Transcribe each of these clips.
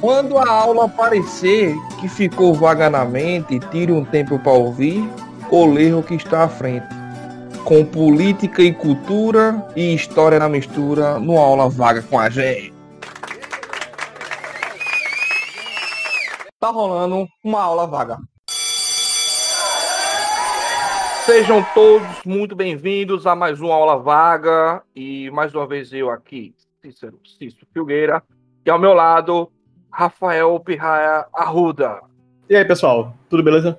Quando a aula parecer que ficou vaga na mente, tire um tempo para ouvir o ler o que está à frente. Com política e cultura e história na mistura, no aula vaga com a gente. Tá rolando uma aula vaga. Sejam todos muito bem-vindos a mais uma aula vaga e mais uma vez eu aqui, Cícero Cícero Filgueira, e ao meu lado Rafael Pirraia Arruda. E aí, pessoal, tudo beleza?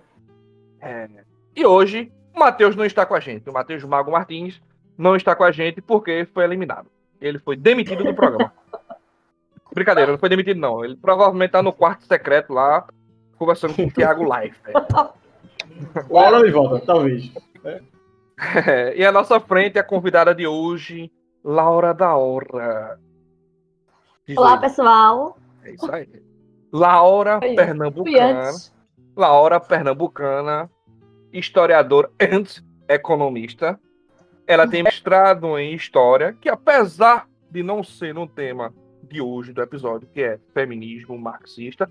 É... E hoje, o Matheus não está com a gente. O Matheus Mago Martins não está com a gente porque foi eliminado. Ele foi demitido do programa. Brincadeira, não foi demitido, não. Ele provavelmente está no quarto secreto lá, conversando com o Thiago Life. Uma hora ele volta, talvez. É, e a nossa frente, a convidada de hoje, Laura da Hora. Olá, pessoal. É isso aí. Laura Foi- Pernambucana. Laura Pernambucana, historiadora e economista. Ela tem mestrado em História, que apesar de não ser no tema de hoje do episódio, que é feminismo marxista,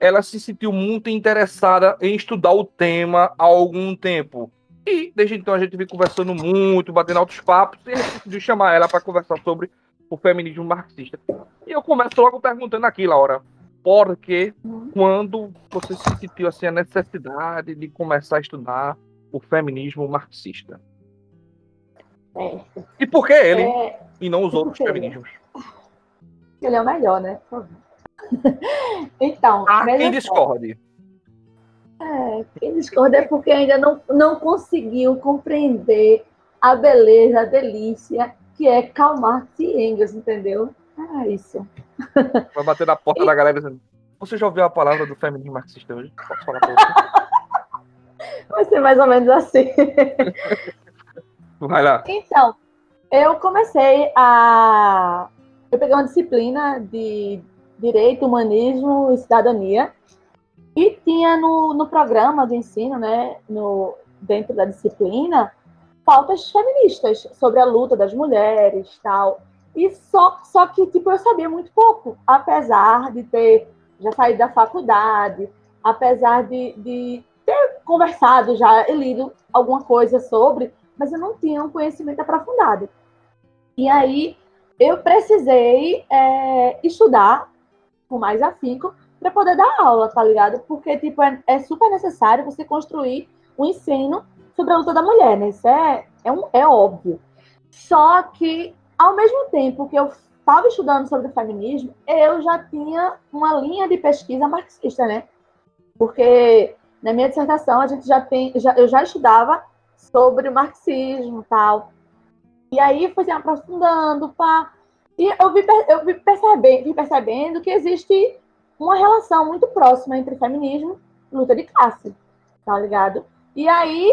ela se sentiu muito interessada em estudar o tema há algum tempo. E desde então a gente vem conversando muito, batendo altos papos, e a gente decidiu chamar ela para conversar sobre o feminismo marxista. E eu começo logo perguntando aqui, Laura, por que quando você se sentiu assim a necessidade de começar a estudar o feminismo marxista? Certo. E por que ele É, e não os outros feminismos? ele é o melhor, né? Então, Há veja quem discorde. É, quem discorda é porque ainda não, não conseguiu compreender a beleza, a delícia que é Karl Marx e Engels, entendeu? É isso. Vai bater na porta da galera dizendo: Você já ouviu a palavra do feminismo marxista hoje? Posso falar pra você? Vai ser mais ou menos assim. Vai lá. Então, eu comecei a. Eu peguei uma disciplina de Direito, Humanismo e Cidadania. E tinha no, no programa de ensino, né, no, dentro da disciplina, pautas feministas sobre a luta das mulheres tal. E só, só que, tipo, eu sabia muito pouco, apesar de ter já saído da faculdade, apesar de, de ter conversado já e lido alguma coisa sobre, mas eu não tinha um conhecimento aprofundado. E aí eu precisei é, estudar com mais afinco para poder dar aula, tá ligado? Porque tipo é, é super necessário você construir um ensino sobre a luta da mulher, né? Isso é, é, um, é óbvio. Só que ao mesmo tempo que eu estava estudando sobre o feminismo, eu já tinha uma linha de pesquisa marxista, né? Porque na minha dissertação a gente já tem, já, eu já estudava sobre o marxismo e tal. E aí foi se aprofundando, pá. E eu vi, eu vi, percebe, vi percebendo que existe uma relação muito próxima entre feminismo e luta de classe, tá ligado? E aí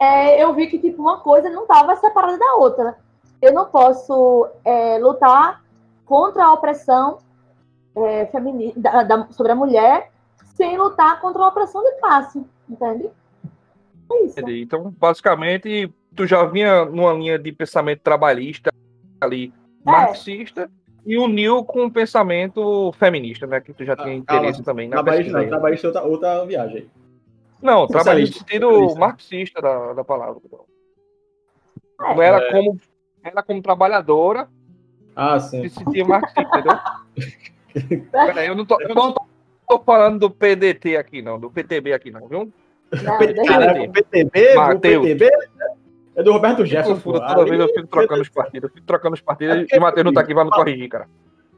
é, eu vi que tipo, uma coisa não estava separada da outra. Eu não posso é, lutar contra a opressão é, femini- da- da- sobre a mulher sem lutar contra a opressão de classe, entende? É isso. Então, basicamente, tu já vinha numa linha de pensamento trabalhista ali, É. marxista, e uniu com o pensamento feminista, né? Que tu já tinha Ah, interesse calma. também na Trabalhista pesquisa. trabalhista é outra, outra viagem. Não, trabalhista no Socialista, sentido marxista da, da palavra. É. Não era É. como ela como trabalhadora Ah, sim. se sentia marxista, entendeu? Peraí, eu não tô, eu não tô falando do PDT aqui, não, do PTB aqui, não, viu? Não, Caraca, ver. o PTB, o Mateus. PTB é do Roberto Jefferson. pô. toda vez eu fico trocando os partidos, eu fico trocando os partidos É e o Matheus não tá aqui pra me corrigir, cara.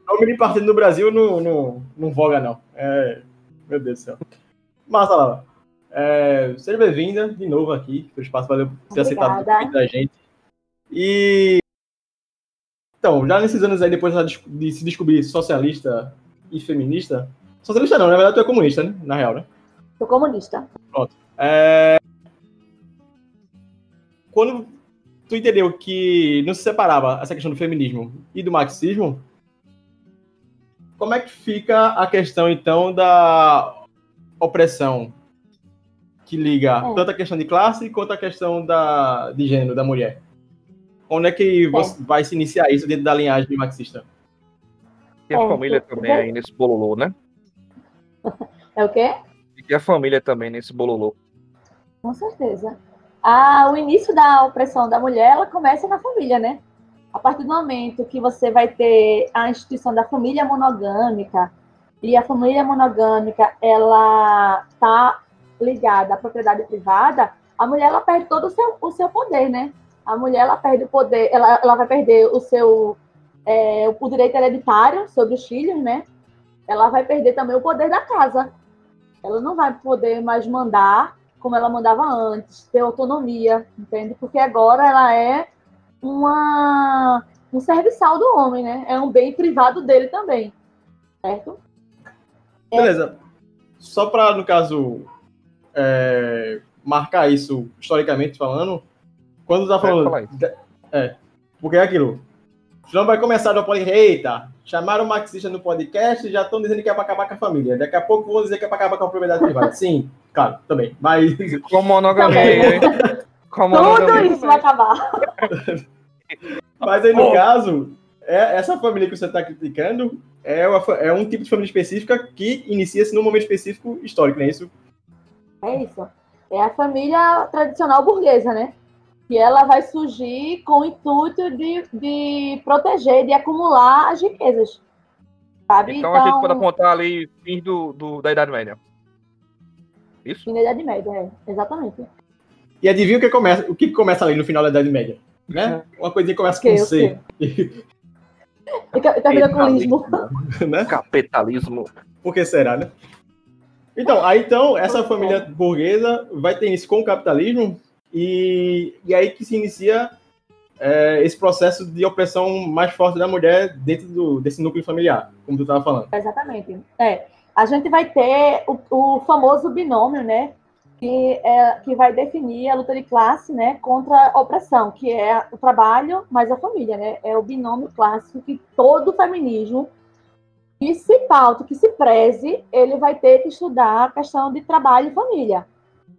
Nome de partido no Brasil não, não, não voga, não. É, meu Deus do céu. Massa, Laura. É, seja bem-vinda de novo aqui pro espaço. Valeu por ter aceitado da gente. E. Então, já nesses anos aí, depois de se descobrir socialista e feminista. Socialista não, na verdade tu é comunista, né? Na real, né? Sou comunista. É, Quando tu entendeu que não se separava essa questão do feminismo e do marxismo, como é que fica a questão, então, da opressão que liga É. tanto a questão de classe quanto a questão da, de gênero da mulher? Onde é que você vai se iniciar isso dentro da linhagem marxista? Tem a É, família também aí nesse bololô, né? É o quê? E a família também nesse bololô. Com certeza. Ah, o início da opressão da mulher, ela começa na família, né? A partir do momento que você vai ter a instituição da família monogâmica, e a família monogâmica, ela tá ligada à propriedade privada, a mulher, ela perde todo o seu, o seu poder, né? A mulher, ela perde o poder, ela, ela vai perder o seu, é, o direito hereditário sobre os filhos, né? Ela vai perder também o poder da casa. Ela não vai poder mais mandar como ela mandava antes, ter autonomia, entende? Porque agora ela é uma, um serviçal do homem, né? É um bem privado dele também, certo? Beleza. Só para, no caso, é, marcar isso historicamente falando, quando tá falando. É, porque é aquilo. Senão vai começar no podcast. Eita, chamaram o marxista no podcast e já estão dizendo que é para acabar com a família. Daqui a pouco vão dizer que é para acabar com a propriedade privada. Sim, claro, também. Mas. Com monogamia. Com monogamia. Tudo isso vai acabar. Mas aí, no caso, é, essa família que você está criticando é, uma, é um tipo de família específica que inicia-se num momento específico histórico, não é isso? É isso. É a família tradicional burguesa, né? Que ela vai surgir com o intuito de, de proteger, de acumular as riquezas. Sabe? Então, então a gente pode apontar ali fim do, do, da Idade Média. Isso? Fim da Idade Média, é. Exatamente. E adivinha o que começa, o que começa ali no final da Idade Média? Né? Uma coisinha começa com C. Capitalismo. né? Capitalismo. Por que será, né? Então, aí então, essa família burguesa vai ter isso com o capitalismo e, e aí que se inicia é, esse processo de opressão mais forte da mulher dentro do, desse núcleo familiar, como tu estava falando. Exatamente. É, a gente vai ter o, o famoso binômio, né? Que, é, que vai definir a luta de classe né, contra a opressão, que é o trabalho mais a família. Né? É o binômio clássico que todo feminismo que se pauta, que se preze, ele vai ter que estudar a questão de trabalho e família.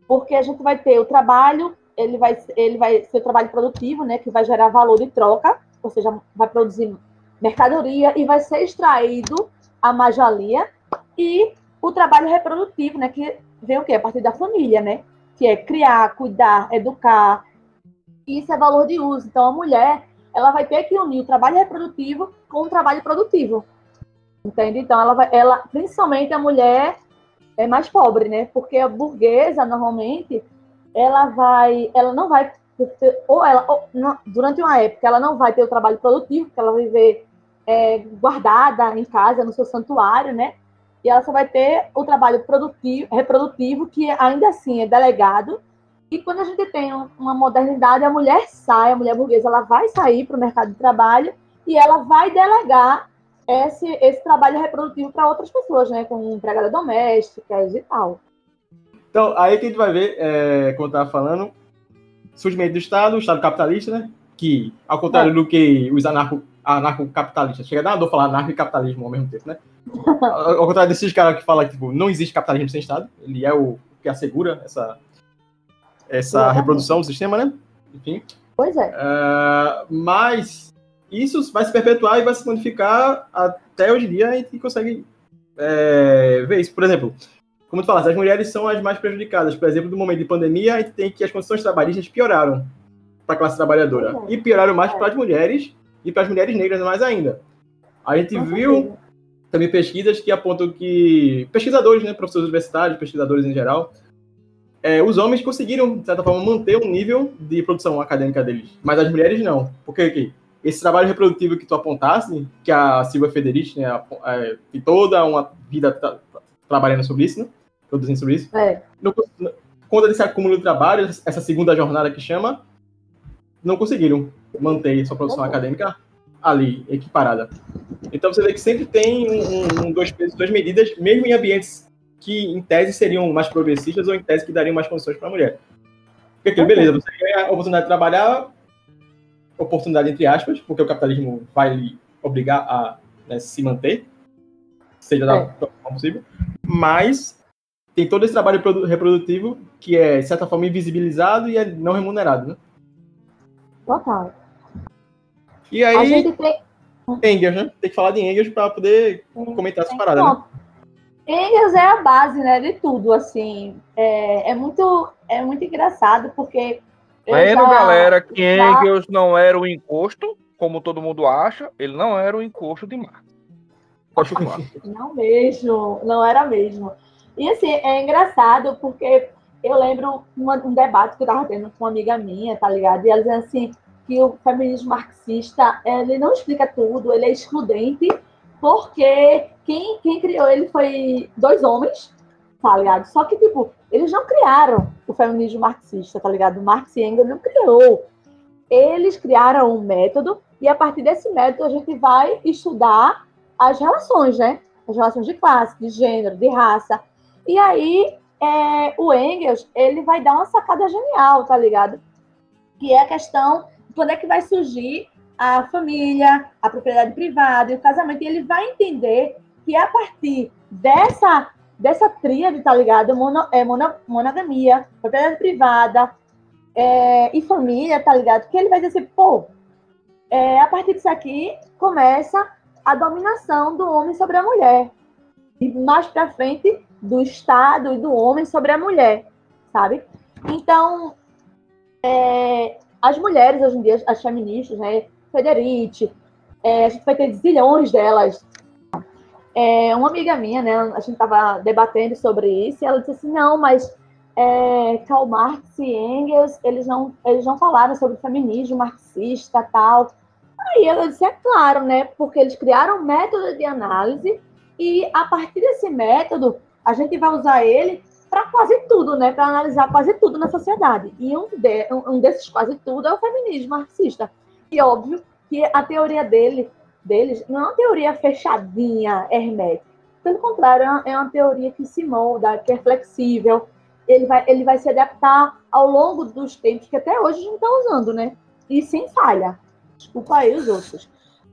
Porque a gente vai ter o trabalho, ele vai, ele vai ser o trabalho produtivo, né, que vai gerar valor de troca, ou seja, vai produzir mercadoria e vai ser extraído a majalia, e o trabalho reprodutivo, né, que vem o quê? A partir da família, né? Que é criar, cuidar, educar. Isso é valor de uso. Então, a mulher, ela vai ter que unir o trabalho reprodutivo com o trabalho produtivo. Entende? Então, ela vai, ela, principalmente a mulher é mais pobre, né? Porque a burguesa, normalmente, ela vai, ela não vai, ou ela, ou, não, durante uma época, ela não vai ter o trabalho produtivo, porque ela vai viver é, guardada em casa, no seu santuário, né? e ela só vai ter o trabalho produtivo, reprodutivo, que ainda assim é delegado. E quando a gente tem uma modernidade, a mulher sai, a mulher burguesa, ela vai sair para o mercado de trabalho e ela vai delegar esse, esse trabalho reprodutivo para outras pessoas, né? Com empregada domésticas e tal. Então, aí que a gente vai ver, é, como eu estava falando, surgimento do Estado, o Estado capitalista, né? Que, ao contrário é. do que os anarco, anarcocapitalistas, chega a dar dor falar anarco-capitalismo ao mesmo tempo, né? Ao contrário desses caras que falam que tipo, não existe capitalismo sem Estado, ele é o que assegura essa, essa reprodução do sistema, né? Enfim. Pois é. Uh, mas isso vai se perpetuar e vai se modificar até hoje em dia a gente consegue é, ver isso. Por exemplo, como tu falaste, as mulheres são as mais prejudicadas. Por exemplo, no momento de pandemia, a gente tem que as condições trabalhistas pioraram para a classe trabalhadora. É. E pioraram mais é. para as mulheres e para as mulheres negras mais ainda. A gente viu também pesquisas que apontam que pesquisadores, né, professores universitários, pesquisadores em geral, é, os homens conseguiram, de certa forma, manter um nível de produção acadêmica deles, mas as mulheres não. Porque que esse trabalho reprodutivo que tu apontasse, que a Silvia Federici, né, é, tem toda uma vida tra trabalhando sobre isso, né, produzindo sobre isso, é. conta desse acúmulo de trabalho, essa segunda jornada que chama, não conseguiram manter sua produção acadêmica ali, equiparada. Então você vê que sempre tem um, um, dois pesos, duas medidas, mesmo em ambientes que em tese seriam mais progressistas ou em tese que dariam mais condições para a mulher. Porque, beleza, você ganha a oportunidade de trabalhar, oportunidade entre aspas, porque o capitalismo vai lhe obrigar a né, se manter, seja da é. forma possível, mas tem todo esse trabalho reprodutivo que é, de certa forma, invisibilizado e é não remunerado, né? Total. E aí. A gente tem... Engels, né? Tem que falar de Engels para poder comentar essa parada, né? Engels é a base, né, de tudo, assim. É, é muito, é muito engraçado, porque... Lendo, já, galera, que. Engels não era o encosto, como todo mundo acha, ele não era o encosto de Marx. Pode continuar. Não mesmo, não era mesmo. E assim, é engraçado, porque eu lembro uma, um debate que eu estava tendo com uma amiga minha, tá ligado? E ela dizendo assim, que o feminismo marxista, ele não explica tudo, ele é excludente, porque quem, quem criou ele foi dois homens, tá ligado? Só que, tipo, eles não criaram o feminismo marxista, tá ligado? Marx e Engels não criou. Eles criaram um método e a partir desse método a gente vai estudar as relações, né? As relações de classe, de gênero, de raça. E aí é, o Engels, ele vai dar uma sacada genial, tá ligado? Que é a questão de quando é que vai surgir a família, a propriedade privada e o casamento. E ele vai entender que a partir dessa, dessa tríade, tá ligado? Mono, é, mono, monogamia, propriedade privada é, e família, tá ligado? Que ele vai dizer assim, pô, é, a partir disso aqui começa a dominação do homem sobre a mulher. E mais para frente, do Estado e do homem sobre a mulher, sabe? Então, é, as mulheres hoje em dia, as feministas, né? Federici, é, a gente vai ter zilhões delas. É, uma amiga minha, né? A gente estava debatendo sobre isso e ela disse assim, não, mas é, Karl Marx e Engels, eles não, eles não falaram sobre feminismo marxista tal. Aí ela disse, é claro, né? Porque eles criaram um método de análise e a partir desse método a gente vai usar ele para quase tudo, né? Para analisar quase tudo na sociedade. E um, de, um desses quase tudo é o feminismo marxista. E óbvio que a teoria dele, deles não é uma teoria fechadinha, hermética. Pelo contrário, é uma é teoria que se molda, que é flexível. Ele vai, ele vai se adaptar ao longo dos tempos que até hoje a gente está usando, né? E sem falha. Desculpa aí os outros.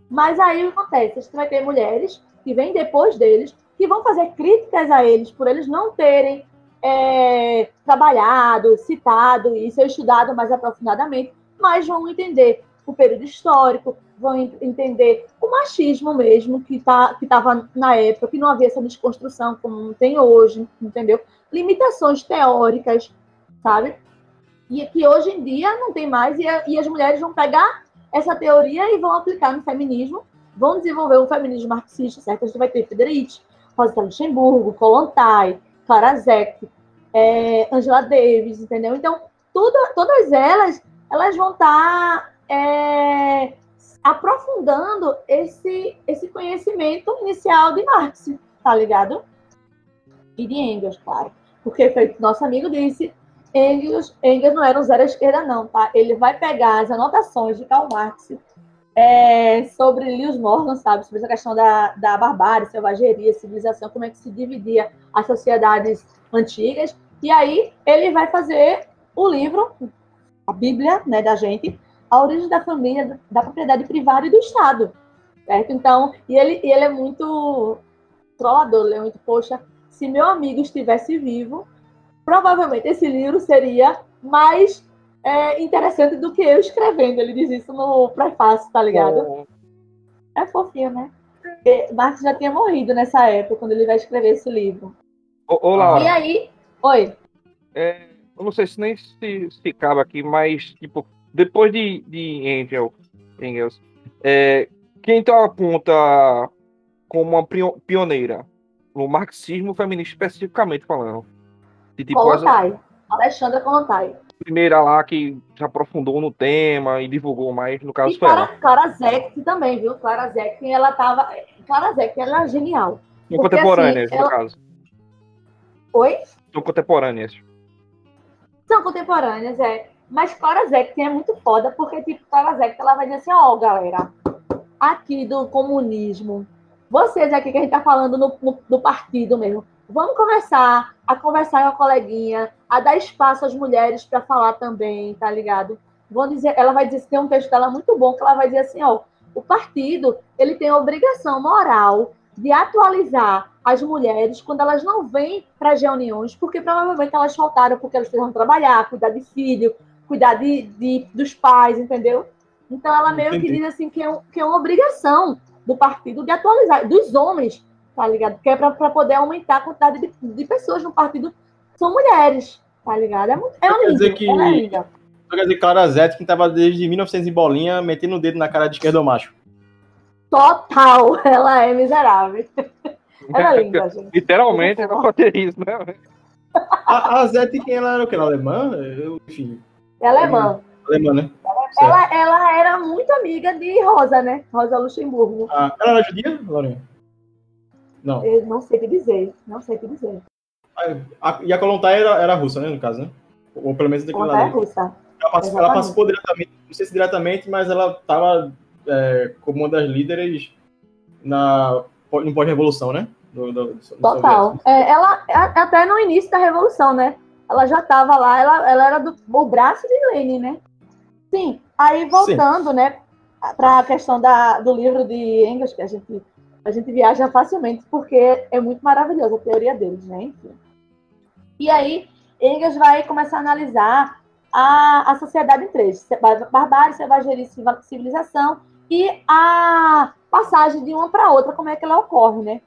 Mas aí o que acontece? Gente vai ter mulheres que vêm depois deles, que vão fazer críticas a eles por eles não terem é, trabalhado, citado isso, estudado mais aprofundadamente, mas vão entender o período histórico, vão entender o machismo mesmo que tá, estava na época, que não havia essa desconstrução como tem hoje, entendeu? Limitações teóricas, sabe? E que hoje em dia não tem mais, e, a, e as mulheres vão pegar essa teoria e vão aplicar no feminismo, vão desenvolver um feminismo marxista, certo? A gente vai ter Federici, Rosa Luxemburgo, Kolontai, Clara Zeck, é, Angela Davis, entendeu? Então, todas elas, elas vão estar tá, é, aprofundando esse, esse conhecimento inicial de Marx, tá ligado? E de Engels, claro. Porque nosso amigo disse, Engels, Engels não era um zero à esquerda, não, tá? Ele vai pegar as anotações de Karl Marx é, sobre Lewis Morgan, sabe? Sobre essa questão da, da barbárie, selvageria, civilização, como é que se dividia as sociedades antigas. E aí ele vai fazer o livro, a Bíblia, né, da gente, a origem da família, da propriedade privada e do Estado, certo? Então, e ele, e ele é muito trollador, ele é muito, poxa, se meu amigo estivesse vivo, provavelmente esse livro seria mais é, interessante do que eu escrevendo. Ele diz isso no prefácio, tá ligado? É, é fofinho, né? Marx já tinha morrido nessa época, quando ele vai escrever esse livro. Laura. E aí, oi. É, eu não sei se nem se, se cabe aqui, mas, tipo, depois de, de Angel, Engels, é, quem então aponta como uma pioneira no marxismo feminista especificamente falando? De, tipo. As... Alexandra Colontai. Primeira lá que se aprofundou no tema e divulgou mais, no caso e foi Clara, ela. Clara também, viu? Clara Zek, ela tava... Clara Zek, ela é genial. São contemporâneas, assim, no ela... caso. Oi? São contemporâneas. São contemporâneas, é. Mas Clara Zek é muito foda, porque, tipo, Clara Zek, ela vai dizer assim, ó, oh, galera, aqui do comunismo, vocês aqui que a gente tá falando no, no, no partido mesmo, vamos começar a conversar com a coleguinha, a dar espaço às mulheres para falar também, tá ligado? Vão dizer, ela vai dizer, tem um texto dela muito bom, que ela vai dizer assim, ó, o partido, ele tem a obrigação moral de atualizar as mulheres quando elas não vêm para as reuniões, porque provavelmente elas faltaram porque elas precisam trabalhar, cuidar de filho, cuidar de, de dos pais, entendeu? Então ela meio Entendi. que diz assim que é, que é uma obrigação do partido de atualizar, dos homens tá ligado? Porque é pra, pra poder aumentar a quantidade de, de pessoas no partido são mulheres, tá ligado? É, muito, é dizer lindo, que- ela é linda. Então, Quer dizer, Clara Zete, que tava desde 1900 em bolinha, metendo o dedo na cara de esquerdo macho. Total, ela é miserável. Ela é linda, gente. Literalmente era roteirismo, né? A, a Zete, quem ela era o que? Ela alemã? Eu, enfim, é alemã. alemã, né? Ela, ela era muito amiga de Rosa, né? Rosa Luxemburgo. Ah, ela era judia, Laurinha? Não. Eu não sei o que dizer. Não sei o que dizer. A- e a Kolontai era, era russa, né, no caso, né? Ou pelo menos daquele Conta é lado. russa. Ela, participou, ela participou diretamente, não sei se diretamente, mas ela estava como uma das líderes na, no pós-revolução, né? Do, do, do Total. É, ela, a- até no início da Revolução, né? Ela já estava lá, ela, ela era do o braço de Lenin, né? Sim. Aí voltando, né, para a questão da, do livro de Engels, que a gente, a gente viaja facilmente, porque é muito maravilhosa a teoria deles, né? Enfim. E aí, Engels vai começar a analisar a, a sociedade em três: bar- barbárie, selvageria e civilização, e a passagem de uma para outra, como é que ela ocorre, né?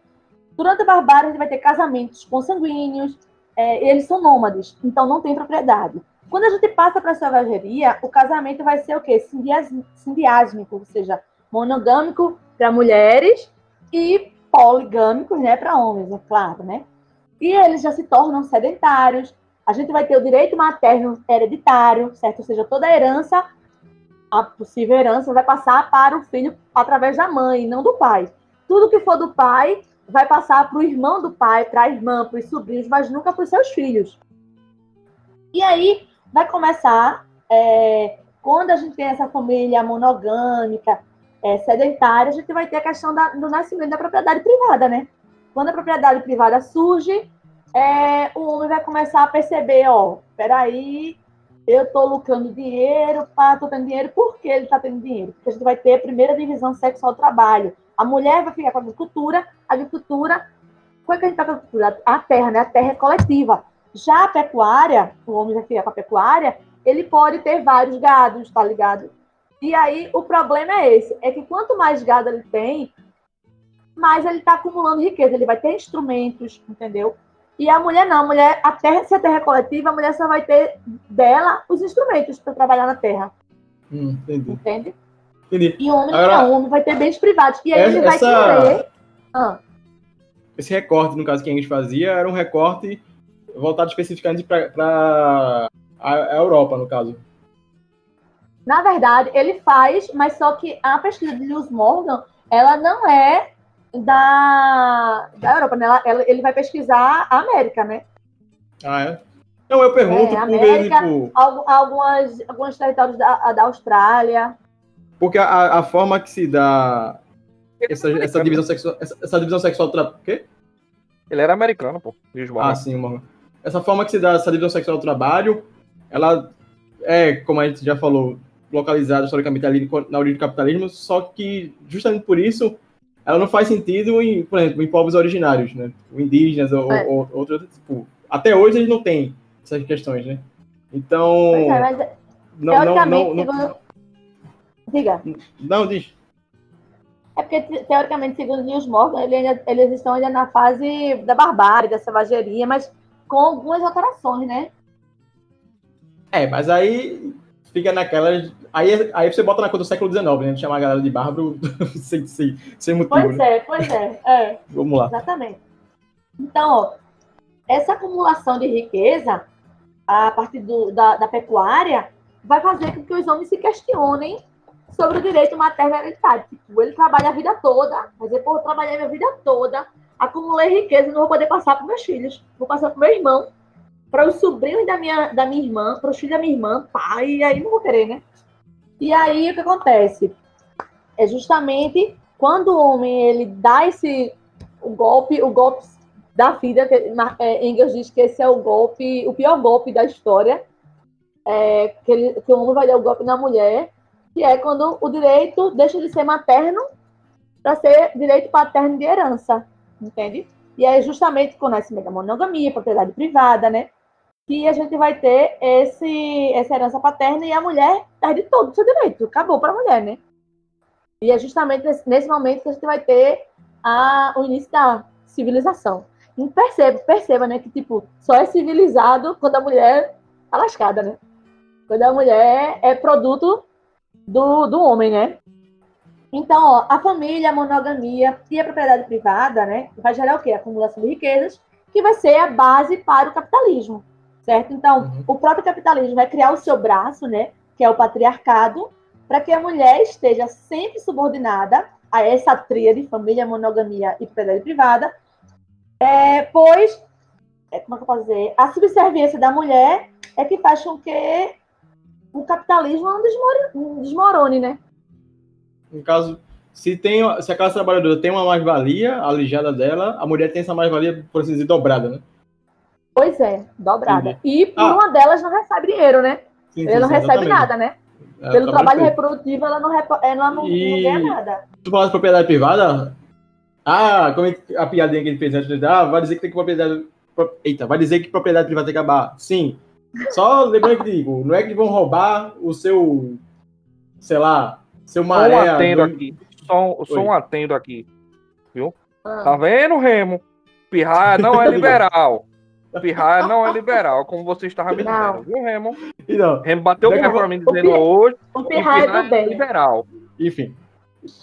Durante a barbárie, a gente vai ter casamentos consanguíneos, é, eles são nômades, então não tem propriedade. Quando a gente passa para a selvageria, o casamento vai ser o quê? Sindiásmico, ou seja, monogâmico para mulheres e poligâmico né, para homens, é claro, né? E eles já se tornam sedentários. A gente vai ter o direito materno hereditário, certo? Ou seja, toda a herança, a possível herança, vai passar para o filho através da mãe, não do pai. Tudo que for do pai vai passar para o irmão do pai, para a irmã, para os sobrinhos, mas nunca para os seus filhos. E aí vai começar, é, quando a gente tem essa família monogâmica, é, sedentária, a gente vai ter a questão da- do nascimento da propriedade privada, né? Quando a propriedade privada surge, é, o homem vai começar a perceber, ó, peraí, eu tô lucrando dinheiro, pá, tô tendo dinheiro, por que ele tá tendo dinheiro? Porque a gente vai ter a primeira divisão sexual trabalho. A mulher vai ficar com a agricultura, a agricultura, é que a gente tá com a agricultura? A terra, né? A terra é coletiva. Já a pecuária, o homem vai ficar com a pecuária, ele pode ter vários gados, tá ligado? E aí o problema é esse, é que quanto mais gado ele tem, mais ele está acumulando riqueza, ele vai ter instrumentos, entendeu? E a mulher não, a mulher, a terra, se a terra é coletiva, a mulher só vai ter dela os instrumentos para trabalhar na terra, Hum, entendi. entende? Entendi. E homem Agora- não, o homem vai ter bens privados. E aí ele vai Essa- querer. Ah, Esse recorte, no caso, que a gente fazia, era um recorte voltado especificamente para a Europa, no caso. na verdade, ele faz, mas só que a pesquisa de Lewis Morgan, ela não é da, da Europa, né? Ela- ela- ele vai pesquisar a América, né? Ah, é? Não, eu pergunto É, porque, América- tipo, Algu- Algumas, alguns territórios da, da Austrália. Porque a, a forma que se dá essa, essa divisão sexual. Essa, essa divisão sexual. Tra... O quê? Ele era americano, pô. Lisboa. Ah, sim, Morgan. Essa forma que se dá essa divisão sexual do trabalho, ela é, como a gente já falou, localizada historicamente ali na origem do capitalismo, só que justamente por isso ela não faz sentido em, por exemplo, em povos originários, né? Indígenas ou, É. ou outros, tipo, até hoje eles não têm essas questões, né? Então, Pois é, mas não, não, teoricamente, não, não, segundo... Diga. não, diz. É porque, te- teoricamente, segundo Lewis Morgan, ele ainda- eles estão ainda na fase da barbárie, da selvageria, mas com algumas alterações, né? É, mas aí fica naquela. Aí, aí você bota na conta do século XIX, né? Chamar a galera de bárbaro sem, sem, sem motivo. Pois né? é, pois é. é. Vamos lá. Exatamente. Então, ó, essa acumulação de riqueza, a partir do- da, da pecuária, vai fazer com que os homens se questionem sobre o direito materno hereditário. Tipo, ele trabalha a vida toda, mas dizer, pô, eu trabalhei minha vida toda, acumulei riqueza, não vou poder passar para meus filhos, vou passar para meu irmão, para os sobrinhos da minha, da minha irmã, para os filhos da minha irmã, pai, e aí não vou querer, né? E aí o que acontece? É justamente quando o homem ele dá esse o golpe, o golpe da vida, que é, Engels diz que esse é o golpe, o pior golpe da história, é, que, ele, que o homem vai dar o golpe na mulher, que é quando o direito deixa de ser materno para ser direito paterno de herança, entende? E é justamente com o nascimento da monogamia, propriedade privada, né? Que a gente vai ter esse, essa herança paterna e a mulher perde todo o seu direito, acabou para a mulher, né? E é justamente nesse, nesse momento que a gente vai ter a, o início da civilização. E perceba, perceba, né, que tipo, só é civilizado quando a mulher tá lascada, né? Quando a mulher é produto do, do homem, né? Então, ó, a família, a monogamia e a propriedade privada, né, vai gerar o quê? A acumulação de riquezas, que vai ser a base para o capitalismo, certo? Então, uhum. o próprio capitalismo vai criar o seu braço, né, que é o patriarcado, para que a mulher esteja sempre subordinada a essa tríade, família, monogamia e propriedade privada, é, pois, é, como é que eu posso dizer, a subserviência da mulher é que faz com que o capitalismo não desmorone, desmorone né? No caso, se, tem, se a classe trabalhadora tem uma mais-valia alijada dela, a mulher tem essa mais-valia, por assim dizer, dobrada, né? Pois é, dobrada. E por ah. uma delas não recebe dinheiro, né? Sim, ela não sim, recebe nada, né? É, Pelo trabalho feito. reprodutivo, ela não, ela não, e... não ganha nada. Tu fala de propriedade privada? Ah, como a piadinha que ele fez antes, ah, vai dizer que tem que propriedade. Eita, vai dizer que propriedade privada tem que acabar. Sim. Só lembrando que digo, não é que vão roubar o seu, sei lá, seu maré. Só um atendo aqui. Só, só um atendo aqui. Viu? Ah. Tá vendo, Remo? Pirraia não é liberal. Pirraia não é liberal, como você estava me dizendo, viu, Remo? Não. Remo bateu o pé pra mim dizendo hoje. O Pirraia é, é liberal. Enfim.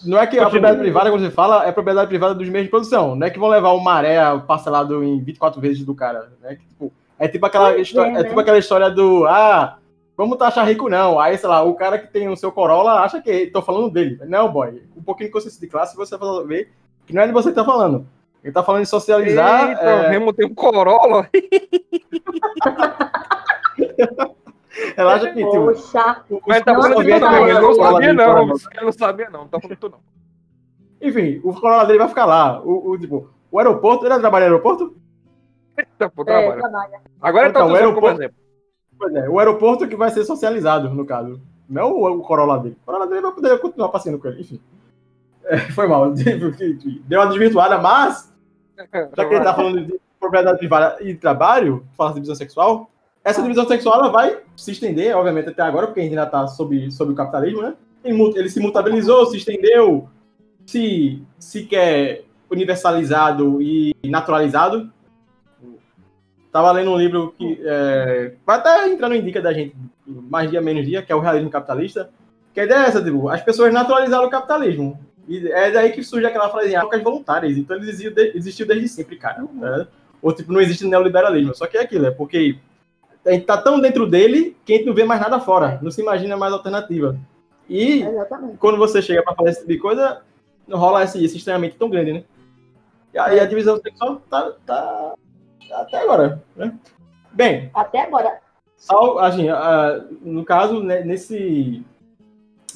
Não é que a propriedade privada, quando você fala, é propriedade privada dos meios de produção. Não é que vão levar o maré parcelado em 24 vezes do cara. Né? Que, tipo, é tipo aquela, história, é, né? é tipo aquela história do. Ah, vamos taxar rico, não. Aí, sei lá, o cara que tem o seu Corolla acha que. Tô falando dele. Não, boy. Um pouquinho de consciência de classe, você vai ver que não é de você que tá falando. Ele tá falando de socializar. Eita, é... o Remo tem um Corolla. Relaxa aqui, tio. Poxa. Mas tá falando de não, ele não sabia não. Ele não sabia não, não tá falando não. Enfim, o Corolla dele vai ficar lá. O, o, tipo, o aeroporto, ele trabalha no aeroporto? Tá, trabalha. É, trabalha. Agora então, tá o aeroporto. Pois é, o aeroporto que vai ser socializado, no caso. Não o, o Corolla dele. O Corolla dele vai poder continuar passeando com ele, enfim. É, foi mal. Deu uma desvirtuada, mas. Já que ele tá falando de propriedade privada e trabalho, fala de divisão sexual, essa divisão sexual ela vai se estender, obviamente, até agora, porque a gente ainda está sob, sob o capitalismo, né? Ele, se mutabilizou, se estendeu, se, se quer universalizado e naturalizado. Estava lendo um livro que é, vai até entrando em dica da gente, mais dia menos dia, que é o realismo capitalista. Que a ideia é essa, tipo, as pessoas naturalizaram o capitalismo. E é daí que surge aquela frase trocas voluntárias. Então ele existiu, existiu desde sempre, cara. Né? Ou tipo, não existe neoliberalismo. Só que é aquilo, é porque a gente tá tão dentro dele que a gente não vê mais nada fora, não se imagina mais alternativa. E Exatamente. quando você chega para fazer esse tipo de coisa, rola esse, esse estranhamento tão grande, né? E aí a divisão sexual tá, tá até agora, né? Bem. Até agora. Só, assim, no caso, né, nesse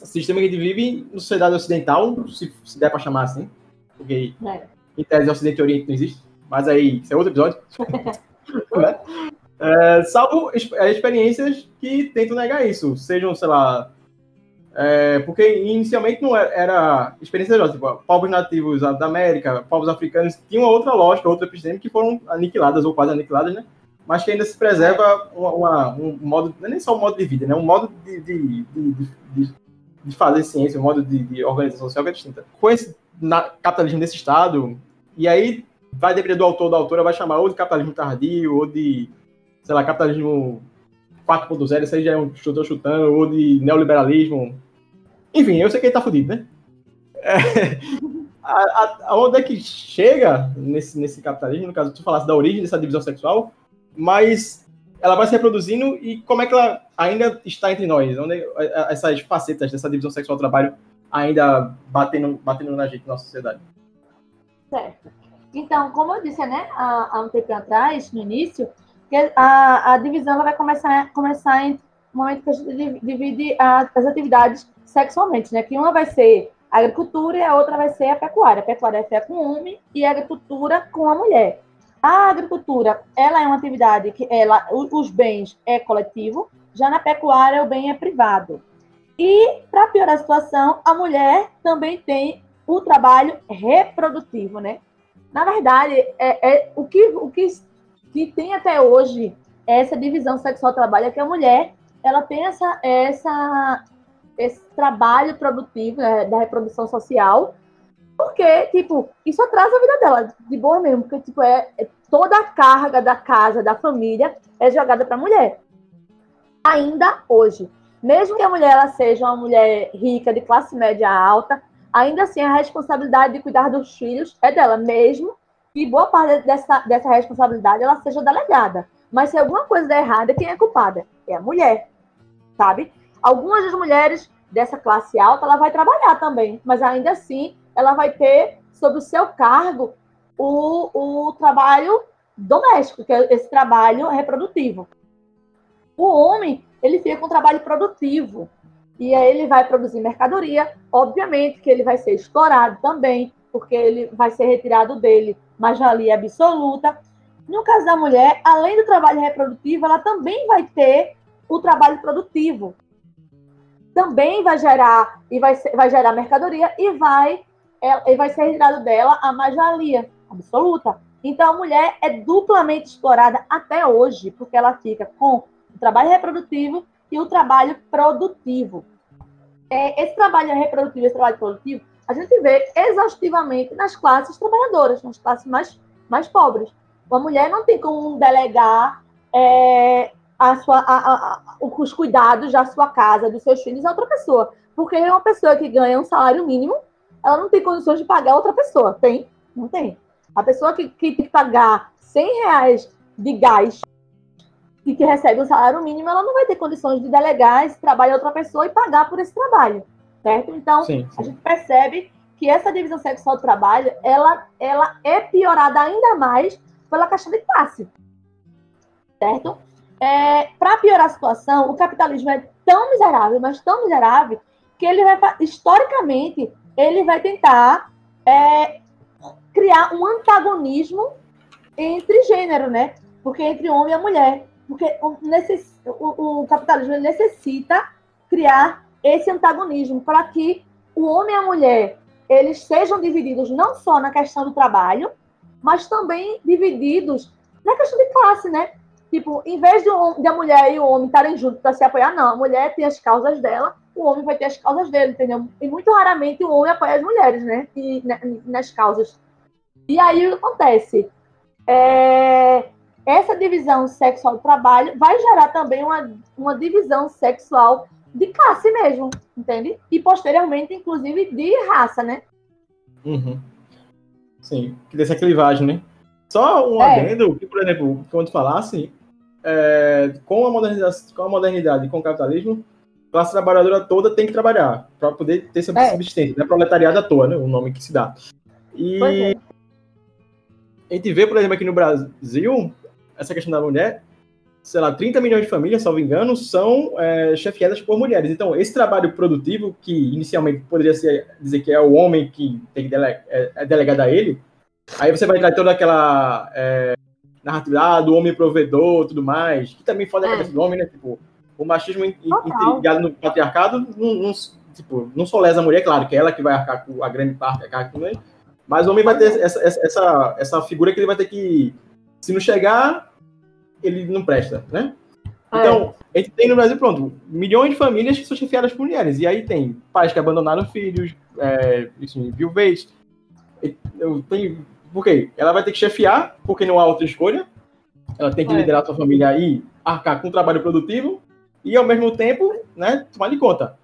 sistema que a gente vive, na sociedade ocidental, se, se der para chamar assim, porque é. em tese Ocidente e Oriente não existe, mas aí, isso é outro episódio. né? É, salvo é, experiências que tentam negar isso, sejam, sei lá. É, porque inicialmente não era, era experiência de tipo, povos nativos da América, povos africanos tinham outra lógica, outra episteme que foram aniquiladas ou quase aniquiladas, né? Mas que ainda se preserva uma, uma, um modo, não é nem só um modo de vida, né? Um modo de, de, de, de, de fazer ciência, um modo de, organização social que é distinta. Com esse na, capitalismo desse estado, e aí vai depender do autor da autora, vai chamar ou de capitalismo tardio, ou de sei lá, capitalismo 4.0, isso aí já é um chutou chutando, ou de neoliberalismo. Enfim, eu sei que ele tá fudido, né? É, a, a, a, onde é que chega nesse, nesse capitalismo, no caso, tu falasse da origem dessa divisão sexual, mas ela vai se reproduzindo e como é que ela ainda está entre nós? Onde é, essas facetas dessa divisão sexual trabalho ainda batendo, batendo na gente, na nossa sociedade? Certo. Então, como eu disse, né, há, há um tempo atrás, no início, que a, a divisão vai começar, começar em momento que a gente divide as atividades sexualmente, né? Que uma vai ser a agricultura e a outra vai ser a pecuária. A pecuária é com o homem e a agricultura com a mulher. A agricultura, ela é uma atividade que ela, os bens é coletivo, já na pecuária o bem é privado. E, para piorar a situação, a mulher também tem o trabalho reprodutivo, né? Na verdade, é, é o, que, o que que tem até hoje essa divisão sexual-trabalho, é que a mulher ela tem essa, essa, esse trabalho produtivo né, da reprodução social Porque, tipo, isso atrasa a vida dela, de boa mesmo, porque, tipo, é, é toda a carga da casa, da família, é jogada para a mulher. Ainda hoje. Mesmo que a mulher ela seja uma mulher rica, de classe média alta, ainda assim a responsabilidade de cuidar dos filhos é dela, mesmo que boa parte dessa, dessa responsabilidade ela seja delegada. Mas se alguma coisa der errada, quem é culpada? É a mulher, sabe? Algumas das mulheres dessa classe alta, ela vai trabalhar também, mas ainda assim ela vai ter sob o seu cargo o, o trabalho doméstico, que é esse trabalho reprodutivo. O homem, ele fica com trabalho produtivo. E aí ele vai produzir mercadoria, obviamente que ele vai ser explorado também, porque ele vai ser retirado dele mais-valia absoluta. No caso da mulher, além do trabalho reprodutivo, ela também vai ter o trabalho produtivo. Também vai gerar e vai, ser, vai gerar mercadoria e vai, é, e vai ser retirado dela a mais-valia absoluta. Então a mulher é duplamente explorada até hoje, porque ela fica com o trabalho reprodutivo e o trabalho produtivo. É, esse trabalho reprodutivo, esse trabalho produtivo, a gente vê exaustivamente nas classes trabalhadoras, nas classes mais, mais pobres. Uma mulher não tem como delegar é, a sua, a, a, os cuidados da sua casa, dos seus filhos a outra pessoa. Porque uma pessoa que ganha um salário mínimo, ela não tem condições de pagar outra pessoa. Tem? Não tem. A pessoa que, que tem que pagar 100 reais de gás e que recebe um salário mínimo, ela não vai ter condições de delegar esse trabalho a outra pessoa e pagar por esse trabalho, certo? Então, sim, sim. a gente percebe que essa divisão sexual do trabalho, ela, ela é piorada ainda mais pela questão de classe, certo? É, Para piorar a situação, o capitalismo é tão miserável, mas tão miserável, que ele vai, historicamente, ele vai tentar é, criar um antagonismo entre gênero, né? Porque entre homem e mulher. Porque o, necess, o, o capitalismo necessita criar esse antagonismo para que o homem e a mulher eles sejam divididos não só na questão do trabalho, mas também divididos na questão de classe, né? Tipo, em vez de, um, de a mulher e o homem estarem juntos para se apoiar, não. A mulher tem as causas dela, o homem vai ter as causas dele, entendeu? E muito raramente o homem apoia as mulheres, né? E, nas causas. E aí o que acontece? É, essa divisão sexual do trabalho vai gerar também uma, uma divisão sexual de classe mesmo, entende? E posteriormente, inclusive, de raça, né? Uhum. Sim, que dessa clivagem, né? Só um é. adendo, que, por exemplo, quando falasse, é, com, a modernidade, com a modernidade e com o capitalismo, a classe trabalhadora toda tem que trabalhar para poder ter sua é. subsistência. Não é proletariado à toa, né? O nome que se dá. E é. a gente vê, por exemplo, aqui no Brasil, essa questão da mulher, sei lá, 30 milhões de famílias, salvo engano, são é, chefiadas por mulheres. Então, esse trabalho produtivo, que inicialmente poderia ser, dizer que é o homem que tem que dele, é, é delegado a ele, aí você vai entrar toda aquela é, narrativa ah, do homem provedor tudo mais, que também foda a é. cabeça do homem, né? Tipo, o machismo intrigado no patriarcado não, não, tipo, não só lesa a mulher, claro, que é ela que vai arcar com a grande parte, arcar com ele, mas o homem vai ter essa, essa, essa figura que ele vai ter que, se não chegar, ele não presta, né? É. Então, a gente tem no Brasil, pronto, milhões de famílias que são chefiadas por mulheres. E aí tem pais que abandonaram filhos, é, enfim, viuvez. Eu tenho por quê? Ela vai ter que chefiar, porque não há outra escolha. Ela tem que é. liderar sua família e arcar com um trabalho produtivo e, ao mesmo tempo, né, tomar de conta.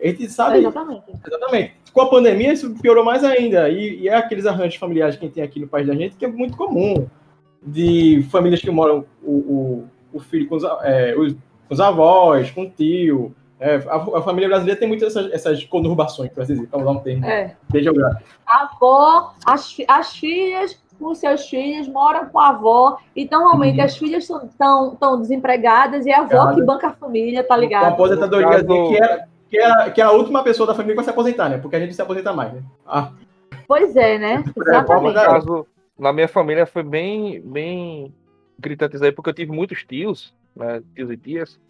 A gente sabe. É exatamente. Exatamente. Com a pandemia, isso piorou mais ainda. E, e, é aqueles arranjos familiares que tem aqui no país da gente que é muito comum. De famílias que moram o, o, o filho com os, é, os, com os avós, com o tio, é, a, a, família brasileira tem muitas essas, essas conurbações, para dizer, para usar um termo é. bem geográfico. A avó, as, as filhas com seus filhos moram com a avó, e normalmente uhum. as filhas estão desempregadas e é a avó que banca a família, tá ligado? Uma aposentadoria que era, que, era, que era a última pessoa da família que vai se aposentar, né? Porque a gente se aposenta mais, né? Ah. Pois é, né? Exatamente. É, caso, na minha família foi bem, bem gritante isso aí, porque eu tive muitos tios, né, tios e tias,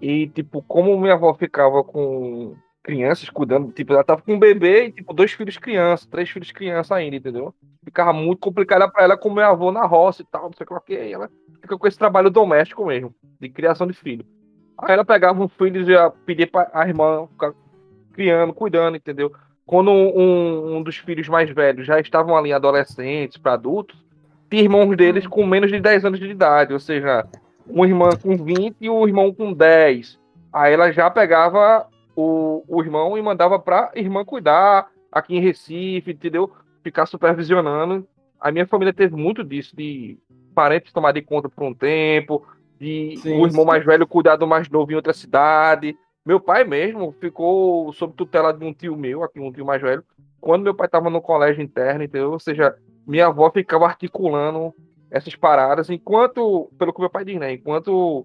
e, tipo, como minha avó ficava com crianças cuidando, tipo, ela tava com um bebê e, tipo, dois filhos crianças, três filhos crianças ainda, entendeu? Ficava muito complicada para ela com meu avô na roça e tal, não sei o que, ela fica com esse trabalho doméstico mesmo, de criação de filho. Aí ela pegava um filho e já pedia pra a irmã ficar criando, cuidando, entendeu? Quando um, um dos filhos mais velhos já estavam ali adolescentes para adultos, tinha irmãos deles com menos de 10 anos de idade, ou seja, um irmão com 20 e um irmão com 10. Aí ela já pegava o, o irmão e mandava para irmã cuidar aqui em Recife, entendeu? Ficar supervisionando. A minha família teve muito disso, de parentes tomar de conta por um tempo, de sim, o irmão sim. mais velho cuidar do mais novo em outra cidade. Meu pai mesmo ficou sob tutela de um tio meu, aqui um tio mais velho, quando meu pai estava no colégio interno, entendeu? Ou seja, minha avó ficava articulando essas paradas, enquanto, pelo que meu pai diz, né? Enquanto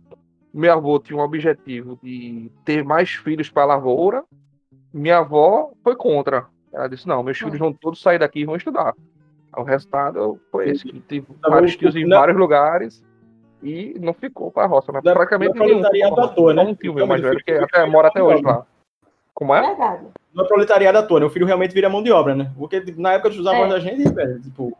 meu avô tinha um objetivo de ter mais filhos para a lavoura, minha avó foi contra. Ela disse: não, meus filhos vão todos sair daqui e vão estudar. O resultado foi esse: que tive tá vários tios em vários lugares e não ficou para a roça, mas praticamente nenhum. À toa, né? Um tio meu mais velho que até, mora até hoje lá. Como é? Verdade. Não é proletariado à toa, né? O filho realmente vira mão de obra, né? Porque tipo, na época dos avós é. da gente, velho, tipo,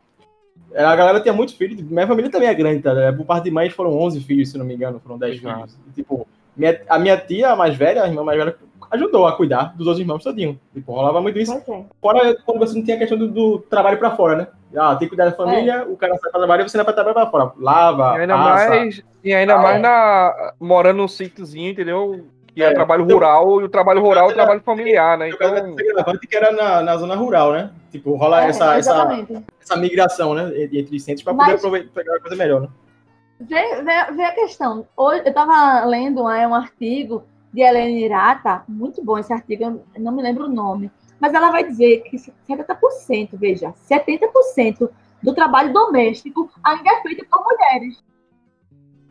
a galera tinha muitos filhos, minha família também é grande, tá? Por parte de mãe foram 11 filhos, se não me engano, foram 10 Exato. filhos. E, tipo, minha, a minha tia, a mais velha, a irmã mais velha, ajudou a cuidar dos outros irmãos todinho. Tipo, rolava muito isso. Okay. Fora quando você não tinha a questão do, do trabalho para fora, né? Ah, tem que cuidar da família, é. o cara sai pra trabalhar e você não vai trabalhar pra fora. Lava, e ainda passa, mais E ainda ah, mais na, morando num sítiozinho, entendeu? Que é, é trabalho então, rural, e o trabalho rural é o trabalho familiar, né? Então... que era na, na zona rural, né? Tipo, rola é, essa, essa, essa migração, né? Entre centros para poder aproveitar, pegar uma coisa melhor, né? Vê, vê, vê a questão. Hoje, eu estava lendo é, um artigo de Helena Irata, muito bom esse artigo, eu não me lembro o nome, mas ela vai dizer que 70%, veja, 70% do trabalho doméstico ainda é feito por mulheres.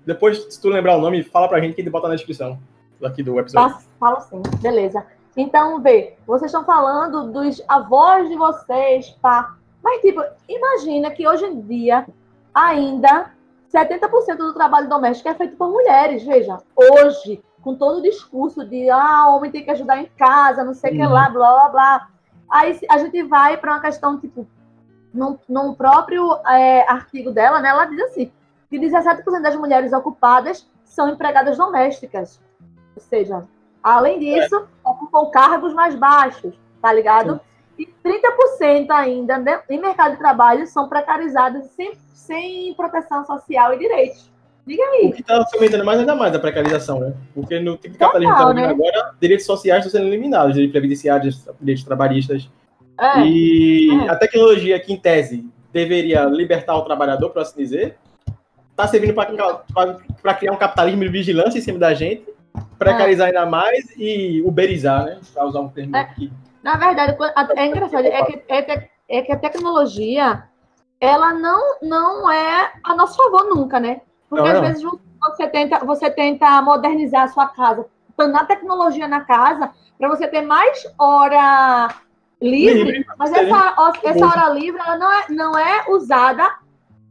Depois, se tu lembrar o nome, fala pra gente que ele bota na descrição aqui do episódio. Falo sim, beleza. Então, vê, vocês estão falando dos avós de vocês, pá. Mas, tipo, imagina que hoje em dia, ainda, 70% do trabalho doméstico é feito por mulheres, veja. Hoje, com todo o discurso de ah, homem tem que ajudar em casa, não sei o uhum. que lá, blá blá blá. Aí a gente vai para uma questão, tipo, num, num próprio é, artigo dela, né, ela diz assim: que 17% das mulheres ocupadas são empregadas domésticas. Ou seja, além disso, é. ocupam cargos mais baixos, tá ligado? Sim. E 30% ainda né, em mercado de trabalho são precarizadas sem, sem proteção social e direitos. Diga aí. O que está aumentando mais ainda mais a precarização, né? Porque no tipo de capitalismo que está né? agora, direitos sociais estão sendo eliminados, direitos previdenciários, direitos trabalhistas. É. E é. a tecnologia que, em tese, deveria libertar o trabalhador, por assim dizer, está servindo para criar um capitalismo de vigilância em cima da gente, precarizar é. ainda mais e uberizar, né? Para usar um termo é. aqui. Na verdade, é engraçado, é que, é, é que a tecnologia, ela não, não é a nosso favor nunca, né? Porque não, às vezes você tenta, você tenta modernizar a sua casa, na tecnologia na casa, para você ter mais hora livre, livre mas essa, essa hora livre ela não, é, não é usada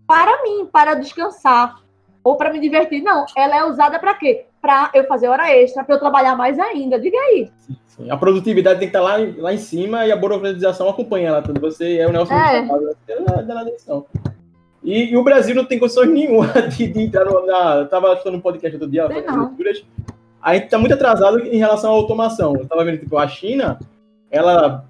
para mim, para descansar ou para me divertir. Não, ela é usada para quê? Para eu fazer hora extra, para eu trabalhar mais ainda. Diga aí. Sim, sim. A produtividade tem que estar lá, lá em cima e a burocratização acompanha ela. Você é o Nelson é. da, atenção. E, e, o Brasil não tem condições nenhuma de, de entrar no, na. Eu tava falando no podcast outro dia, a gente tá muito atrasado em relação à automação. Eu tava vendo, tipo, a China, ela.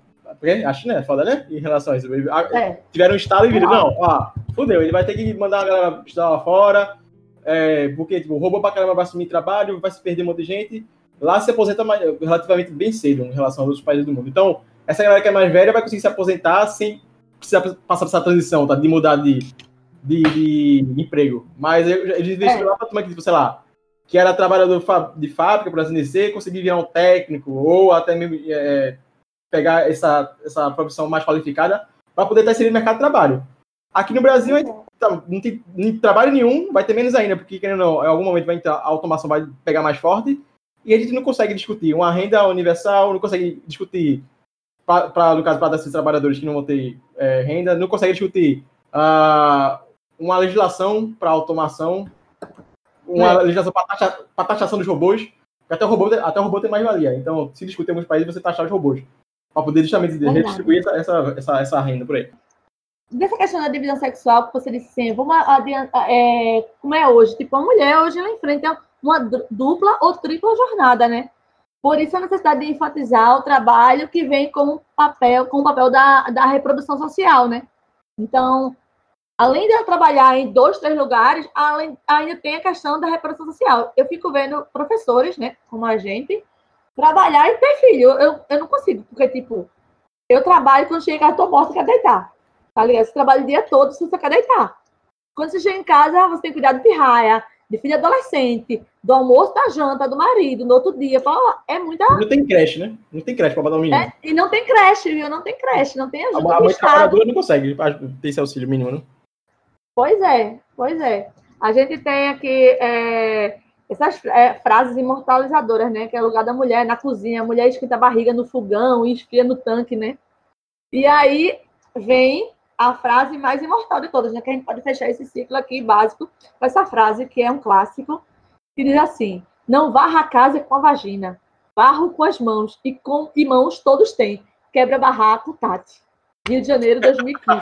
A China é foda, né? Em relação a isso. É. Tiveram um estado e viram, não, ó, fudeu, ele vai ter que mandar a galera estudar lá fora, é, porque, tipo, roubou pra caramba, vai assumir trabalho, vai se perder um monte de gente. Lá se aposenta mais, relativamente bem cedo em relação aos outros países do mundo. Então, essa galera que é mais velha vai conseguir se aposentar sem precisar passar por essa transição, tá? De mudar de de, de emprego. Mas eles investiram é. lá para turma que, tipo, sei lá, que era trabalhador de fábrica, por assim dizer, conseguir virar um técnico ou até mesmo é, pegar essa, essa profissão mais qualificada para poder estar inserido no mercado de trabalho. Aqui no Brasil, tá, não tem nem trabalho nenhum, vai ter menos ainda, porque querendo não, em algum momento vai entrar, a automação vai pegar mais forte e a gente não consegue discutir uma renda universal, não consegue discutir, para no caso, para esses trabalhadores que não vão ter é, renda, não consegue discutir uh, uma legislação para automação, uma é. legislação para taxação dos robôs, até o robô, até o robô tem mais valia. Então, se discutir em alguns países, você taxar os robôs, para poder justamente Verdade. redistribuir essa, essa, essa, essa, renda por aí. Dessa questão da divisão sexual, que você disse assim, vamos adiantar, é, como é hoje, tipo, a mulher hoje ela enfrenta uma dupla ou tripla jornada, né? Por isso a necessidade de enfatizar o trabalho que vem com papel, com o papel da, da reprodução social, né? Então, além de trabalhar em dois, três lugares, além, ainda tem a questão da reprodução social. Eu fico vendo professores, né, como a gente, trabalhar e ter filho. Eu, eu não consigo, porque, tipo, eu trabalho quando chega em casa, eu tô morta, quer deitar. Tá ligado? Você trabalha o dia todo, você quer deitar. Quando você chega em casa, você tem que cuidar de pirraia, de filho adolescente, do almoço, da janta, do marido, no outro dia. Fala, é muita. Não tem creche, né? Não tem creche para botar o menino. É, e não tem creche, viu? Não tem creche, não tem ajuda. A, a mãe trabalhadora não consegue ter esse auxílio mínimo, né? Pois é, pois é. A gente tem aqui é, essas é, frases imortalizadoras, né? Que é o lugar da mulher na cozinha, a mulher esquenta a barriga no fogão e esfria no tanque, né? E aí vem a frase mais imortal de todas, né? Que a gente pode fechar esse ciclo aqui básico com essa frase que é um clássico, que diz assim: não varra a casa com a vagina, barro com as mãos e com e mãos todos têm. Quebra barraco, Tati. Rio de Janeiro 2015.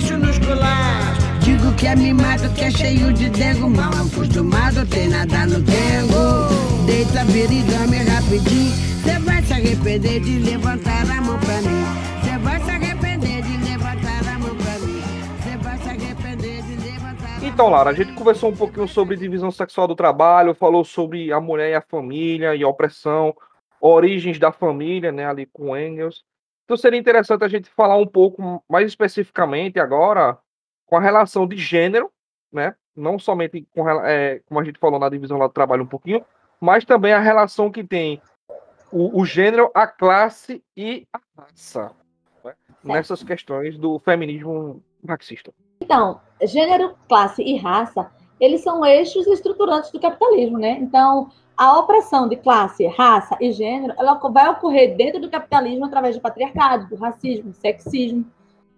capricho nos colares. Digo que é mimado, que é cheio de dengo. Mal acostumado, tem nada no dengo. Deita, vira e dorme rapidinho. Cê vai se arrepender de levantar a mão pra mim. Cê vai se arrepender de levantar a mão pra mim. Cê vai se arrepender de levantar a Então, Lara, a gente conversou um pouquinho sobre divisão sexual do trabalho, falou sobre a mulher e a família e a opressão, origens da família, né, ali com Engels. Então seria interessante a gente falar um pouco mais especificamente agora com a relação de gênero, né, não somente com, é, como a gente falou na divisão lá do trabalho um pouquinho, mas também a relação que tem o, o gênero, a classe e a raça, né, nessas questões do feminismo marxista. Então, gênero, classe e raça, eles são eixos estruturantes do capitalismo, né? Então, a opressão de classe, raça e gênero, ela vai ocorrer dentro do capitalismo através do patriarcado, do racismo, do sexismo,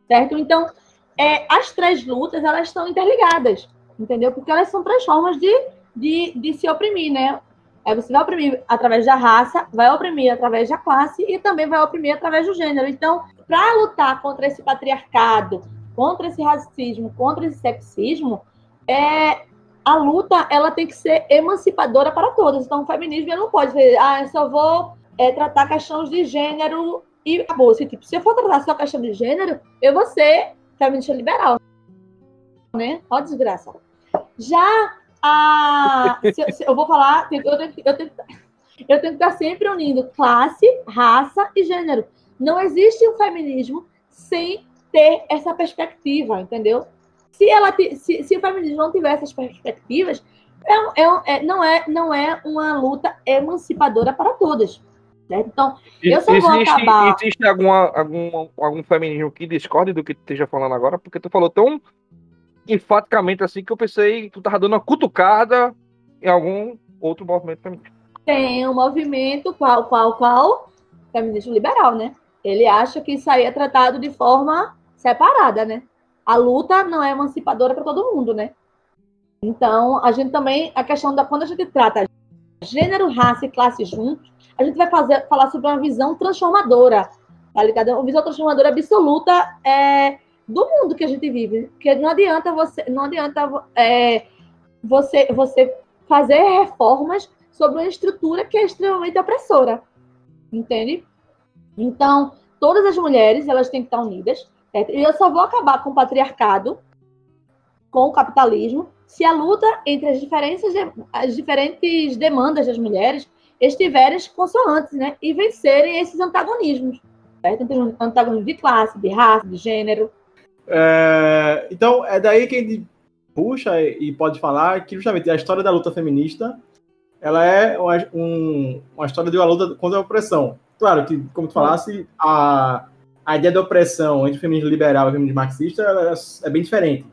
certo? Então, é, as três lutas, elas estão interligadas, entendeu? Porque elas são três formas de, de, de se oprimir, né? É, você vai oprimir através da raça, vai oprimir através da classe e também vai oprimir através do gênero. Então, para lutar contra esse patriarcado, contra esse racismo, contra esse sexismo, é, a luta ela tem que ser emancipadora para todas. Então, o feminismo não pode dizer, ah, eu só vou é, tratar questões de gênero e acabou. Se, tipo, se eu for tratar só questão de gênero, eu vou ser feminista liberal. Né? Ó, desgraça. Já a. Se, se, eu vou falar, eu tenho, eu, tenho, eu tenho que estar sempre unindo classe, raça e gênero. Não existe um feminismo sem ter essa perspectiva, entendeu? Se, ela, se, se o feminismo não tiver essas perspectivas, é, é, é, não, é, não é uma luta emancipadora para todas. Certo? Então, eu só existe, vou acabar... Existe alguma, algum, algum feminismo que discorde do que tu esteja falando agora? Porque tu falou tão enfaticamente assim que eu pensei que tu tava dando uma cutucada em algum outro movimento feminista. Tem um movimento qual, qual, qual? Feminismo liberal, né? Ele acha que isso aí é tratado de forma separada, né? A luta não é emancipadora para todo mundo, né? Então, a gente também, a questão da quando a gente trata gênero, raça e classe juntos, a gente vai fazer, falar sobre uma visão transformadora, tá ligado? Uma visão transformadora absoluta é, do mundo que a gente vive. Porque não adianta você, não adianta é, você, você fazer reformas sobre uma estrutura que é extremamente opressora, entende? Então, todas as mulheres elas têm que estar unidas e eu só vou acabar com o patriarcado, com o capitalismo, se a luta entre as, diferenças de, as diferentes demandas das mulheres estiverem consonantes, né? E vencerem esses antagonismos. Certo? Entre de classe, de raça, de gênero. É, então, é daí que a gente puxa e pode falar que justamente a história da luta feminista ela é uma, um, uma história de uma luta contra a opressão. Claro que, como tu falasse, a, a ideia da opressão entre o feminismo liberal e o feminismo marxista é, é bem diferente.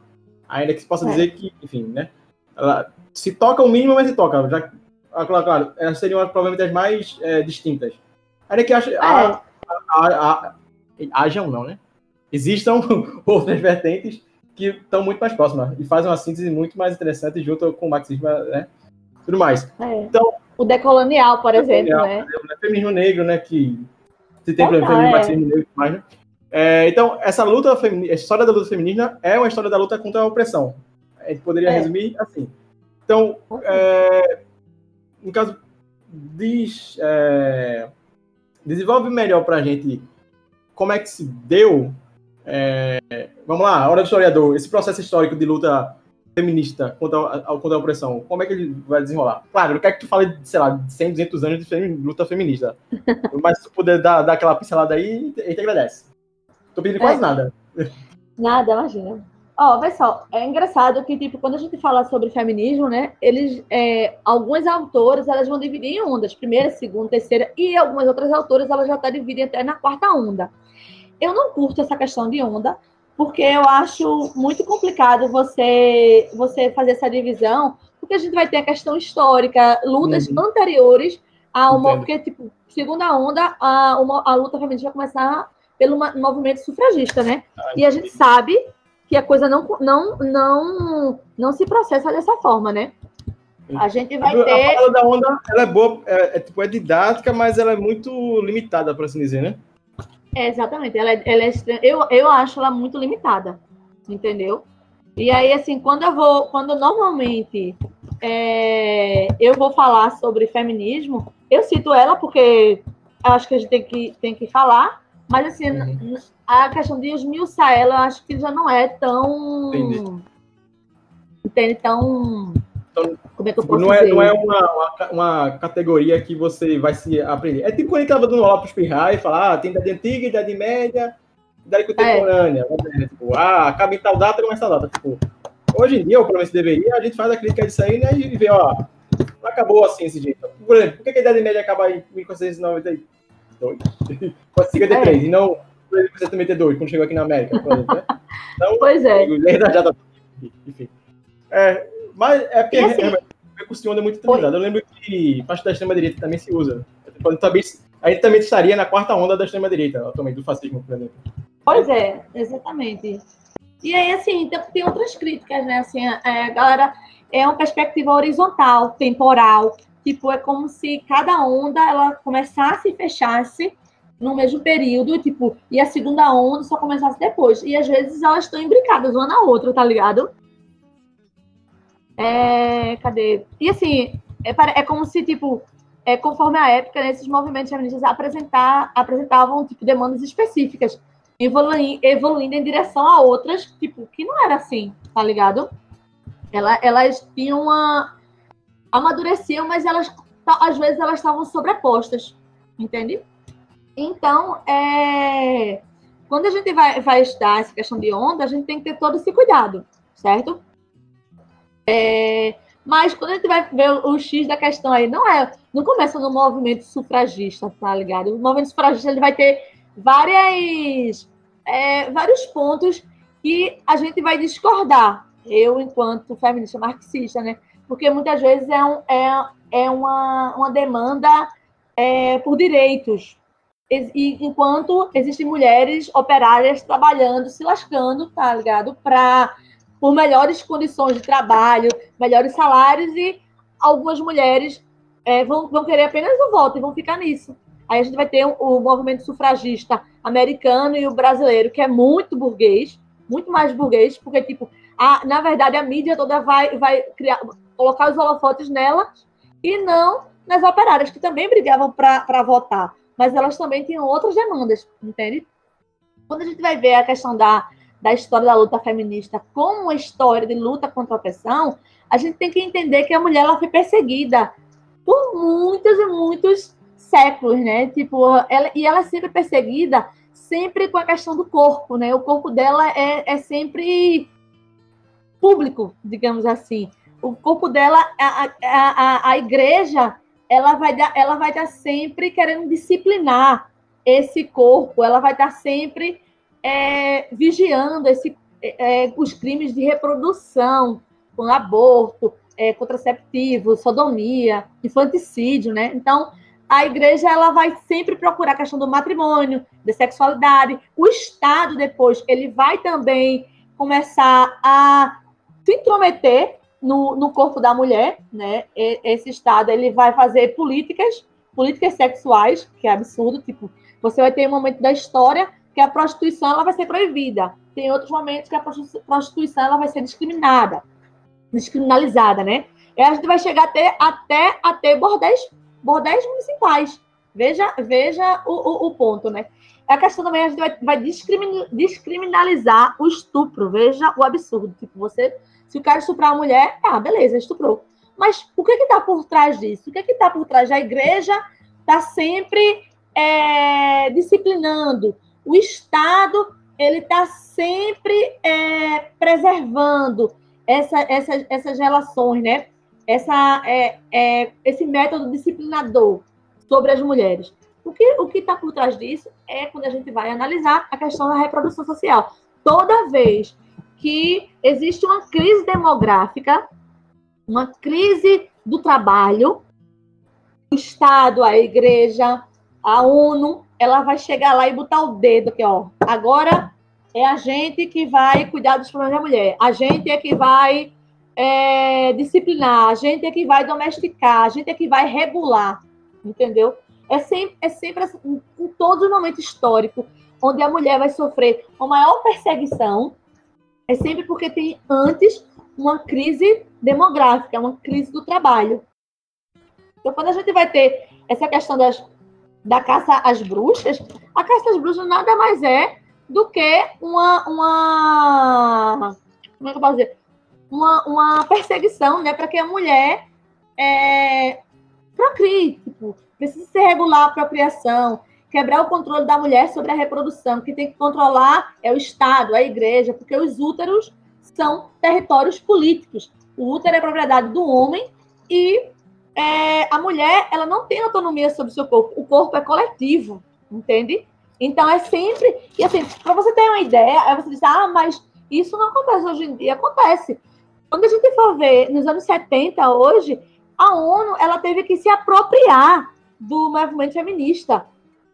Ainda que se possa é. dizer que, enfim, né? Ela se toca o mínimo, mas se toca. Já ah, claro, claro, elas seriam provavelmente as mais é, distintas. Ainda que acho, É. a, hajam não, né? Existam outras vertentes que estão muito mais próximas e fazem uma síntese muito mais interessante junto com o marxismo, né? Tudo mais. É. Então- o decolonial, por exemplo, Decolonial, né? né? Feminismo negro, né? Que se tem Total, feminismo, é. marxismo negro e tudo mais, né? É, então, essa luta feminista, a história da luta feminista é uma história da luta contra a opressão. A gente poderia É. resumir assim. Então, é, no caso, diz, é, desenvolve melhor para a gente como é que se deu. é, vamos lá, hora do historiador, esse processo histórico de luta feminista contra a, contra a opressão, como é que ele vai desenrolar? Claro, não quero que tu fale, sei lá, de 100, 200 anos de luta feminista. Mas se tu puder dar, dar aquela pincelada aí, agradece. Tô pedindo quase É. nada. Nada, imagina. Ó, pessoal, é engraçado que, tipo, quando a gente fala sobre feminismo, né, eles, é, algumas autoras, elas vão dividir em ondas, primeira, segunda, terceira, e algumas outras autoras, elas já estão dividindo até na quarta onda. Eu não curto essa questão de onda, porque eu acho muito complicado você, você fazer essa divisão, porque a gente vai ter a questão histórica, lutas Uhum. anteriores a uma, Entendo. porque, tipo, segunda onda, a, uma, a luta feminista vai começar pelo movimento sufragista, né? E a gente sabe que a coisa não, não, não, não se processa dessa forma, né? A gente vai A ter. parada da onda, ela é boa, é, é, tipo, é didática, mas ela é muito limitada, por assim dizer, né? É, exatamente, ela é, ela é extre- eu, eu acho ela muito limitada, entendeu? E aí, assim, quando eu vou, quando normalmente é, eu vou falar sobre feminismo, eu cito ela porque acho que a gente tem que, tem que falar, mas assim, Uhum. a questão de esmiuçar ela, eu acho que já não é tão. Entendi. Entende? Tão. Então, Como é que eu Tipo, posso não é, dizer? não é uma, uma, uma categoria que você vai se aprender. É tipo quando ele tava dando aula para espirrar e falar, ah, tem idade antiga, idade média, idade contemporânea. né? Tipo, ah, acaba em tal data, começa a data. Tipo, hoje em dia, ou pelo menos deveria, a gente faz a crítica disso aí, né, e vê, ó, não acabou assim esse jeito. Por exemplo, por que a idade média acaba em 1492? 53, e não 1972, quando chegou aqui na América, por exemplo, né? Então, Pois é. Já tá- Enfim. É, mas é porque assim- o percurso de onda é muito utilizado. Eu lembro que parte da extrema-direita também se usa. Também, a gente também estaria na quarta onda da extrema-direita, atualmente, do fascismo, por exemplo. Pois é, exatamente. E aí, assim, tem, tem outras críticas, né? Assim, é, a galera é uma perspectiva horizontal, temporal. Tipo, é como se cada onda ela começasse e fechasse no mesmo período, tipo, e a segunda onda só começasse depois. E às vezes elas estão imbricadas uma na outra, tá ligado? É, cadê? E assim, é, é como se, tipo, é, conforme a época, né, esses movimentos feministas apresentar, apresentavam tipo, demandas específicas evolui- evoluindo em direção a outras, tipo, que não era assim, tá ligado? Ela, elas tinham uma. amadureciam, mas elas, às vezes, elas estavam sobrepostas, entende? Então, é, quando a gente vai, vai estudar essa questão de onda, a gente tem que ter todo esse cuidado, certo? É, mas quando a gente vai ver o, X da questão aí, não é. Não começa no movimento sufragista, tá ligado? O movimento sufragista ele vai ter várias, é, vários pontos que a gente vai discordar. Eu, enquanto feminista marxista, né? Porque muitas vezes é, um, é, é uma, uma demanda é, por direitos. E enquanto existem mulheres operárias trabalhando, se lascando, tá ligado? Para por melhores condições de trabalho, melhores salários, e algumas mulheres é, vão, vão querer apenas o voto e vão ficar nisso. Aí a gente vai ter o, movimento sufragista americano e o brasileiro, que é muito burguês, muito mais burguês, porque, tipo, a, na verdade, a mídia toda vai, vai criar, colocar os holofotes nela e não nas operárias, que também brigavam para votar, mas elas também tinham outras demandas, entende? Quando a gente vai ver a questão da, da história da luta feminista como uma história de luta contra a opressão, a gente tem que entender que a mulher ela foi perseguida por muitos e muitos séculos, né? Tipo, ela, e ela é sempre perseguida, sempre com a questão do corpo, né? O corpo dela é, é sempre público, digamos assim. O corpo dela, a, a, a, a igreja, ela vai dar, ela vai estar sempre querendo disciplinar esse corpo, ela vai estar sempre é, vigiando esse, é, os crimes de reprodução, com aborto, é, contraceptivo, sodomia, infanticídio, né? Então, a igreja ela vai sempre procurar a questão do matrimônio, da sexualidade. O Estado depois ele vai também começar a se intrometer no, no corpo da mulher, né? Esse Estado ele vai fazer políticas, políticas sexuais, que é absurdo, tipo, você vai ter um momento da história que a prostituição ela vai ser proibida. Tem outros momentos que a prostituição ela vai ser discriminada descriminalizada, né? E a gente vai chegar até, até a ter bordéis, bordéis municipais. Veja, veja o, o, o ponto, né? É a questão também, a gente vai, vai descriminalizar o estupro. Veja o absurdo. Tipo, você, se o cara estuprar uma mulher, ah, beleza, estuprou. Mas o que está por trás disso? O que está por trás? A igreja está sempre é, disciplinando. O Estado ele está sempre é, preservando essa, essa, essas relações, né? Essa, é, é, esse método disciplinador sobre as mulheres. O que o está por trás disso é quando a gente vai analisar a questão da reprodução social. Toda vez que existe uma crise demográfica, uma crise do trabalho, o Estado, a igreja, a ONU, ela vai chegar lá e botar o dedo aqui, ó. Agora é a gente que vai cuidar dos problemas da mulher. A gente é que vai é, disciplinar, a gente é que vai domesticar, a gente é que vai regular, entendeu? É sempre, é sempre assim, em todos os momentos históricos onde a mulher vai sofrer a maior perseguição, é sempre porque tem antes uma crise demográfica, uma crise do trabalho. Então, quando a gente vai ter essa questão das, da caça às bruxas, a caça às bruxas nada mais é do que uma, uma como é que eu posso dizer? Uma, uma perseguição, né, para que a mulher é, procrie, tipo, precisa se regular a procriação, quebrar o controle da mulher sobre a reprodução, que tem que controlar é o Estado, a igreja, porque os úteros são territórios políticos. O útero é propriedade do homem e é, a mulher ela não tem autonomia sobre o seu corpo. O corpo é coletivo, entende? Então é sempre. E assim, para você ter uma ideia, aí você diz, ah, mas isso não acontece hoje em dia. Acontece. Quando a gente for ver nos anos 70, hoje, a ONU ela teve que se apropriar do movimento feminista.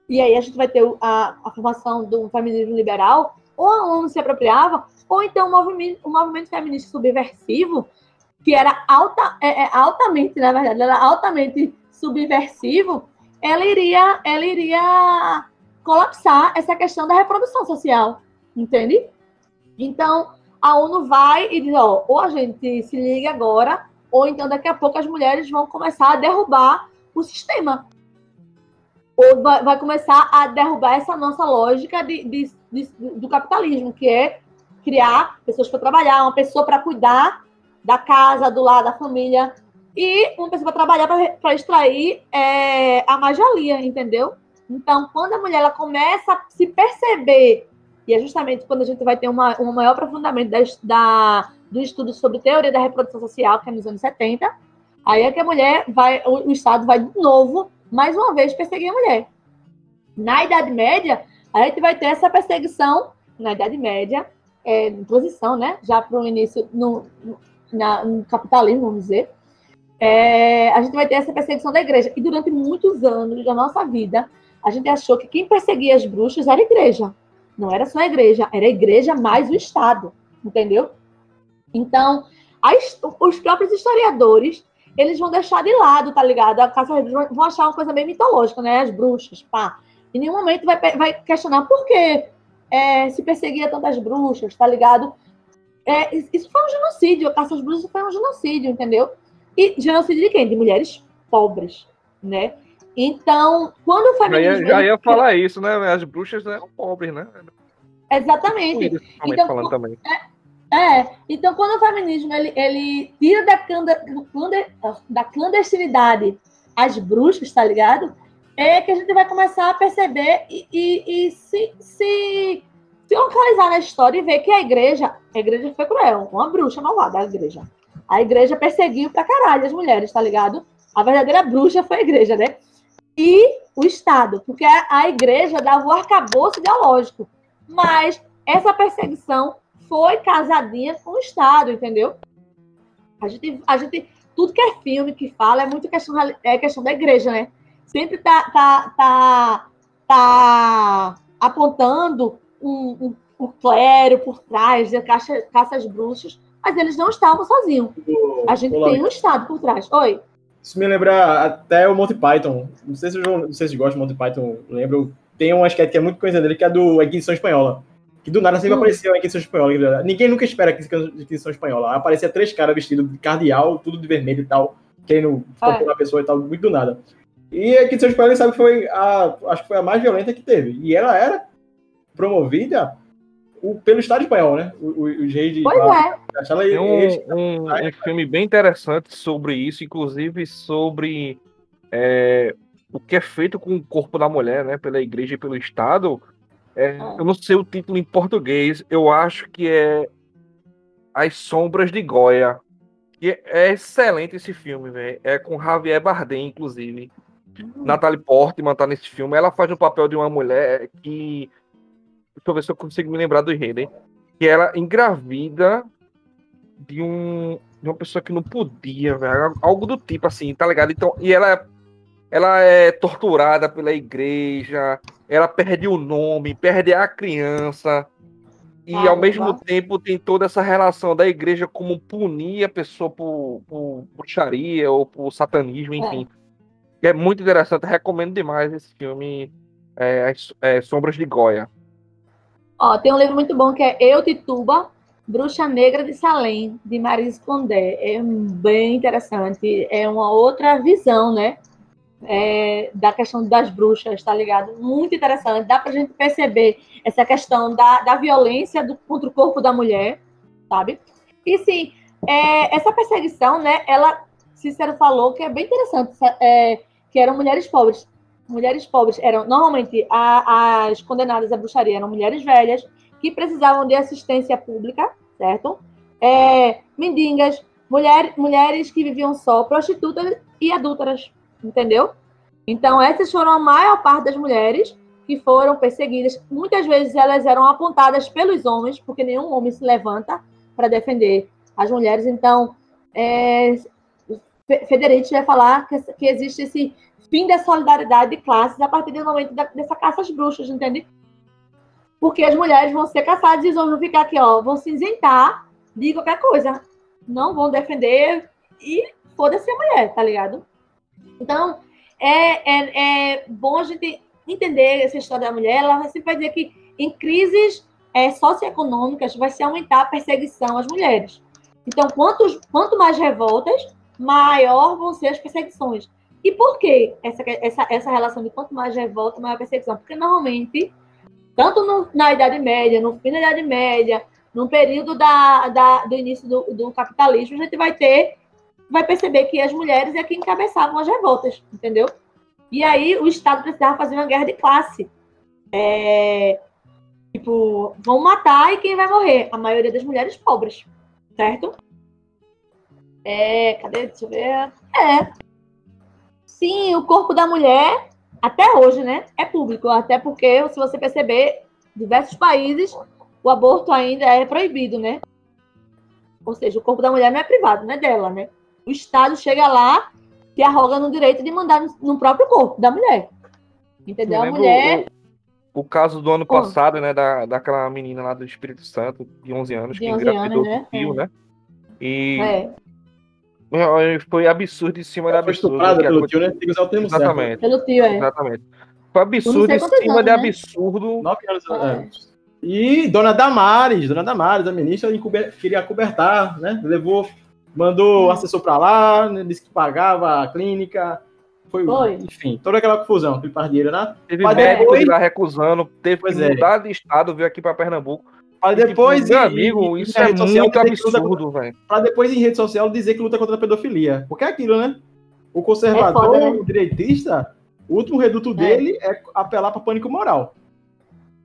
E aí a gente vai ter a, a formação do feminismo liberal, ou a ONU se apropriava, ou então o movimento, o movimento feminista subversivo, que era alta, é, é, altamente, na verdade, era altamente subversivo, ela iria, ela iria colapsar essa questão da reprodução social, entende? Então, a ONU vai e diz, ó, ou a gente se liga agora, ou então daqui a pouco as mulheres vão começar a derrubar o sistema. Ou vai, vai começar a derrubar essa nossa lógica de, de, de, do capitalismo, que é criar pessoas para trabalhar, uma pessoa para cuidar da casa, do lar, da família, e uma pessoa para trabalhar para extrair é, a magia, entendeu? Então, quando a mulher ela começa a se perceber, e é justamente quando a gente vai ter uma, um maior aprofundamento da, da, do estudo sobre teoria da reprodução social, que é nos anos 70, aí é que a mulher vai, o, o Estado vai de novo, mais uma vez, perseguir a mulher. Na Idade Média, a gente vai ter essa perseguição, na Idade Média, é, transição, né? Já para o início no, na, no capitalismo, vamos dizer. É, a gente vai ter essa perseguição da igreja. E durante muitos anos da nossa vida, a gente achou que quem perseguia as bruxas era a igreja. Não era só a igreja, era a igreja mais o Estado, entendeu? Então, as, os próprios historiadores, eles vão deixar de lado, tá ligado? A caça vão achar uma coisa meio mitológica, né? As bruxas, pá. Em nenhum momento vai, vai questionar por que é, se perseguia tantas bruxas, tá ligado? É, isso foi um genocídio, a caça às bruxas foi um genocídio, entendeu? E genocídio de quem? De mulheres pobres, né? Então, quando o feminismo. Já ia, já ia falar isso, né? As bruxas eram pobres, né? Exatamente. Então, falando também. É, é, então, quando o feminismo ele, ele tira da, da clandestinidade as bruxas, tá ligado? É que a gente vai começar a perceber e, e, e se, se, se localizar na história e ver que a igreja, a igreja foi cruel, uma bruxa malvada, a igreja. A igreja perseguiu pra caralho as mulheres, tá ligado? A verdadeira bruxa foi a igreja, né? e o Estado, porque a igreja dava o arcabouço ideológico. Mas essa perseguição foi casadinha com o Estado, entendeu? A gente, a gente, tudo que é filme que fala é muito questão, é questão da igreja, né? Sempre tá, tá, tá, tá apontando um, um, um clero por trás, de caça, caça às bruxas, mas eles não estavam sozinhos. A gente tem um Estado por trás. Oi. Isso me lembra até o Monty Python. Não sei se, não sei se gostam do Monty Python, lembro. Tem uma sketch que é muito conhecida dele, que é do Inquisição Espanhola. Que do nada sempre hum. apareceu a Inquisição Espanhola. Ninguém nunca espera a Inquisição Espanhola. Aparecia três caras vestidos de cardeal, tudo de vermelho e tal, querendo torturar é. a pessoa e tal, muito do nada. E a Inquisição Espanhola, sabe, foi a, acho que foi a mais violenta que teve. E ela era promovida o, pelo Estado espanhol, né? Os reis de. Pois é. Tem um, um, um, filme bem interessante sobre isso, inclusive sobre é, o que é feito com o corpo da mulher, né? Pela igreja e pelo Estado. É, ah. eu não sei o título em português, eu acho que é As Sombras de Goya. Que é excelente esse filme, velho. É com Javier Bardem, inclusive. Hum. Natalie Portman tá nesse filme. Ela faz o papel de uma mulher que Deixa eu ver se eu consigo me lembrar do enredo, Que ela engravida de um de uma pessoa que não podia, velho. Algo do tipo assim, tá ligado? Então, e ela ela é torturada pela igreja, ela perde o nome, perde a criança. E ah, ao mesmo tempo tem toda essa relação da igreja como punir a pessoa por, por bruxaria ou por satanismo, enfim. É. é muito interessante, recomendo demais esse filme é, é, Sombras de Goya. Ó, tem um livro muito bom que é Eu Tituba, Bruxa Negra de Salem, de Maris Condé. É bem interessante. É uma outra visão, né? É, da questão das bruxas, tá ligado? Muito interessante. Dá pra gente perceber essa questão da, da violência do, contra o corpo da mulher, sabe? E sim, é, essa perseguição, né? Ela, Cícero falou que é bem interessante, é, que eram mulheres pobres mulheres pobres eram normalmente a, as condenadas à bruxaria eram mulheres velhas que precisavam de assistência pública, certo? É, mendigas, mulher, mulheres que viviam só, prostitutas e adúlteras, entendeu? Então essas foram a maior parte das mulheres que foram perseguidas. Muitas vezes elas eram apontadas pelos homens, porque nenhum homem se levanta para defender as mulheres. Então, é, Federici vai falar que, que existe esse fim da solidariedade de classes a partir do momento da, dessa caça às bruxas, entende? Porque as mulheres vão ser caçadas e vão ficar aqui, ó, vão se isentar de qualquer coisa. Não vão defender e foda-se a mulher, tá ligado? Então, é, é, é bom a gente entender essa história da mulher. Ela sempre vai dizer que em crises é, socioeconômicas vai se aumentar a perseguição às mulheres. Então, quantos, quanto mais revoltas, maior vão ser as perseguições. E por que essa, essa, essa relação de quanto mais revolta, maior perseguição? Porque normalmente, tanto no, na Idade Média, no fim da Idade Média, no período da, da, do início do, do capitalismo, a gente vai ter, vai perceber que as mulheres é que encabeçavam as revoltas, entendeu? E aí o Estado precisava fazer uma guerra de classe. É, tipo, vão matar e quem vai morrer? A maioria das mulheres pobres, certo? É, cadê? Deixa eu ver. É, Sim, o corpo da mulher, até hoje, né, é público. Até porque, se você perceber, diversos países, o aborto ainda é proibido, né? Ou seja, o corpo da mulher não é privado, não é dela, né? O Estado chega lá e arroga no direito de mandar no próprio corpo da mulher. Entendeu? A mulher. O, o, caso do ano passado, né, da, daquela menina lá do Espírito Santo, de 11 anos, de 11 que engravidou anos, né? do é. né? E é. Foi absurdo em cima de absurdo. Foi pelo tio, né? Tem que usar o termo Exatamente. Certo. Pelo tio, é. Exatamente. Foi absurdo em cima anos, de né? absurdo. Nove anos. É. E Dona Damares, Dona Damares, a ministra, queria cobertar, né? Levou, mandou hum. assessor para lá, né? disse que pagava a clínica. Foi, Foi, enfim, toda aquela confusão, aquele pardieiro, né? Teve Mas médico depois... lá recusando, teve pois que é. mudar de estado, veio aqui para Pernambuco. Para depois. Meu amigo, isso é muito absurdo, velho. Para depois em rede social dizer que luta contra a pedofilia. Porque é aquilo, né? O conservador, é né? o direitista, o último reduto é. dele é apelar para pânico moral.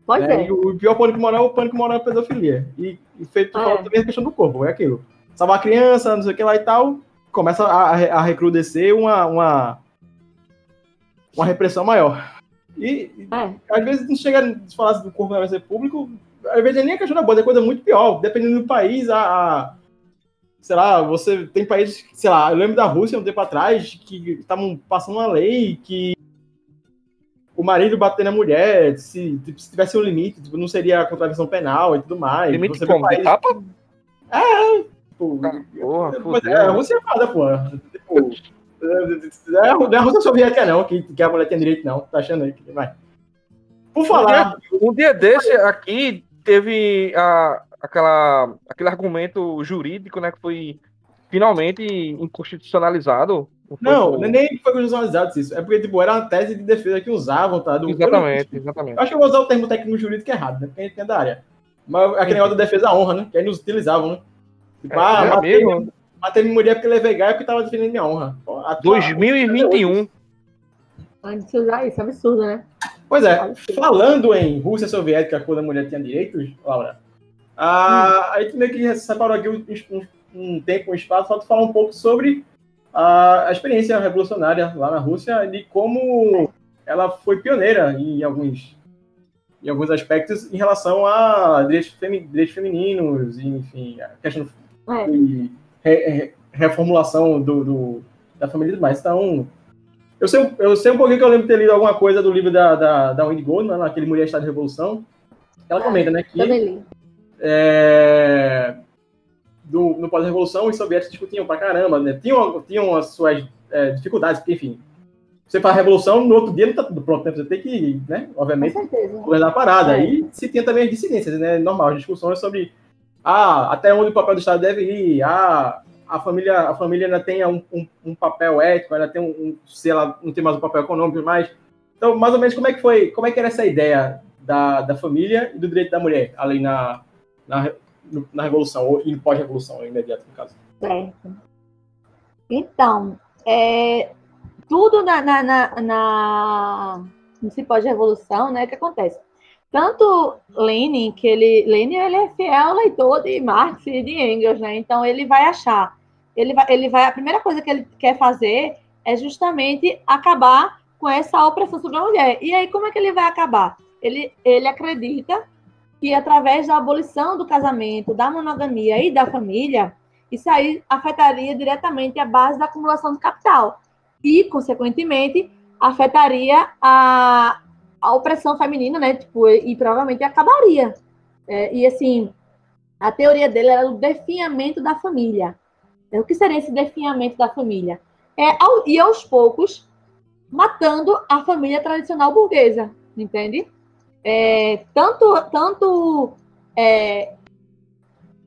Pode é, é. o pior pânico moral é o pânico moral é a pedofilia. E, e feito é. também a questão do corpo, é aquilo. Salvar a criança, não sei o que lá e tal, começa a, a recrudescer uma, uma, uma repressão maior. E, é. às vezes não chega a falar do corpo vai ser público, às vezes nem a questão da boa, é coisa muito pior. Dependendo do país, a, sei lá, você tem países, sei lá, eu lembro da Rússia um tempo atrás que estavam passando uma lei que o marido bater na mulher, se, tipo, se tivesse um limite, tipo, não seria contravenção penal e tudo mais. Limite você como? país... De tapa? É, tipo, Ah, porra, mas fudeu. é, a Rússia é foda, pô. Tipo, é, não é a Rússia soviética, não, que, que a mulher tem direito, não. Tá achando aí que vai. Por falar, Um dia desse aqui teve a, aquela, aquele argumento jurídico, né, que foi finalmente inconstitucionalizado. não, Foi- nem foi constitucionalizado isso. É porque, tipo, era uma tese de defesa que usavam, tá? Do, Exatamente, exatamente. Eu acho que eu vou usar o termo técnico jurídico errado, né? Porque a gente é da área. Mas aquele negócio da defesa honra, né? Que aí nos utilizavam, né? Tipo, ah, Meu matei, amigo, matei minha mulher porque ele é vegano porque tava defendendo minha honra. Pô, a tua- 2021. Antes de usar isso, é absurdo, né? Pois é, falando em Rússia Soviética, quando a mulher tinha direitos, Laura, a, a gente meio que separou aqui um, um- tempo, um espaço, para falar um pouco sobre a, a experiência revolucionária lá na Rússia e de ela foi pioneira em alguns, em alguns aspectos em relação a direitos, femi- direitos femininos, enfim, a questão É. de re- re- reformulação do, do- da família e tudo mais. Então, eu sei, um- eu sei um pouquinho que eu lembro de ter lido alguma coisa do livro da, da, da Wendy Goldman, naquele Mulher Estado de Revolução. Ela comenta, né, que é, do, no pós-revolução os soviéticos discutiam pra caramba, né? Tinham, tinham as suas é, dificuldades, porque, enfim, você faz a revolução, no outro dia não tá tudo pronto, né? Você tem que, né, obviamente, coisa da parada. É. E se tinha também as dissidências, né? Normal, as discussões sobre ah, até onde o papel do Estado deve ir, ah, a família, a família ainda tem um, um, um papel ético, ainda tem um, um, sei lá, não tem mais um papel econômico, mas. Então, mais ou menos, como é que foi, como é que era essa ideia da, da família e do direito da mulher, ali na, na, na Revolução, ou e pós-revolução, imediato, no caso. Certo. Então, é, tudo na, na, na, na nesse pós-revolução, né, que acontece? Tanto Lenin, que ele, Lenin, ele é fiel leitor de Marx e de Engels, né? Então ele vai achar, ele vai, ele vai, a primeira coisa que ele quer fazer é justamente acabar com essa opressão sobre a mulher. E aí como é que ele vai acabar? Ele, ele acredita que através da abolição do casamento, da monogamia e da família, isso aí afetaria diretamente a base da acumulação do capital e, consequentemente, afetaria a, a opressão feminina, né? Tipo, e, e provavelmente acabaria. É, e assim, a teoria dele era o definhamento da família. É, O que seria esse definhamento da família? É, ao, e aos poucos, matando a família tradicional burguesa, entende? É, tanto tanto é,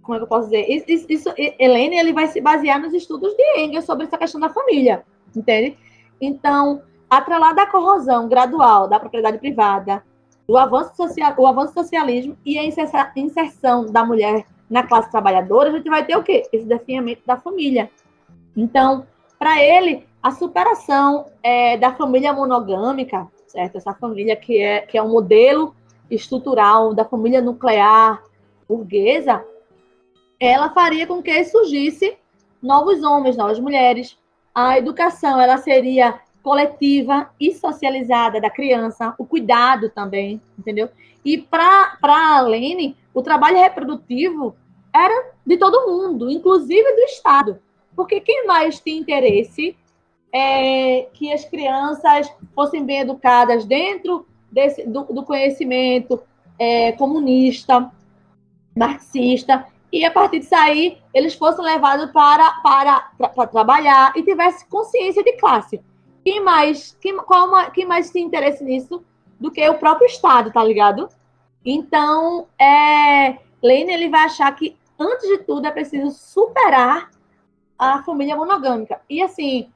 como é que eu posso dizer? Isso, isso, Helene ele vai se basear nos estudos de Engels sobre essa questão da família, entende? Então, atrelada à corrosão gradual da propriedade privada, do avanço social, o avanço do socialismo e a inserção da mulher na classe trabalhadora, a gente vai ter o quê? Esse definhamento da família. Então, para ele, a superação é, da família monogâmica, certo? Essa família que é, que é um modelo estrutural da família nuclear burguesa, ela faria com que surgisse novos homens, novas mulheres. A educação ela seria coletiva e socializada da criança, o cuidado também, entendeu? E para a Lene, o trabalho reprodutivo era de todo mundo, inclusive do Estado. Porque quem mais tinha interesse é que as crianças fossem bem educadas dentro desse, do, do conhecimento é, comunista, marxista, e a partir disso aí eles fossem levados para, para, para trabalhar e tivesse consciência de classe. Quem mais, quem, qual quem mais tem interesse nisso do que o próprio Estado, tá ligado? Então, é, Lane ele vai achar que, antes de tudo, é preciso superar a família monogâmica. E assim,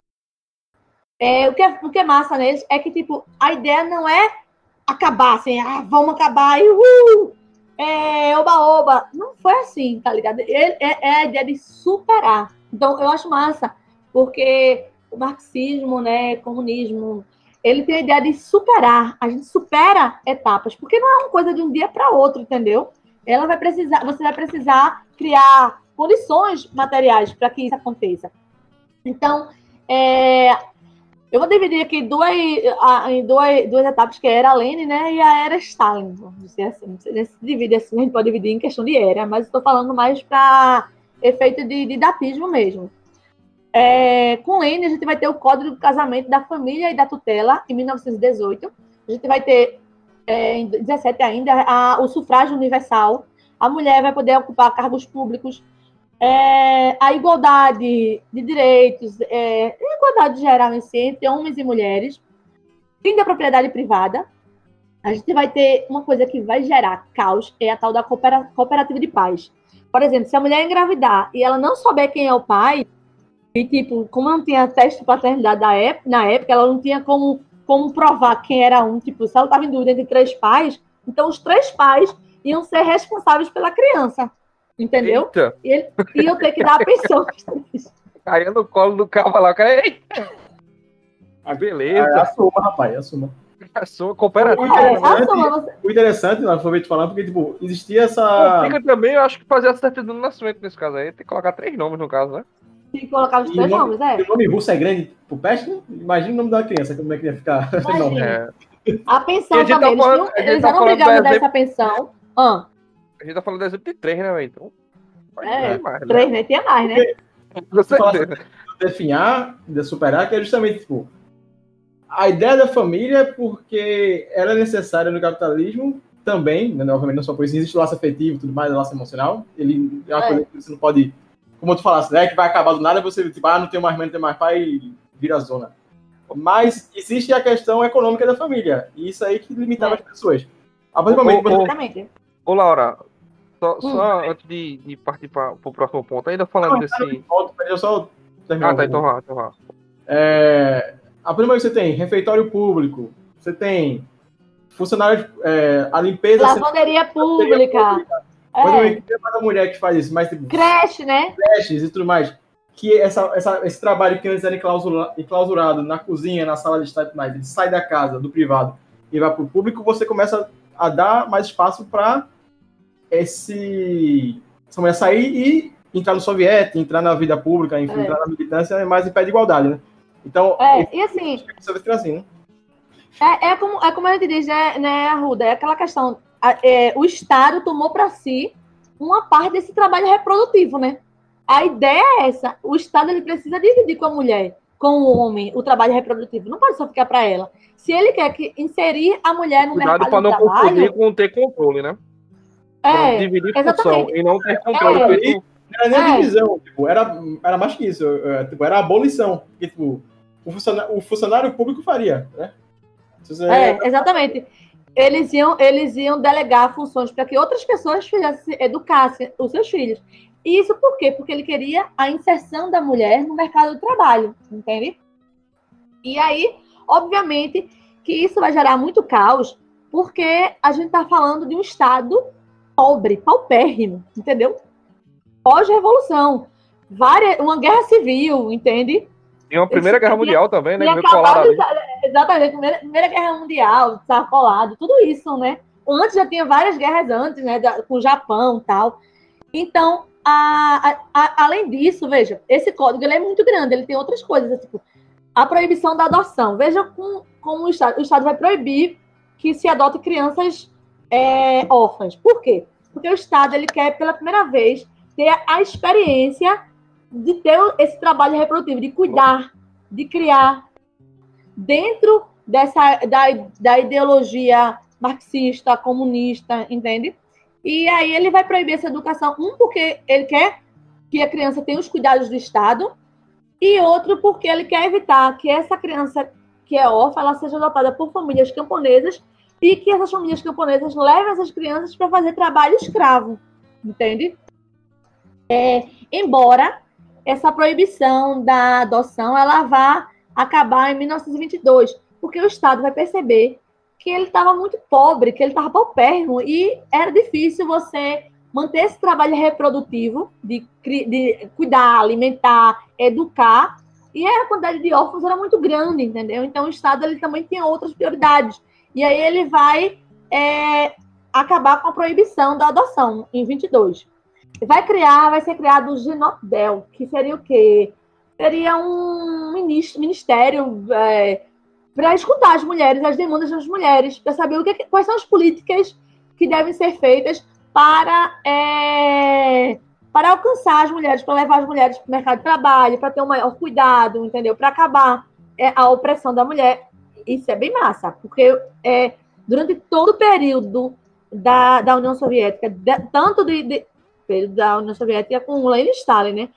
é, o, que é, o que é massa neles é que, tipo, a ideia não é acabar assim, ah, vamos acabar e uhul! É, oba, oba. Não foi assim, tá ligado? É, é a ideia de superar. Então, eu acho massa, porque o marxismo, né, comunismo, ele tem a ideia de superar. A gente supera etapas, porque não é uma coisa de um dia para outro, entendeu? Ela vai precisar, você vai precisar criar condições materiais para que isso aconteça. Então, é, eu vou dividir aqui duas, em duas, duas etapas, que é a era Lenin né, e a era Stalin. Vamos assim. Se divide assim, a gente pode dividir em questão de era, mas estou falando mais para efeito de didatismo mesmo. É, com Lênin, a gente vai ter o Código do Casamento da Família e da Tutela, em 1918. A gente vai ter, é, em 17 ainda, a, o sufrágio universal. A mulher vai poder ocupar cargos públicos. É, a igualdade de direitos, é, a igualdade geral em si, entre homens e mulheres. Fim da propriedade privada. A gente vai ter uma coisa que vai gerar caos, é a tal da coopera, cooperativa de paz. Por exemplo, se a mulher engravidar e ela não souber quem é o pai, e, tipo, como não tinha teste de paternidade na época, ela não tinha como, como provar quem era um. Tipo, se ela estava em dúvida entre três pais, então os três pais iam ser responsáveis pela criança. Entendeu? Eita, E ele iam ter que dar a pensão. caía no colo do cavalo lá. o cara! Ah, É, beleza. assuma, rapaz, assuma. Sua cooperativa. É, Interessante. assuma, você- O interessante, não foi te falando, porque, tipo, existia essa. Complica também, eu acho que fazer a certidão do nascimento nesse caso aí. Tem que colocar três nomes no caso, né? Tem que colocar os E três o nome- nomes, é. O nome russo é grande pro peste, né? Imagina o nome da criança, como é que ia ficar. Não. É, A pensão a tá também, eles, falando- gente eles tá eram falando obrigados a dar exemplo- essa pensão. Ah, a gente tá falando do exemplo de três, né? Então. Pode É, mais, né? três, né? Tinha mais, né? Com certeza. definhar, de superar, que é justamente, tipo, a ideia da família, porque ela é necessária no capitalismo também, né, obviamente não só por isso, existe o laço afetivo e tudo mais, o laço emocional, ele é uma É. coisa que você não pode, como tu falasse, né, que vai acabar do nada, você, tipo, ah, não tenho mais mãe, não tenho mais pai, e vira zona. Mas existe a questão econômica da família, e isso aí que limitava É. as pessoas. A partir do momento que Ô, você... ô, Exatamente. Ô, Laura, só, Hum. só antes de, de partir para o próximo ponto, ainda falando desse. Volta, Deixa eu só terminar. Ah, tá, então vá, então vá. É, a primeira que você tem refeitório público, você tem funcionário, é, a limpeza Lavanderia pública. Mas É. é mais a mulher que faz isso, mas tipo, Creche, né? creches e tudo mais. Que essa, essa, esse trabalho que antes era enclausura- enclausurado na cozinha, na sala de estar e tudo mais, ele sai da casa, do privado, e vai para o público, você começa a dar mais espaço para esse essa mulher sair e entrar no soviete, entrar na vida pública, enfim, É. entrar na militância, mais em pé de igualdade, né? Então, É, e assim, ficar assim, né? É, é, como, é como a gente diz, né, né, Arruda? É aquela questão. A- é, o Estado tomou para si uma parte desse trabalho reprodutivo, né? A ideia é essa. O Estado ele precisa dividir com a mulher, com o homem, o trabalho reprodutivo. Não pode só ficar para ela. Se ele quer que inserir a mulher no Cuidado mercado para não de confundir trabalho, com ter controle, né? Pra é, dividir função exatamente. e não ter controle. É. feito- Não era nem a É. divisão, tipo, era, era mais que isso, é, tipo, era a abolição. Porque, tipo, o funcionário, o funcionário público faria, né? Você- É, exatamente. Eles iam, eles iam delegar funções para que outras pessoas fizessem, educassem os seus filhos. E isso por quê? Porque ele queria a inserção da mulher no mercado de trabalho, entende? E aí, obviamente, que isso vai gerar muito caos, porque a gente está falando de um Estado pobre, paupérrimo, entendeu? Pós-revolução. Várias, uma guerra civil, entende? E uma Primeira Guerra Mundial também, né? Meio colado exa- exatamente, primeira, primeira Guerra Mundial, colado, tudo isso, né? Antes já tinha várias guerras antes, né? da- com o Japão e tal. Então, a- a- a- além disso, veja, esse código ele é muito grande, ele tem outras coisas, tipo, a proibição da adoção. Veja com, como o Estado, o Estado vai proibir que se adote crianças é, órfãs. Por quê? Porque o Estado ele quer, pela primeira vez, ter a experiência de ter esse trabalho reprodutivo, de cuidar, de criar dentro dessa da, da ideologia marxista, comunista, entende? E aí ele vai proibir essa educação, um porque ele quer que a criança tenha os cuidados do Estado e outro porque ele quer evitar que essa criança que é órfã ela seja adotada por famílias camponesas e que essas famílias camponesas levem essas crianças para fazer trabalho escravo, entende? É, embora essa proibição da adoção ela vá acabar em 1922, porque o Estado vai perceber que ele estava muito pobre, que ele estava paupérrimo e era difícil você manter esse trabalho reprodutivo de, de cuidar, alimentar, educar e a quantidade de órfãos era muito grande, entendeu? Então o Estado ele também tinha outras prioridades e aí ele vai é, acabar com a proibição da adoção em 22 vai criar, vai ser criado o Ginopdel, que seria o quê? Seria um minis- ministério para escutar as mulheres, as demandas das mulheres, para saber o que, quais são as políticas que devem ser feitas para, é, para alcançar as mulheres, para levar as mulheres para o mercado de trabalho, para ter um maior cuidado, entendeu? Para acabar é, a opressão da mulher. Isso é bem massa, porque é, durante todo o período da, da União Soviética, de, tanto de, de, período da União Soviética com Lenin e Stalin, né?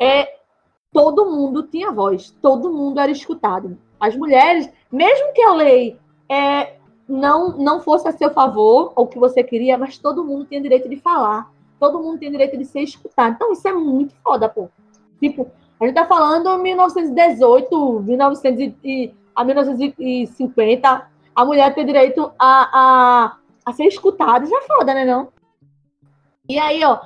É, todo mundo tinha voz, todo mundo era escutado. As mulheres, mesmo que a lei é, não, não fosse a seu favor, ou que você queria, mas todo mundo tinha direito de falar, todo mundo tem direito de ser escutado. Então, isso é muito foda, pô. Tipo, a gente tá falando 1918, 1900 e, a 1950, a mulher tem direito a, a, a ser escutada, isso é foda, né, não? E aí, ó,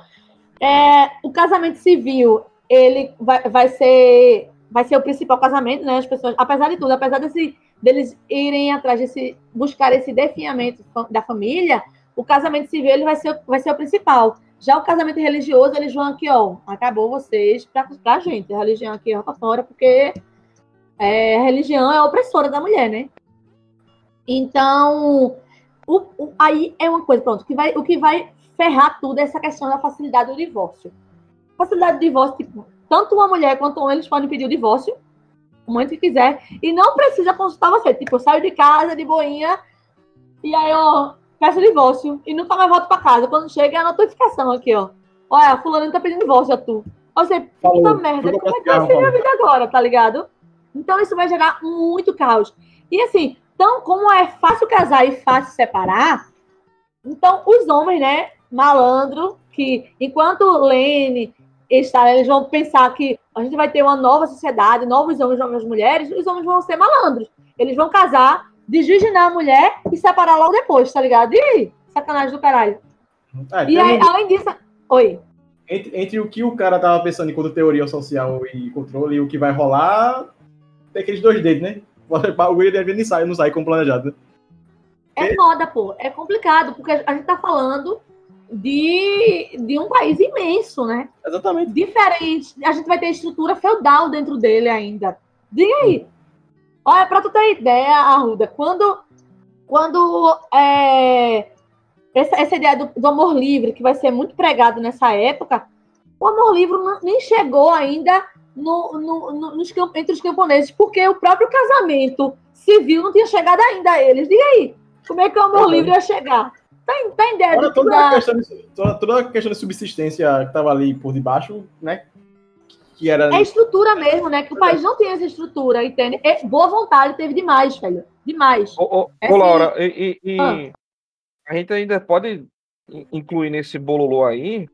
é, o casamento civil, ele vai, vai ser vai ser o principal casamento, né? As pessoas, apesar de tudo, apesar desse, deles irem atrás de buscar esse definhamento da família, o casamento civil ele vai ser, vai ser o principal. Já o casamento religioso, eles vão aqui, ó, acabou vocês pra, pra gente. A religião aqui, ó, pra fora, porque é, a religião é a opressora da mulher, né? Então, o, o, aí é uma coisa, pronto, que vai, o que vai ferrar tudo é essa questão da facilidade do divórcio. Facilidade do divórcio, tipo, tanto uma mulher quanto um homem, eles podem pedir o divórcio, o momento que quiser, e não precisa consultar você. Tipo, eu saio de casa de boinha, e aí eu peço divórcio, e nunca mais volto para casa. Quando chega, é a notificação aqui, ó. Olha, fulano tá pedindo divórcio a tu. Ou seja, puta merda, como é que vai ser minha vida agora, tá ligado? Então isso vai gerar muito caos. E assim, então, como é fácil casar e fácil separar, então os homens, né, malandro, que enquanto Lene está, eles vão pensar que a gente vai ter uma nova sociedade, novos homens, novas mulheres, os homens vão ser malandros. Eles vão casar, desvirginar a mulher e separar logo depois, tá ligado? E sacanagem do caralho. Ah, e aí, além disso. Oi. Entre, entre, o que o cara tava pensando enquanto teoria social e controle e o que vai rolar, tem aqueles dois dedos, né? O Will deve não sair, não sai como planejado. Né? É foda, pô. É complicado, porque a gente tá falando de, de um país imenso, né? Exatamente. Diferente. A gente vai ter estrutura feudal dentro dele ainda. Diga aí. Olha, para tu ter ideia, Arruda, quando, quando é, essa, essa ideia do, do, amor livre, que vai ser muito pregado nessa época, o amor livre não, nem chegou ainda no, no, no, nos, entre os camponeses, porque o próprio casamento civil não tinha chegado ainda a eles. Diga aí, como é que o amor livre ia chegar? Tem, tem ideia Olha, toda, da... a questão de, toda, toda, a questão de subsistência que estava ali por debaixo, né? Que era... É estrutura mesmo, né? Que o país não tem essa estrutura, entende? É, boa vontade teve demais, velho. Demais. Ô, ô, é ô Laura, e, e ah. a gente ainda pode incluir nesse bololô aí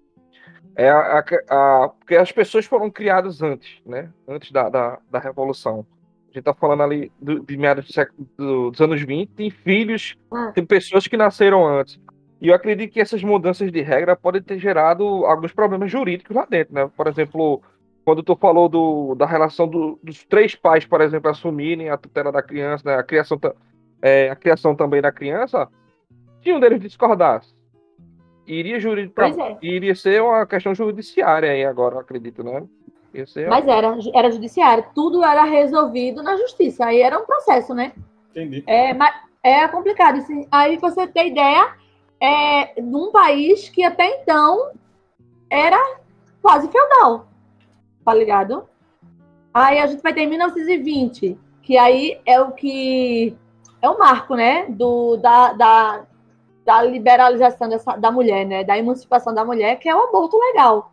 é a, a, a, porque as pessoas foram criadas antes, né? Antes da, da, da Revolução. A gente tá falando ali do, de meados do século, do, dos anos 20, tem filhos, ah. tem pessoas que nasceram antes. E eu acredito que essas mudanças de regra podem ter gerado alguns problemas jurídicos lá dentro, né? Por exemplo, quando tu falou do, da relação do, dos três pais, por exemplo, assumirem a tutela da criança, né? a, criação, é, a criação também da criança, se um deles discordasse, iria, jurídico pra, é. iria ser uma questão judiciária aí agora, eu acredito, né? Mas era, era judiciário, tudo era resolvido na justiça, aí era um processo, né? Entendi. É, mas é complicado. Assim, aí você tem ideia é, de um país que até então era quase feudal, tá ligado? Aí a gente vai ter 1920, que aí é o que é o marco, né, do, da, da, da liberalização dessa, da mulher, né, da emancipação da mulher, que é o aborto legal.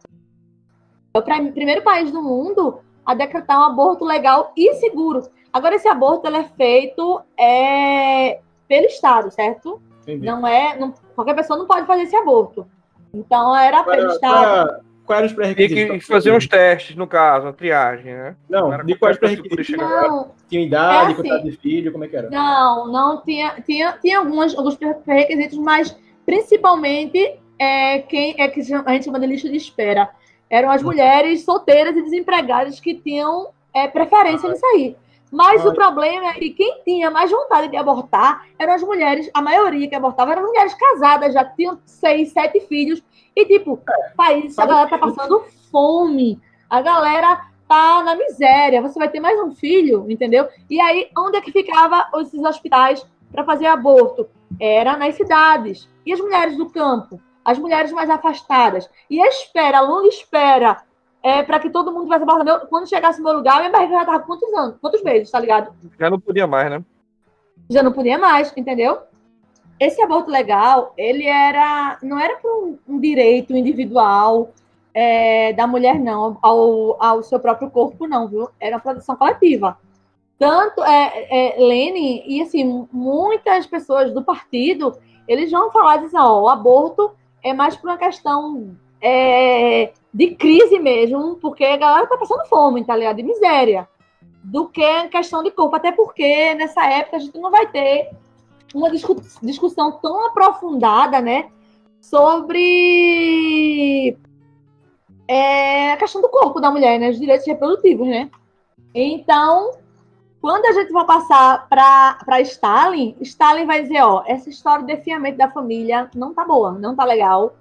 É o primeiro país do mundo a decretar um aborto legal e seguro. Agora, esse aborto ele é feito é, pelo Estado, certo? Entendi. Não é. Não, qualquer pessoa não pode fazer esse aborto. Então, era qual pelo Estado. Qual, era os pré-requisitos? Tinha que fazer uns testes, no caso, uma triagem, né? Não, não de quais pré-requisitos? Não, tinha idade, é assim, de filho, como é que era? Não, não, tinha, tinha, tinha algumas, alguns pré-requisitos, mas principalmente é, quem é que a gente chama de lista de espera eram as mulheres solteiras e desempregadas que tinham é, preferência nisso aí. Mas o problema é que quem tinha mais vontade de abortar eram as mulheres, a maioria que abortava eram mulheres casadas, já tinham seis, sete filhos. E, tipo, país, a galera tá passando fome, a galera tá na miséria, você vai ter mais um filho, entendeu? E aí, onde é que ficava esses hospitais para fazer aborto? Era nas cidades. E as mulheres do campo? As mulheres mais afastadas. E a espera, a longa espera, é, para que todo mundo tivesse abortado. Quando chegasse no meu lugar, minha barriga já estava quantos anos? Quantos meses, tá ligado? Já não podia mais, né? Já não podia mais, entendeu? Esse aborto legal, ele era. Não era para um, um, direito individual é, da mulher, não, ao, ao seu próprio corpo, não, viu? Era uma proteção coletiva. Tanto é, é, Lenin e assim, muitas pessoas do partido, eles vão falar assim, ó, o aborto é mais por uma questão é, de crise mesmo, porque a galera tá passando fome, tá ligado? De miséria, do que questão de corpo. Até porque nessa época a gente não vai ter uma discussão tão aprofundada, né? Sobre é, a questão do corpo da mulher, né? Os direitos reprodutivos, né? Então, quando a gente vai passar para Stalin, Stalin vai dizer, ó, essa história de defiamento da família não tá boa, não tá legal.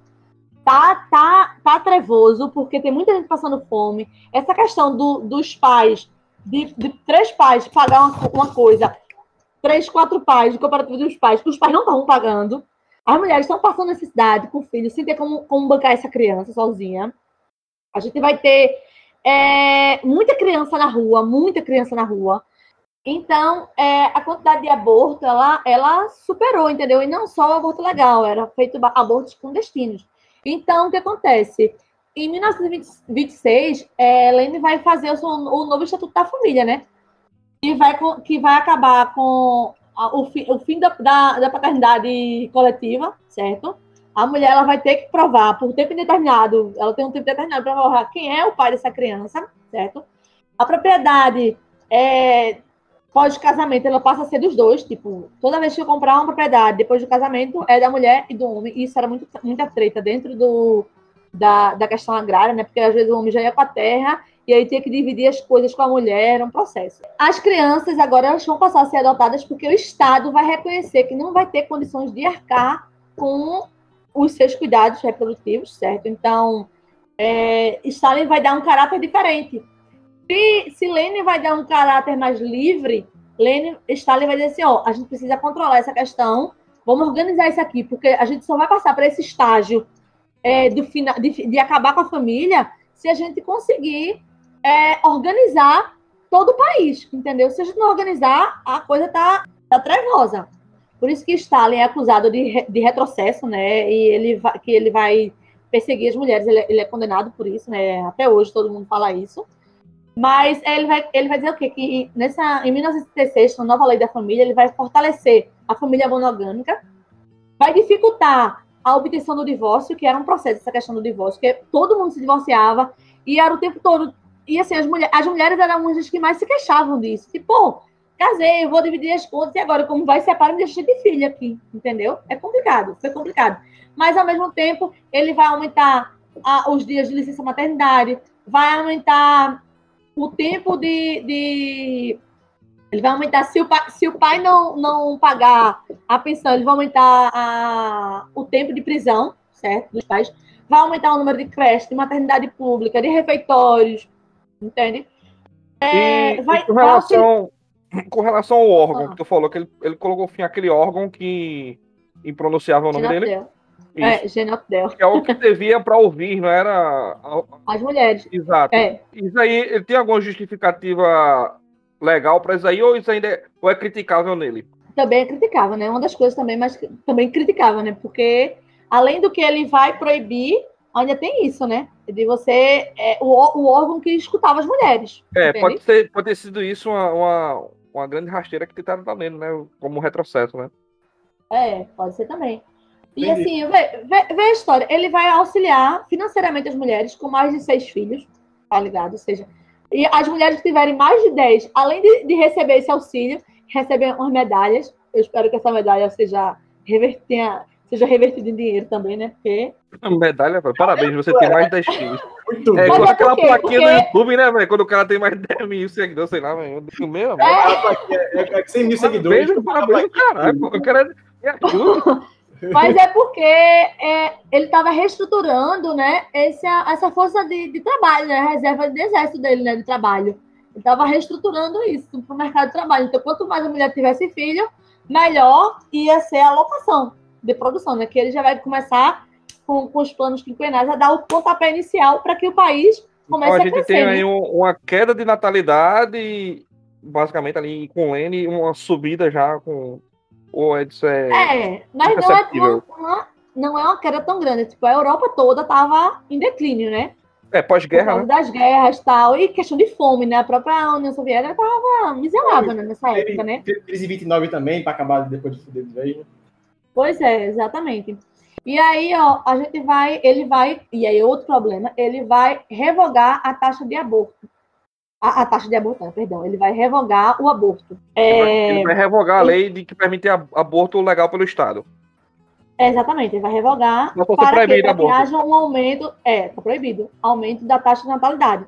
Tá, tá, tá trevoso, porque tem muita gente passando fome. Essa questão do, dos pais, de, de três pais pagar uma, uma, coisa, três, quatro pais, de cooperativa dos pais, que os pais não estão pagando. As mulheres estão passando necessidade com filhos, sem ter como, como bancar essa criança sozinha. A gente vai ter é, muita criança na rua, muita criança na rua. Então, é, a quantidade de aborto, ela, ela superou, entendeu? E não só o aborto legal, era feito abortos clandestinos. Então, o que acontece? Em 1926, é, Lene vai fazer o, o, novo Estatuto da Família, né? Que vai, que vai acabar com a, o, fi, o fim da, da, da, paternidade coletiva, certo? A mulher ela vai ter que provar por tempo indeterminado, ela tem um tempo determinado para provar quem é o pai dessa criança, certo? A propriedade é, pós-casamento, ela passa a ser dos dois. Tipo, toda vez que eu comprar uma propriedade depois do casamento, é da mulher e do homem. E isso era muito, muita treta dentro do, da, da questão agrária, né? Porque às vezes o homem já ia com a terra e aí tinha que dividir as coisas com a mulher, era um processo. As crianças agora elas vão passar a ser adotadas porque o Estado vai reconhecer que não vai ter condições de arcar com os seus cuidados reprodutivos, certo? Então, é, Stalin vai dar um caráter diferente se, se Lênin vai dar um caráter mais livre, Lênin, Stalin vai dizer assim, ó, a gente precisa controlar essa questão, vamos organizar isso aqui, porque a gente só vai passar para esse estágio é, do final, de, de, acabar com a família se a gente conseguir é, organizar todo o país, entendeu? Se a gente não organizar, a coisa tá, tá trevosa. Por isso que Stalin é acusado de, de retrocesso, né? E ele vai, que ele vai perseguir as mulheres, ele, ele é condenado por isso, né? Até hoje todo mundo fala isso. Mas ele vai, ele vai dizer o quê? Que nessa, em 1936, com a nova lei da família, ele vai fortalecer a família monogâmica, vai dificultar a obtenção do divórcio, que era um processo, essa questão do divórcio, que todo mundo se divorciava e era o tempo todo. E assim, as, mulher, as mulheres eram das que mais se queixavam disso. Tipo, casei, vou dividir as contas e agora, como vai separar, me deixa de filha aqui, entendeu? É complicado, foi complicado. Mas, ao mesmo tempo, ele vai aumentar a, os dias de licença maternidade, vai aumentar o tempo de, de ele vai aumentar, se o pai, se o pai não, não pagar a pensão, ele vai aumentar a, o tempo de prisão, certo? Dos pais. Vai aumentar o número de creches, de maternidade pública, de refeitórios, entende? É, vai, com, relação, com relação ao órgão ah. que tu falou, que ele, ele colocou fim àquele órgão que impronunciava o nome dele. É, Genopdel. Que é o que devia para ouvir, não era. As mulheres. Exato. É. Isso aí, ele tem alguma justificativa legal para isso aí, ou isso ainda é, ou é criticável nele? Também é criticável, né? Uma das coisas também, mas também criticável, né? Porque além do que ele vai proibir, ainda tem isso, né? De você. É, o, o órgão que escutava as mulheres. É, pode ter, pode ter sido isso uma, uma, uma grande rasteira que tentaram também, né? Como um retrocesso, né? É, pode ser também. E assim, vê, vê, vê, a história. Ele vai auxiliar financeiramente as mulheres com mais de seis filhos, tá ligado? Ou seja, e as mulheres que tiverem mais de dez, além de, de receber esse auxílio, recebem umas medalhas. Eu espero que essa medalha seja, revertida, seja revertida em dinheiro também, né? Porque. Medalha, parabéns, você tem mais de 10 filhos. Muito é, igual é aquela plaquinha Porque... do YouTube, né, velho? Quando o cara tem mais de 10 mil seguidores, sei lá, velho. O meu, é. É, é, é 100 mil seguidores. Parabéns, parabéns, caralho. O cara é mas é porque é, ele estava reestruturando né, essa, essa força de, de trabalho, né, a reserva de exército dele né, de trabalho. Ele estava reestruturando isso para o mercado de trabalho. Então, quanto mais a mulher tivesse filho, melhor ia ser a alocação de produção, né? Que ele já vai começar com, com os planos quinquenais, a dar o pontapé inicial para que o país comece Então a a gente crescer. tem né? aí um- uma queda de natalidade, basicamente ali com Lene, uma subida já com. Ou é disso é. É, mas não é, não, não é- não é uma queda tão grande. Tipo, a Europa toda estava em declínio, né? É, pós-guerra, né? das guerras e tal. E questão de fome, né? A própria União Soviética estava miserável né, nessa época, né? Teve crise em 29 também, para acabar depois de fuder de vez, né? Pois é, exatamente. E aí, ó, a gente vai, ele vai, e aí outro problema, ele vai revogar a taxa de aborto. A, a taxa de aborto, não, perdão, ele vai revogar o aborto. É, Ele vai revogar a lei de que permite aborto legal pelo Estado. é, exatamente, ele vai revogar Mas ser para, que, para que haja um aumento, é, tá proibido, aumento da taxa de natalidade.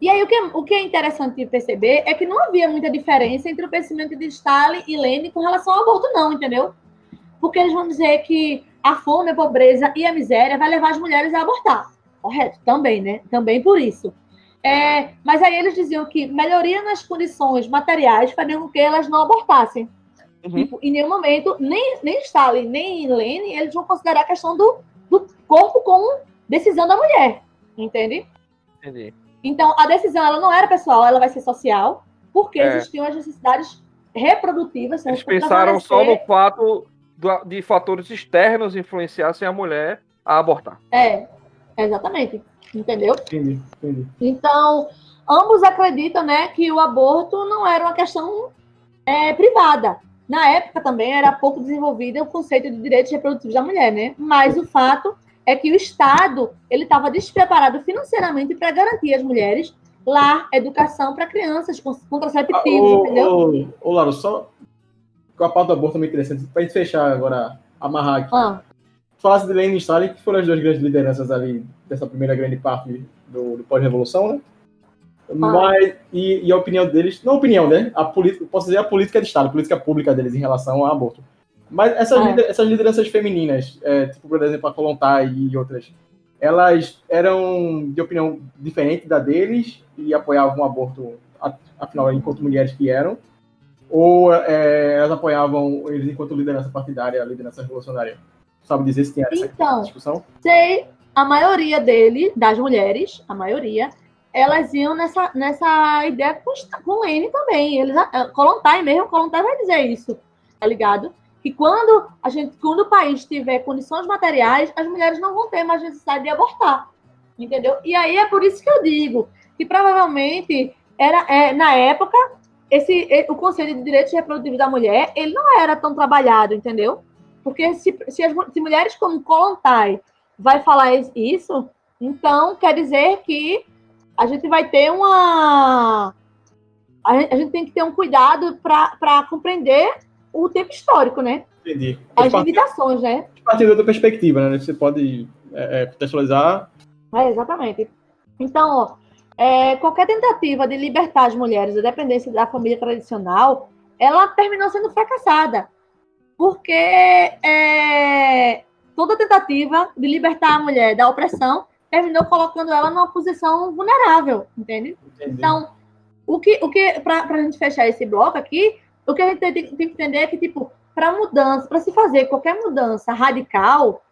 E aí, o que, o que é interessante perceber é que não havia muita diferença entre o pensamento de Stalin e Lenin com relação ao aborto, não, entendeu? Porque eles vão dizer que a fome, a pobreza e a miséria vai levar as mulheres a abortar. Correto? Também, né? Também por isso. É, mas aí eles diziam que melhoria nas condições materiais fariam com que elas não abortassem. Uhum. Tipo, em nenhum momento, nem, nem Stalin, nem Lenin, eles vão considerar a questão do, do corpo como decisão da mulher. Entende? Entendi. Então, a decisão ela não era pessoal, ela vai ser social, porque É. existiam as necessidades reprodutivas. Eles pensaram só no fato de fatores externos influenciassem a mulher a abortar. É, exatamente. Entendeu? Entendi, entendi. Então, ambos acreditam né, que o aborto não era uma questão é, privada. Na época também era pouco desenvolvido o conceito de direitos reprodutivos da mulher, né? Mas o fato é que o Estado ele estava despreparado financeiramente para garantir às mulheres lar, educação para crianças, con- contraceptivos, ô, entendeu? ô, ô, Lauro, só com a pauta do aborto também interessante, pra gente fechar agora, amarrar aqui. Ah, Falasse de Lenin e Stalin, que foram as duas grandes lideranças ali dessa primeira grande parte do, do pós-revolução, né? Mas, e, e a opinião deles, não a opinião, né? A política, posso dizer a política de Estado, a política pública deles em relação ao aborto. Mas essas, Ah. lider- essas lideranças femininas, é, tipo, por exemplo, a Kolontai e outras, elas eram de opinião diferente da deles e apoiavam o aborto, afinal, enquanto mulheres que eram, ou é, elas apoiavam eles enquanto liderança partidária, liderança revolucionária? Sabe dizer se tinha essa Então, discussão? sei, a maioria dele, das mulheres, a maioria, elas iam nessa, nessa ideia com, com Lene também. Eles, a- Kolontai mesmo, Kolontai vai dizer isso, tá ligado? Que quando a gente, quando o país tiver condições materiais, as mulheres não vão ter mais necessidade de abortar, entendeu? E aí é por isso que eu digo que provavelmente era é, na época esse o conceito de direitos reprodutivos da mulher ele não era tão trabalhado, entendeu? Porque se, se, as, se mulheres como Kolontai vai falar is- isso, então quer dizer que a gente vai ter uma. A gente, a gente tem que ter um cuidado para compreender o tempo histórico, né? Entendi. As limitações, né? partindo de outra perspectiva, né? Você pode é, é, contextualizar É, exatamente. Então, ó, é, qualquer tentativa de libertar as mulheres da dependência da família tradicional, ela terminou sendo fracassada. Porque é, toda tentativa de libertar a mulher da opressão terminou colocando ela numa posição vulnerável, entende? Entendi. Então, o que, o que para a gente fechar esse bloco aqui, o que a gente tem, tem que entender é que, tipo, para mudança, para se fazer qualquer mudança radical,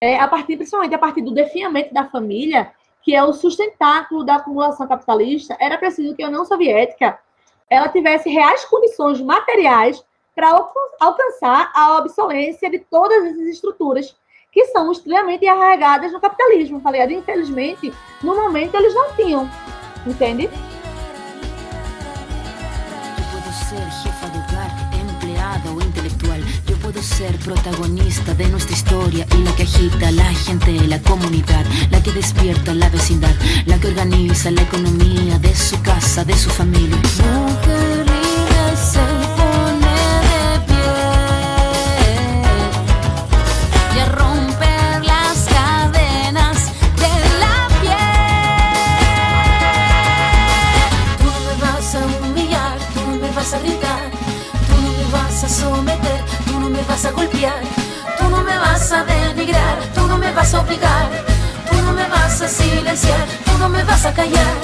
é, a partir, principalmente a partir do definhamento da família, que é o sustentáculo da acumulação capitalista, era preciso que a União Soviética ela tivesse reais condições materiais para alcançar a obsolência de todas essas estruturas que são extremamente arraigadas no capitalismo, tá ligado? Infelizmente, no momento eles não tinham, entende? O intelectual. Yo puedo ser protagonista de nuestra historia y la que agita a la gente, la comunidad, la que despierta la vecindad, la que organiza la economía de su casa, de su familia. Mujer vas a golpear, tú no me vas a denigrar, tú no me vas a obligar, tú no me vas a silenciar, tú no me vas a callar.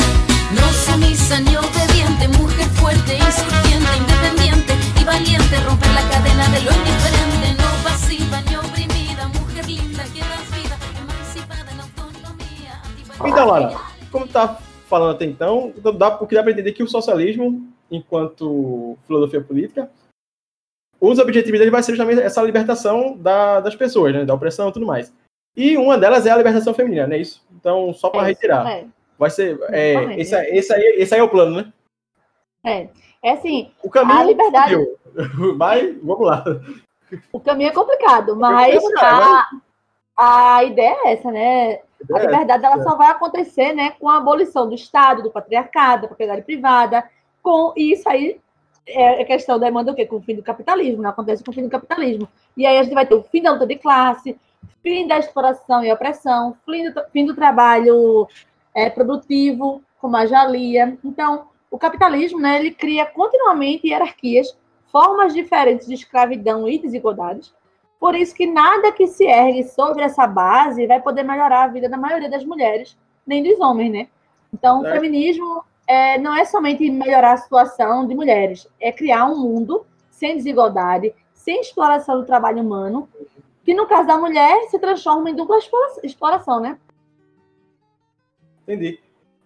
No sumisa ni obediente, mujer fuerte, insurgiente, independiente y valiente, romper la cadena de lo indiferente, no pasiva ni oprimida, mujer linda que das vida, emancipada en autonomía. Então, Lara, como tá falando até então, dá, o que dá para entender que o socialismo, enquanto filosofia política, os objetivos dele vai ser justamente essa libertação da- das pessoas, né? Da opressão e tudo mais. E uma delas é a libertação feminina, não é isso? Então, só para É, retirar. É, Vai ser. É, Exatamente. esse, aí- esse, aí, esse aí é o plano, né? é. É assim, O caminho. A liberdade- fudeu. Mas, vamos lá. o caminho é complicado, mas complicado, a, a ideia é essa, né? A É, liberdade ela só vai acontecer né, com a abolição do Estado, do patriarcado, da propriedade privada, com e isso aí é a questão da demanda o quê? Com o fim do capitalismo, não acontece com o fim do capitalismo. E aí a gente vai ter o fim da luta de classe, fim da exploração e opressão, fim do, fim do trabalho é, produtivo, como a Jalia. Então, o capitalismo, né, ele cria continuamente hierarquias, formas diferentes de escravidão e desigualdades, por isso que nada que se ergue sobre essa base vai poder melhorar a vida da maioria das mulheres, nem dos homens, né? Então, o É. feminismo é, não é somente melhorar a situação de mulheres, é criar um mundo sem desigualdade, sem exploração do trabalho humano, que no caso da mulher se transforma em dupla explora- exploração, né? Entendi.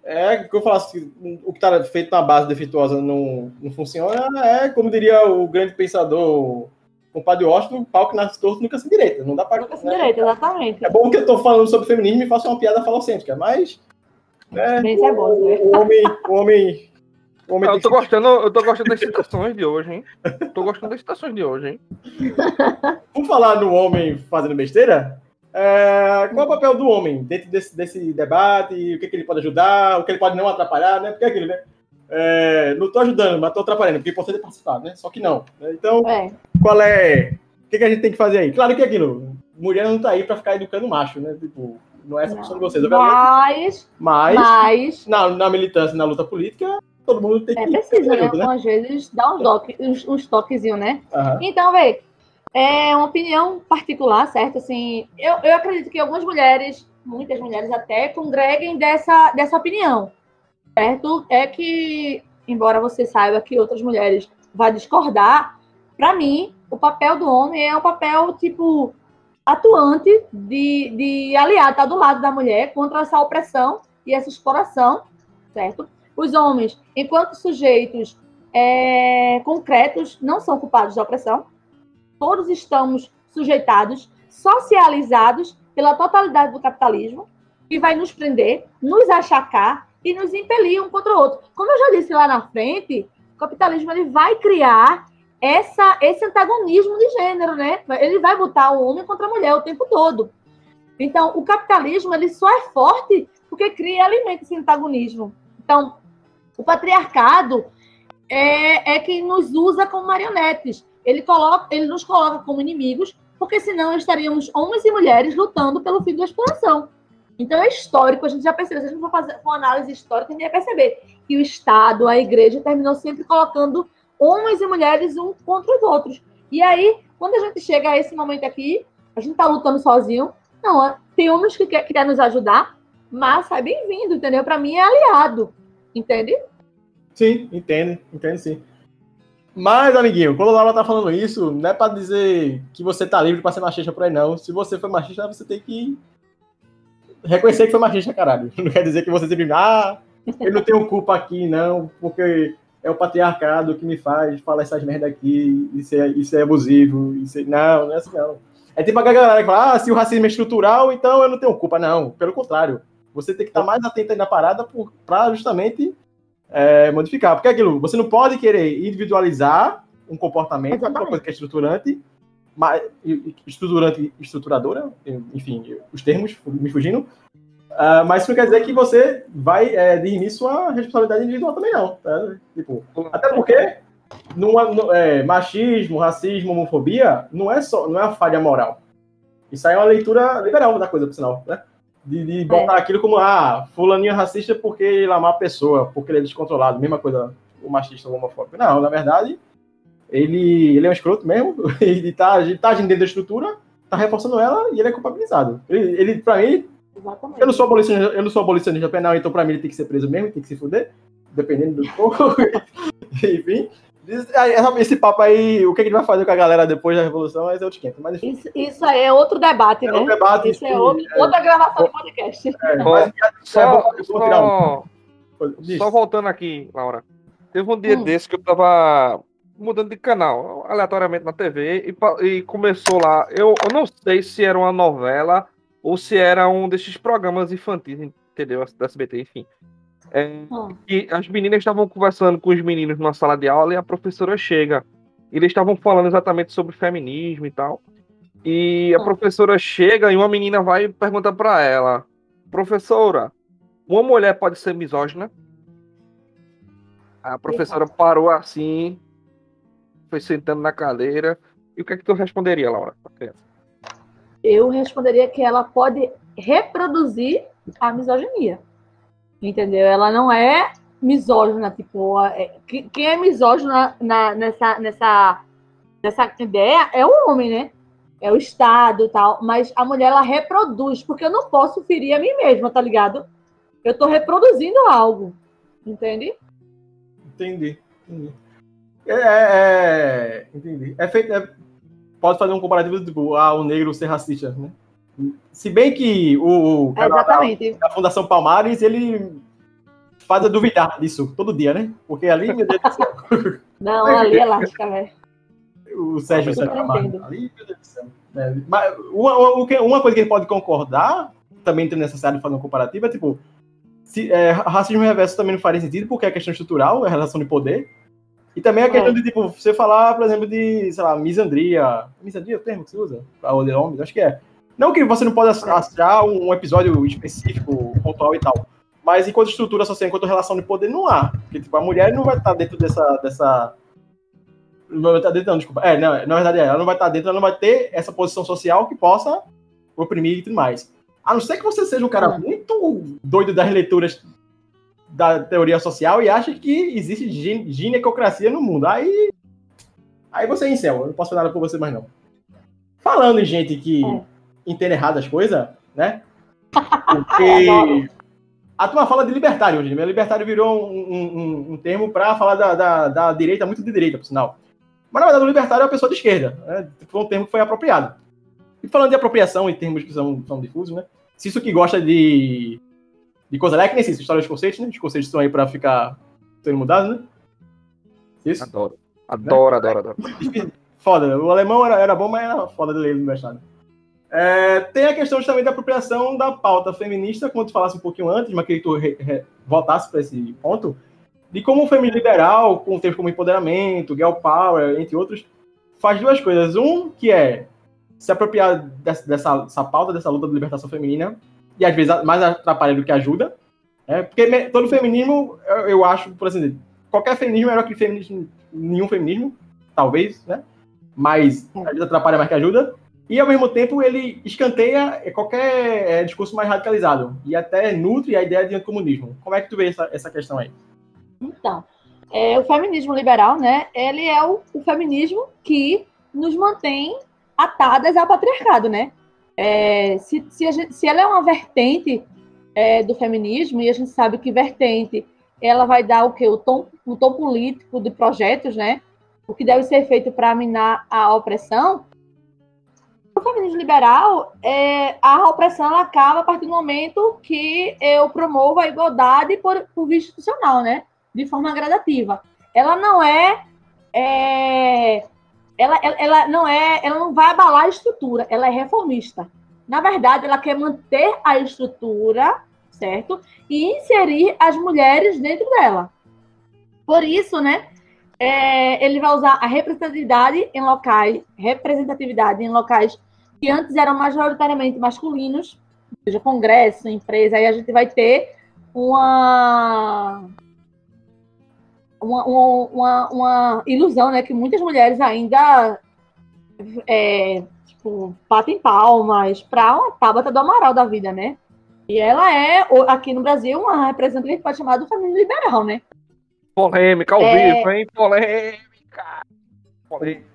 É, que eu falasse que o que está feito na base defeituosa não, não funciona, é, como diria o grande pensador, o padre Washington, pau que nasce torto nunca se direita. Não dá para. Nunca se direito, exatamente. É bom que eu estou falando sobre feminismo e faço uma piada falocêntrica, mas. É, é bom, né? o homem. O homem, o homem Ah, eu tô gostando, eu tô gostando das citações de hoje, hein? Tô gostando das citações de hoje, hein? Vamos falar no homem fazendo besteira? É, qual é o papel do homem dentro desse, desse debate? O que, que ele pode ajudar? O que ele pode não atrapalhar, né? Porque é aquilo, né? É, não tô ajudando, mas tô atrapalhando, porque importante é participar, né? Só que não. né? Então, É, qual é. O que, que a gente tem que fazer aí? Claro que é aquilo. Mulher não tá aí pra ficar educando macho, né? Tipo, não é essa a Não. função de vocês, mas, Mas, mas na, na militância, na luta política, todo mundo tem que. é preciso, né? ajuda, Às vezes dar uns, toque, uns, uns toquezinhos, né? Aham. Então, vê, é uma opinião particular, certo? Assim, eu, eu acredito que algumas mulheres, muitas mulheres até, congreguem dessa, dessa opinião, certo? É que, embora você saiba que outras mulheres vão discordar, para mim, o papel do homem é um papel, tipo, atuante de, de aliado, tá do lado da mulher contra essa opressão e essa exploração, certo? Os homens, enquanto sujeitos é, concretos, não são culpados da opressão, todos estamos sujeitados, socializados pela totalidade do capitalismo, que vai nos prender, nos achacar e nos impelir um contra o outro. Como eu já disse lá na frente, o capitalismo ele vai criar essa, esse antagonismo de gênero, né? Ele vai botar o homem contra a mulher o tempo todo. Então, o capitalismo ele só é forte porque cria e alimenta esse antagonismo. Então, o patriarcado é, é quem nos usa como marionetes. Ele, coloca, ele nos coloca como inimigos, porque senão estaríamos homens e mulheres lutando pelo fim da exploração. Então é histórico, a gente já percebeu, se a gente for fazer uma análise histórica, a gente vai perceber que o Estado, a igreja, terminou sempre colocando homens e mulheres um contra os outros. E aí, quando a gente chega a esse momento aqui, a gente está lutando sozinho. Não, tem homens que quer, que quer nos ajudar, mas é bem-vindo, entendeu? Para mim é aliado, entende? Sim, entendo, entendo sim. Mas, amiguinho, quando a Laura tá falando isso, não é pra dizer que você tá livre pra ser machista por aí, não. Se você foi machista, você tem que reconhecer que foi machista, caralho. Não quer dizer que você sempre, ah, eu não tenho culpa aqui, não, porque é o patriarcado que me faz falar essas merda aqui, isso é, isso é abusivo, isso é... Não, não é assim, não. É tipo a galera que fala, ah, se o racismo é estrutural, então eu não tenho culpa. Não, pelo contrário. Você tem que estar mais atento aí na parada por, pra justamente é, modificar. Porque é aquilo, você não pode querer individualizar um comportamento, Exatamente. uma coisa que é estruturante, mas, estruturante estruturadora, enfim, os termos me fugindo. Ah, mas isso não quer dizer que você vai é, dirimir sua responsabilidade individual também, não. tá? Tipo, até porque numa- no- é, machismo, racismo, homofobia não é só não é uma falha moral. Isso aí é uma leitura liberal da coisa, por sinal, né? De, de botar aquilo como, ah, fulaninho é racista porque ele ama a pessoa, porque ele é descontrolado. Mesma coisa o machista ou homofóbico. Não, na verdade, ele, ele é um escroto mesmo, ele tá, ele tá agindo dentro da estrutura, tá reforçando ela e ele é culpabilizado. Ele, ele pra mim, Exatamente. eu não sou abolicionista, eu não sou abolicionista penal, então pra mim ele tem que ser preso mesmo, tem que se fuder, dependendo do povo. Enfim. Esse papo aí, o que a gente vai fazer com a galera depois da Revolução, mas é outro esquenta. Mas, enfim, Isso, isso aí é outro debate, é né? um debate. Isso é sim, outro- é, outra gravação do podcast. é, mas é Só, vou tirar um. só, só voltando aqui, Laura. Teve um dia Hum. desse que eu tava mudando de canal, aleatoriamente na TV, e, e começou lá. Eu, eu não sei se era uma novela ou se era um desses programas infantis, entendeu? Da SBT, enfim. É, Hum. e as meninas estavam conversando com os meninos numa sala de aula e a professora chega. E eles estavam falando exatamente sobre feminismo e tal. E a Hum. professora chega e uma menina vai e pergunta pra ela: Professora, uma mulher pode ser misógina? A professora parou assim, foi sentando na cadeira. E o que é que tu responderia, Laura? pra criança? Eu responderia que ela pode reproduzir a misoginia. Entendeu? Ela não é misógina, tipo, é- que- quem é misógino nessa, nessa, nessa ideia é o homem, né? É o Estado e tal. Mas a mulher, ela reproduz, porque eu não posso ferir a mim mesma, tá ligado? Eu tô reproduzindo algo. Entende? Entendi. entendi. É, é- é- entendi. É feito. é- pode fazer um comparativo tipo, ah, o negro ser racista, né? Se bem que o, o cara da, Exatamente. da Fundação Palmares, ele faz eu duvidar disso todo dia, né? Porque ali, meu Deus do céu, Não, ali é lasca, velho. o Sérgio Sérgio. Ali, meu Deus do céu. É, mas uma, uma- coisa que ele pode concordar, também é necessário fazer um comparativo, é tipo, se, é, racismo reverso também não faria sentido, porque é questão estrutural, é relação de poder. E também a É. questão de, tipo, você falar, por exemplo, de, sei lá, misandria. Misandria é o termo que você usa? Pra odiar homens? Acho que é. Não que você não pode achar um episódio específico, pontual e tal. Mas enquanto estrutura social, enquanto relação de poder, não há. Porque, tipo, a mulher não vai estar dentro dessa. dessa... Não vai estar dentro, não, desculpa. É, não, na verdade, é, ela não vai estar dentro, ela não vai ter essa posição social que possa oprimir e tudo mais. A não ser que você seja um cara Hum. muito doido das leituras da teoria social e acha que existe gine- ginecocracia no mundo. Aí. Aí você é incel, eu não posso fazer nada por você mais não. Falando em gente que É. entende errado as coisas, né? Porque a turma fala de libertário hoje. Né? Libertário virou um, um- um- um termo para falar da, da, da direita, muito de direita, por sinal. Mas na verdade o libertário é uma pessoa de esquerda. Né? Foi um termo que foi apropriado. E falando de apropriação em termos que são, são difusos, né? Se isso que gosta de, de coisa lá, é que nem isso, história dos conceitos, né? Os conceitos estão aí para ficar sendo mudados, né? Isso. Adoro. Adoro, adoro, adoro. Foda. O alemão era, era bom, mas era foda de ler no mestrado. É, tem a questão também da apropriação da pauta feminista, como tu falasse um pouquinho antes, mas que tu re- re- voltasse para esse ponto, de como o feminismo liberal, com termos como empoderamento, girl power, entre outros, faz duas coisas. Um, que é se apropriar dessa, dessa, dessa pauta, dessa luta de libertação feminina, e às vezes mais atrapalha do que ajuda. É, porque todo feminismo, eu, eu acho, por assim dizer, qualquer feminismo é melhor que feminismo, nenhum feminismo, talvez, né? Mas às vezes atrapalha mais que ajuda. E ao mesmo tempo ele escanteia qualquer é, discurso mais radicalizado. E até nutre a ideia de anticomunismo. Como é que tu vê essa, essa questão aí? Então, é, o feminismo liberal, né? Ele é o, o feminismo que nos mantém atadas ao patriarcado, né? É, se, se, gente- se ela é uma vertente é, do feminismo, e a gente sabe que vertente ela vai dar o quê? O tom, o tom político de projetos, né? O que deve ser feito para minar a opressão. O feminismo liberal, é, a opressão ela acaba a partir do momento que eu promovo a igualdade por, por via institucional, né? De forma gradativa. Ela não é, é ela, ela, ela não é, ela não vai abalar a estrutura, ela é reformista. Na verdade, ela quer manter a estrutura, certo? E inserir as mulheres dentro dela. Por isso, né? é, ele vai usar a representatividade em locais, representatividade em locais que antes eram majoritariamente masculinos, seja congresso, empresa, aí a gente vai ter uma uma, uma, uma, ilusão, né, que muitas mulheres ainda é, tipo, batem palmas para uma Tabata do Amaral da vida, né? E ela é, aqui no Brasil, uma representante que a gente pode chamar do feminismo liberal, né? Polêmica ao É. vivo, hein? Polêmica. Polêmica.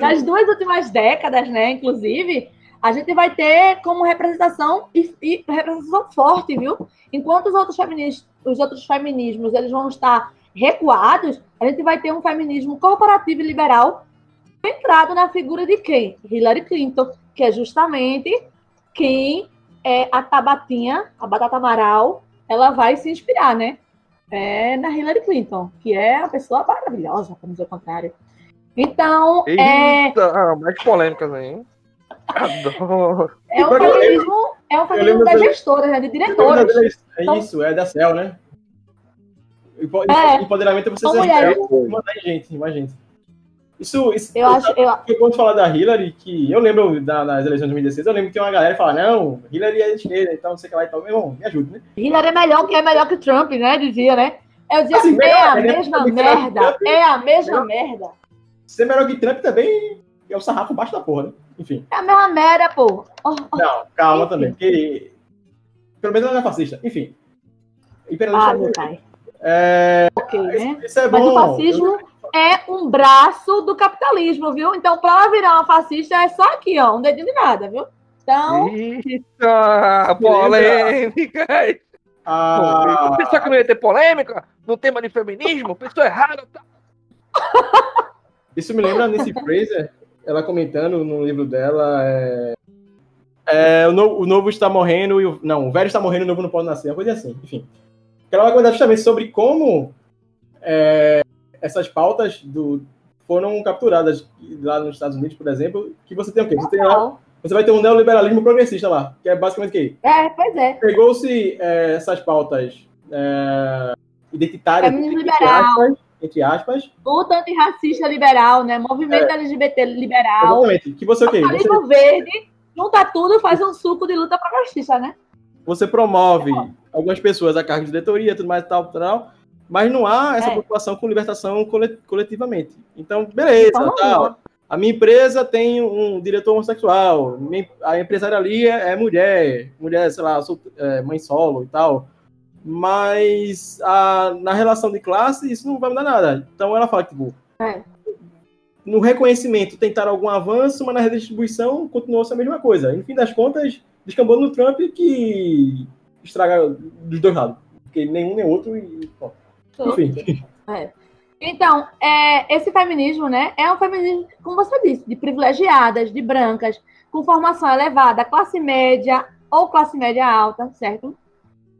Nas duas últimas décadas, né, inclusive, a gente vai ter como representação e, e representação forte, viu? Enquanto os outros feminismos, os outros feminismos, eles vão estar recuados, a gente vai ter um feminismo corporativo e liberal centrado na figura de quem? Hillary Clinton, que é justamente quem é a Tabatinha, a Batata Amaral, ela vai se inspirar, né? É na Hillary Clinton, que é uma pessoa maravilhosa, para dizer o contrário. Então, é, Eita, ah, mais polêmicas aí, hein? Adoro. é um Eu lembro- feminismo, é um feminismo da- gestoras, né? De diretoras. É isso, é da CEL, né? É. Empoderamento é você ser mulheres. e mandar em gente, mais gente. Isso, isso Eu acho, eu, foi quando falar da Hillary, que eu lembro da- nas eleições de 2016, eu lembro que tem uma galera que fala, não, Hillary é esquerda, então não sei o que lá e tal. Meu irmão, me ajuda, né? Hillary é melhor que é melhor que Trump, né? Dizia, né? Eu dizia, Assim, é melhor, a né? mesma Melhor que merda, é a mesma merda. Ser melhor que Trump também é o sarrafo baixo da porra, né? Enfim. É a mesma merda, pô. Oh, oh. Não, calma Enfim. também, porque pelo menos ela não é fascista. Enfim. Imperialista Ah, meu pai. é, Ok, né? isso, é Mas bom. o fascismo é um braço do capitalismo, viu? Então, pra ela virar uma fascista, é só aqui, ó, um dedinho de nada, viu? Então, Eita, polêmica. Ah, Pensou que não ia ter polêmica no tema de feminismo? Pensou errado. Tá? Isso me lembra Nancy Fraser, ela comentando no livro dela. É, é, o, novo, o novo está morrendo e o. Não, o velho está morrendo e o novo não pode nascer, uma coisa assim, enfim. Ela vai comentar justamente sobre como é, essas pautas do, foram capturadas lá nos Estados Unidos, por exemplo, que você tem o quê? Você, tem lá, você vai ter um neoliberalismo progressista lá, que é basicamente o quê? é, pois é. Pegou-se é, essas pautas é, identitárias, liberal. aspas, entre aspas, Luta antirracista liberal, né? Movimento LGBT liberal. exatamente, que você o quê? Você, verde, junta tudo, faz um suco de luta progressista, né? você promove algumas pessoas a cargo de diretoria, tudo mais e tal, tal, mas não há essa É. preocupação com libertação cole- coletivamente. Então, beleza, Então, tal. lá. A minha empresa tem um diretor homossexual, a empresária ali é, é mulher, mulher, sei lá, é, mãe solo e tal. Mas a- na relação de classe, isso não vai mudar nada. Então ela fala, tipo, É. no reconhecimento tentaram algum avanço, mas na redistribuição continuou essa mesma coisa. No fim das contas, descambou no Trump que estraga dos dois lados. Porque nenhum nem outro e. bom, Enfim. Então, é, esse feminismo, né, é um feminismo, como você disse, de privilegiadas, de brancas, com formação elevada, classe média ou classe média alta, certo?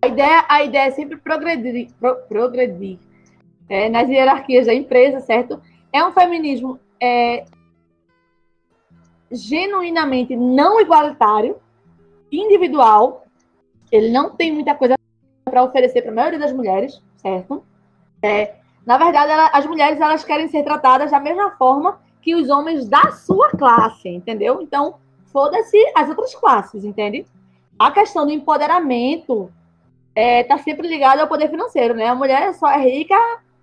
A ideia, a ideia é sempre progredir, pro- progredir é, nas hierarquias da empresa, certo? É um feminismo é, genuinamente não igualitário, individual. Ele não tem muita coisa para oferecer para a maioria das mulheres, certo? É, na verdade, ela- as mulheres elas querem ser tratadas da mesma forma que os homens da sua classe, entendeu? Então, foda-se as outras classes, entende? A questão do empoderamento está sempre ligada ao poder financeiro, né? A mulher só é rica,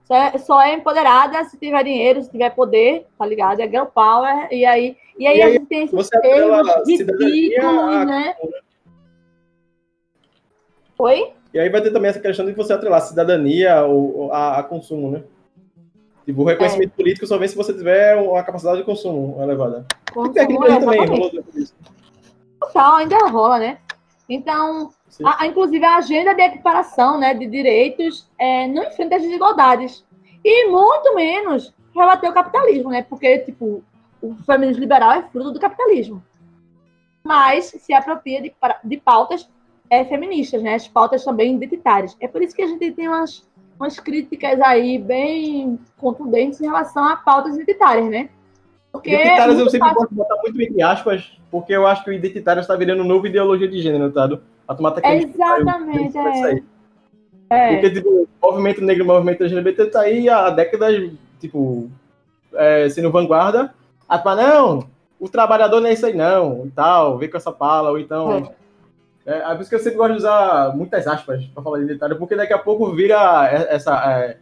só é, só é empoderada se tiver dinheiro, se tiver poder, tá ligado? É girl power, e aí, e aí, E a aí gente tem esses você atrela termos a ridículos, a- né? Oi? E aí vai ter também essa questão de você atrelar a cidadania ou, a, a consumo, né? Tipo, o reconhecimento político só vem se você tiver uma capacidade de consumo elevada. E tem aqui no Consumo, Brasil também, rolou. Total, ainda rola, né? Então. A- inclusive a agenda de equiparação né, de direitos é, não enfrenta as desigualdades. E muito menos rebater o capitalismo, né? Porque, tipo, o feminismo liberal é fruto do capitalismo. Mas se apropria de, de pautas é, feministas, né? As pautas também identitárias. É por isso que a gente tem umas, umas críticas aí bem contundentes em relação a pautas identitárias, né? Porque Identitárias eu sempre fácil- gosto de botar muito entre aspas, porque eu acho que o identitário está virando nova ideologia de gênero, tá? A tomar Exatamente, é. Porque, tipo, o movimento negro o movimento LGBT tá aí há décadas, tipo, é, sendo vanguarda. A turma, não, o trabalhador não é isso aí não, e tal, vem com essa pala, ou então... É, é por isso que eu sempre gosto de usar muitas aspas para falar de identitário, porque daqui a pouco vira é- essa... é,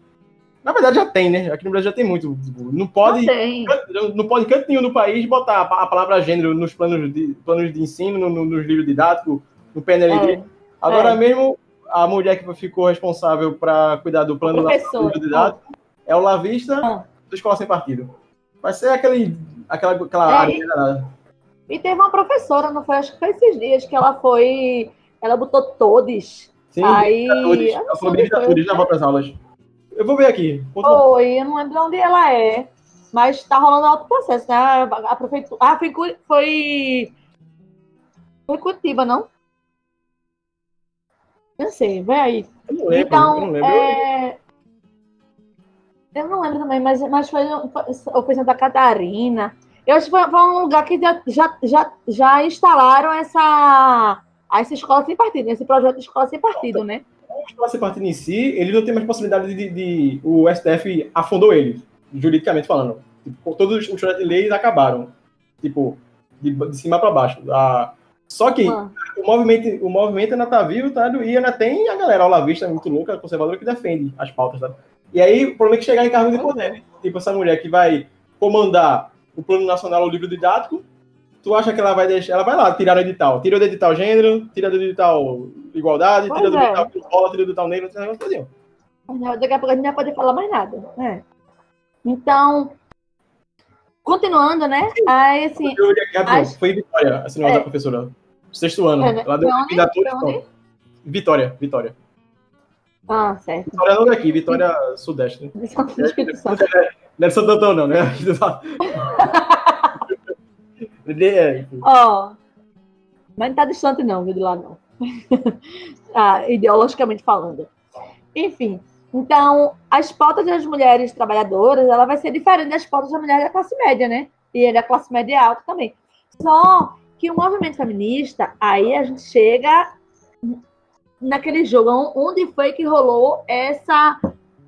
Na verdade já tem, né? Aqui no Brasil já tem muito. tipo, Não pode, Não não pode canto nenhum do país botar a palavra gênero nos planos de, planos de ensino, no- no- nos livros didáticos, no PNLD. É. Agora É. mesmo, a mulher que ficou responsável para cuidar do plano do didático é o lavista Ah. da escola sem partido. Vai ser aquele, aquela, aquela É, área e-. E teve uma professora, não foi? Acho que foi esses dias que ela foi. Ela botou todos. Sim, Aí. não Ela falou de volta às aulas. Eu vou ver aqui. Foi, eu não lembro de onde ela é, mas tá rolando outro processo, né? A, prefeitura. Ah, foi, foi. Foi Curitiba, não? Eu sei, vai aí. Eu não lembro, eu Então, não lembro. é... eu não lembro também, mas, mas foi, foi, foi Santa Catarina. Eu acho que foi, foi um lugar que já, já, já, instalaram essa, essa escola sem partido, esse projeto de escola sem partido, né? Escola sem partido em si, ele não tem mais possibilidade de, de- o STF afundou ele, juridicamente falando. Tipo, todos os projetos de leis acabaram, tipo, de, de cima para baixo. Ah, só que Ah, o movimento, o movimento ainda tá vivo, tá? E ainda tem a galera olavista muito louca, conservadora, que defende as pautas, tá? E aí, o problema é que chegar em cargo de poder. Tipo, essa mulher que vai comandar o Plano Nacional, o livro didático, tu acha que ela vai deixar. Ela vai lá tirar o edital. Tira do edital gênero, tira do edital igualdade, Pois tira do é. edital escola, tira do edital negro, tira do edital daqui a pouco a gente não vai poder falar mais nada. né? Então, continuando, né? Aí, assim, Foi Vitória, o nome É. da professora. Sexto ano. É, né? Ela deu candidatura. Então. Vitória, Vitória. ah, certo. Vitória não daqui, Vitória Sudeste. Né? Santo. Não é Santo Antônio, não, né? É, Ó, mas não tá distante não, viu, de lá não. ah, ideologicamente falando. Enfim, então, as pautas das mulheres trabalhadoras, ela vai ser diferente das pautas das mulheres da classe média, né? E da classe média alta também. Só que o movimento feminista, aí a gente chega naquele jogo onde foi que rolou essa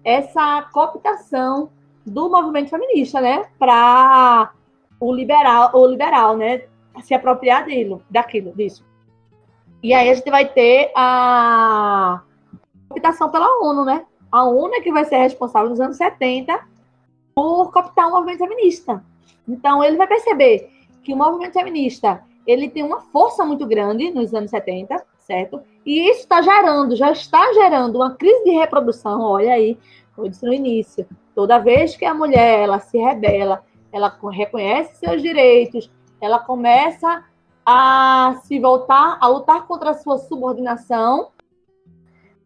essa cooptação do movimento feminista, né, para o liberal, o liberal, né, se apropriar dele, daquilo, disso. E aí a gente vai ter a cooptação pela ONU, né? A é que vai ser responsável nos anos 70 por cooptar o movimento feminista. Então ele vai perceber que o movimento feminista ele tem uma força muito grande nos anos 70, certo? E isso está gerando, já está gerando uma crise de reprodução, olha aí, como eu disse no início. Toda vez que a mulher ela se rebela, ela reconhece seus direitos, ela começa a se voltar, a lutar contra a sua subordinação,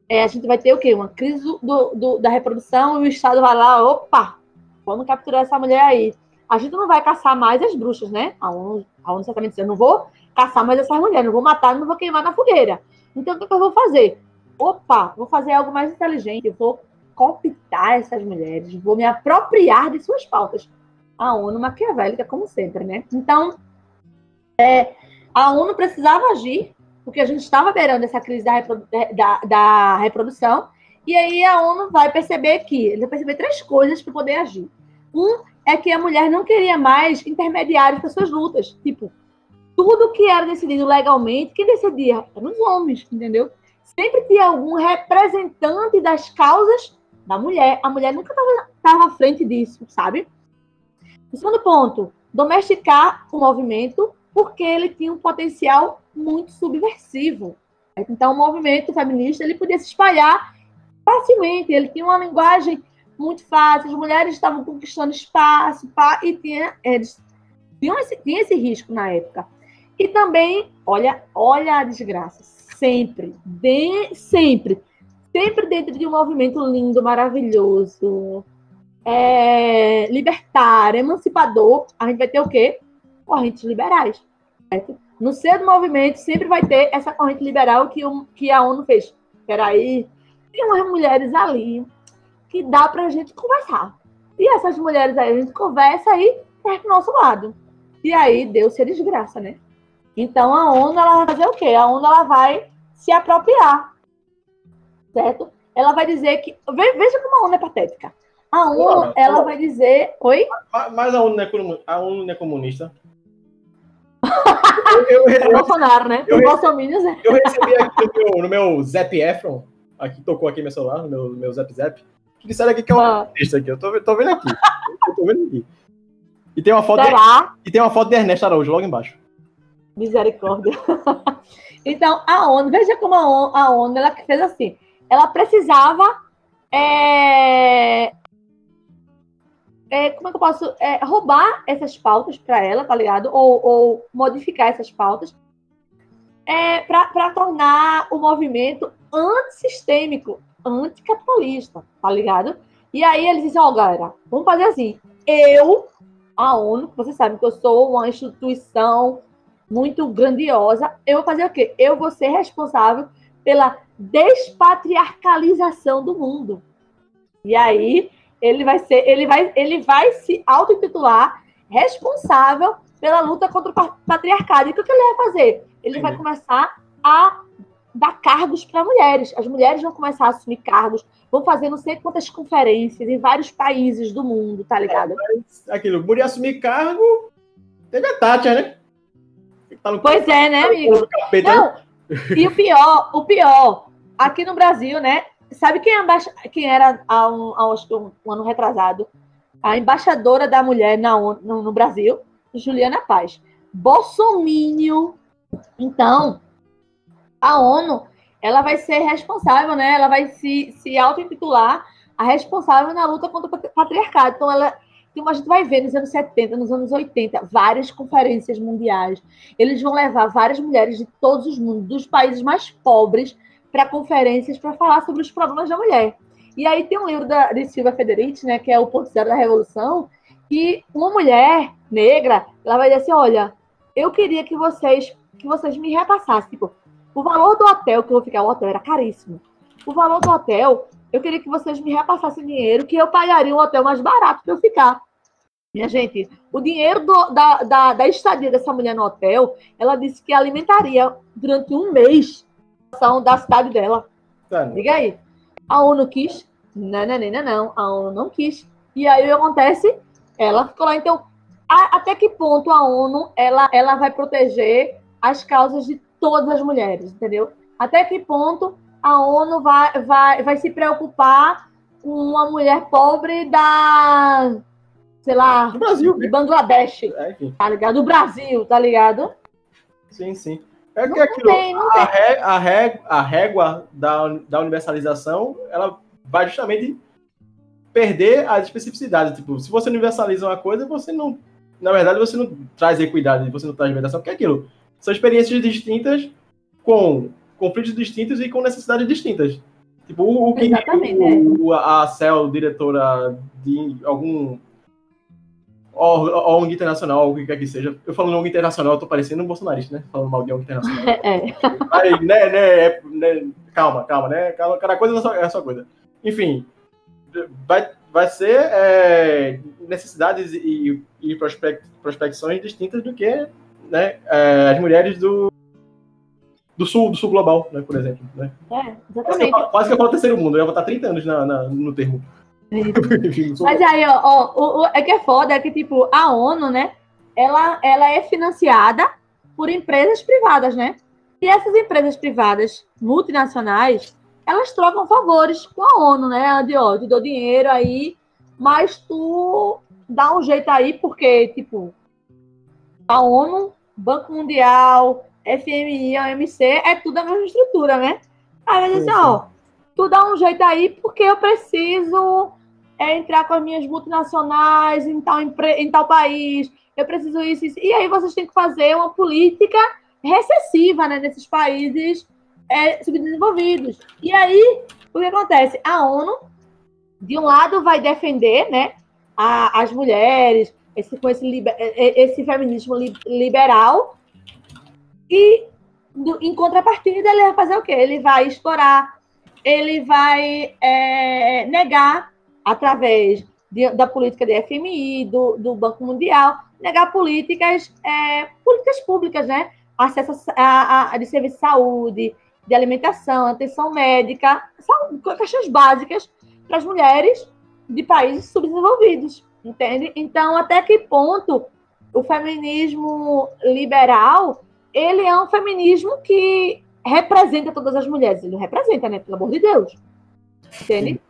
é, a gente vai ter o quê? Uma crise do, do- da reprodução e o Estado vai lá, opa, vamos capturar essa mulher aí. A gente não vai caçar mais as bruxas, né? A ONU, a ONU certamente diz, eu não vou caçar mais essas mulheres, não vou matar, não vou queimar na fogueira. Então, o que, que eu vou fazer? Opa, vou fazer algo mais inteligente, eu vou cooptar essas mulheres, vou me apropriar de suas pautas. A ONU maquiavélica, como sempre, né? Então, é, a ONU precisava agir, porque a gente estava beirando essa crise da, reprodu- da- da reprodução, e aí a ONU vai perceber que, ele vai perceber três coisas para poder agir. Um é que a mulher não queria mais intermediários para suas lutas. Tipo, tudo que era decidido legalmente, quem decidia eram os homens, entendeu? Sempre tinha algum representante das causas da mulher. A mulher nunca estava à frente disso, sabe? O segundo ponto, domesticar o movimento, porque ele tinha um potencial muito subversivo. Então, o movimento feminista ele podia se espalhar facilmente, ele tinha uma linguagem muito fácil, as mulheres estavam conquistando espaço, pá, e tinha, eles esse, tinha esse risco na época. E também, olha, olha a desgraça, sempre, de, sempre, sempre dentro de um movimento lindo, maravilhoso, é, libertário, emancipador, a gente vai ter o quê? Correntes liberais. Certo? No seio do movimento sempre vai ter essa corrente liberal que, o- que a ONU fez. Peraí, tem umas mulheres ali que dá pra gente conversar. E essas mulheres aí, a gente conversa aí perto do nosso lado. E aí deu-se a desgraça, né? Então a ONU ela vai fazer o quê? A ONU ela vai se apropriar. Certo? Ela vai dizer que. ve- Veja como a ONU é patética. A ONU, ela vai dizer. Oi? Mas- a ONU não é, comu- a ONU não é comunista. Eu, eu, eu, Bolsonaro, né? eu né? eu recebi aqui no meu, no meu Zap Efron, aqui tocou aqui meu celular, no meu, meu Zap Zap, que disseram aqui que é uma Ah, comunista aqui. Eu tô, tô vendo aqui. Eu tô vendo aqui. E tem uma foto, de, será? e tem uma foto de Ernesto Araújo logo embaixo. Misericórdia. então, a ONU, veja como a ONU, a ONU ela fez assim. Ela precisava. é, é, como é que eu posso. é, roubar essas pautas para ela, tá ligado? Ou, ou modificar essas pautas. É, para tornar o movimento antissistêmico, anticapitalista, tá ligado? E aí eles dizem, ó, galera, vamos fazer assim. Eu, a ONU, vocês sabem que eu sou uma instituição muito grandiosa, eu vou fazer o quê? Eu vou ser responsável pela despatriarcalização do mundo. E aí ele vai ser, ele vai, ele vai se auto-intitular responsável pela luta contra o patriarcado. E o que ele vai fazer? Ele vai começar a dar cargos para mulheres. As mulheres vão começar a assumir cargos, vão fazer não sei quantas conferências em vários países do mundo, tá ligado? É, aquilo, mulher assumir cargo, teve a Tátia, né? Tá pois é, né, amigo? Capeta, não, e o pior, o pior, aqui no Brasil, né? Sabe quem, é quem era há um, há um, um ano retrasado? A embaixadora da mulher na, no, no Brasil, Juliana Paz. Bolsomínio. Então, a ONU, ela vai ser responsável, né? Ela vai se, se auto-intitular a responsável na luta contra o patriarcado. Então, ela, então, a gente vai ver nos anos 70, nos anos 80, várias conferências mundiais. Eles vão levar várias mulheres de todos os mundos, dos países mais pobres, para conferências para falar sobre os problemas da mulher. E aí tem um livro da, de Silvia Federici, né, que é o Ponto Zero da Revolução, que uma mulher negra, ela vai dizer assim, olha, eu queria que vocês que vocês me repassassem, tipo, o valor do hotel que eu vou ficar, o hotel era caríssimo. O valor do hotel, eu queria que vocês me repassassem dinheiro que eu pagaria um hotel mais barato para eu ficar. Minha gente, o dinheiro do, da, da, da estadia dessa mulher no hotel, ela disse que alimentaria durante um mês da cidade dela. Tá. Diga aí. A ONU quis? Não, não, não, não, A ONU não quis. E aí o que acontece? Ela ficou lá. Então, a, até que ponto a ONU ela, ela vai proteger as causas de todas as mulheres, entendeu? Até que ponto a ONU vai, vai, vai se preocupar com uma mulher pobre da, sei lá, do Brasil, de Bangladesh, é, tá ligado? Do Brasil, tá ligado? Sim, sim. É que aquilo, tem, a, ré, a, ré, a régua da, da universalização, ela vai justamente perder as especificidades. Tipo, se você universaliza uma coisa, você não. Na verdade, você não traz equidade, você não traz meditação, porque é aquilo. São experiências distintas com conflitos distintos e com necessidades distintas. Tipo, o, o que o, é. a Cel, diretora de algum ONG internacional, o que quer que seja. Eu falo ONG internacional, eu tô parecendo um bolsonarista, né? Falando mal de ONG internacional. É. Aí, né, né, é, né, calma, calma, né? Cada coisa é a sua, é a sua coisa. Enfim, vai, vai ser é, necessidades e, e prospect, prospecções distintas do que né, é, as mulheres do, do sul, do sul global, né, por exemplo. Né? É, exatamente. Quase que, eu falo terceiro mundo, eu ia botar 30 anos na, na no termo. Mas aí, ó, ó o, o, é que é foda, é que, tipo, a ONU, né, ela, ela é financiada por empresas privadas, né? E essas empresas privadas multinacionais, elas trocam favores com a ONU, né? De, ó, te dou dinheiro aí, mas tu dá um jeito aí, porque, tipo, a ONU, Banco Mundial, FMI, OMC, é tudo a mesma estrutura, né? Aí vai dizer assim, ó, tu dá um jeito aí porque eu preciso é, entrar com as minhas multinacionais em tal, em tal país, eu preciso isso, isso. E aí vocês têm que fazer uma política recessiva né, nesses países é, subdesenvolvidos. E aí, o que acontece? A ONU, de um lado, vai defender né, a, as mulheres, esse, com esse, liber, esse feminismo liberal, e em contrapartida, ele vai fazer o quê? Ele vai explorar ele vai é, negar, através de, da política de FMI, do, do, Banco Mundial, negar políticas, é, políticas públicas, né? Acesso a, a, a, de serviço de saúde, de alimentação, atenção médica, são questões básicas para as mulheres de países subdesenvolvidos, entende? Então, até que ponto o feminismo liberal ele é um feminismo que representa todas as mulheres. Ele não representa, né? Pelo amor de Deus. Entende?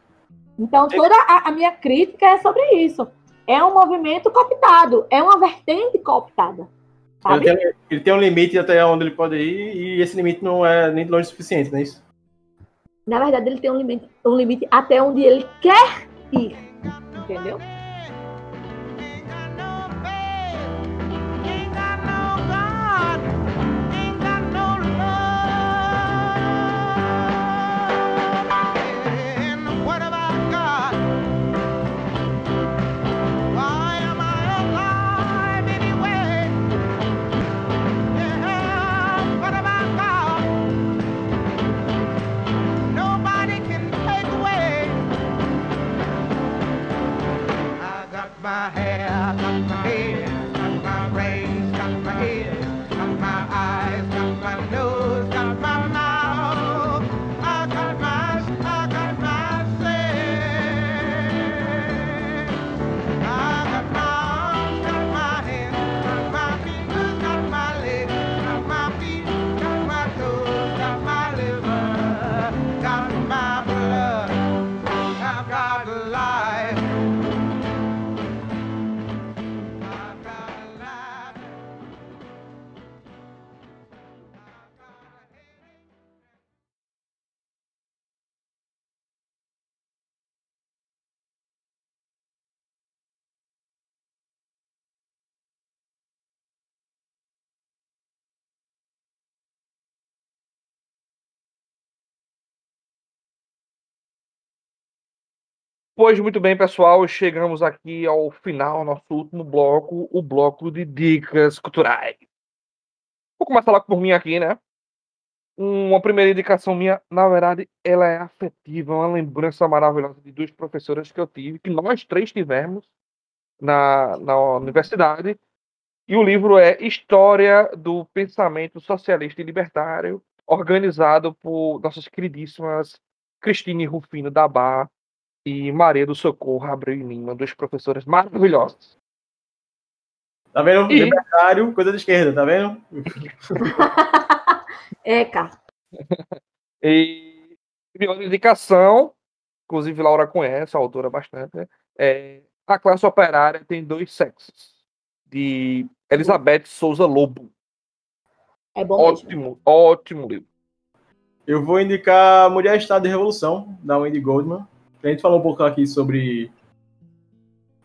Então, toda a, a, minha crítica é sobre isso. É um movimento cooptado, é uma vertente cooptada. Ele tem, ele tem, um limite até onde ele pode ir, e esse limite não é nem de longe suficiente, não é isso? Na verdade, ele tem um limite, um limite até onde ele quer ir. Entendeu? I hair. Pois muito bem, pessoal, chegamos aqui ao final, nosso último bloco, o bloco de dicas culturais. Vou começar logo por mim aqui, né? Uma primeira indicação minha, na verdade, ela é afetiva, uma lembrança maravilhosa de duas professoras que eu tive, que nós três tivemos na, na universidade. E o livro é História do Pensamento Socialista e Libertário, organizado por nossas queridíssimas Cristine Rufino da Bar e Maria do Socorro Abreu e Lima, duas professoras maravilhosas. Tá vendo? E- Libertário, coisa de esquerda, tá vendo? É, cara. E minha outra indicação, inclusive Laura conhece, a autora bastante, né? é A Classe Operária Tem Dois Sexos, de Elizabeth Souza Lobo. É bom mesmo. Ótimo, ótimo livro. Eu vou indicar Mulher Estado e Revolução, da Wendy Goldman. A gente falou um pouco aqui sobre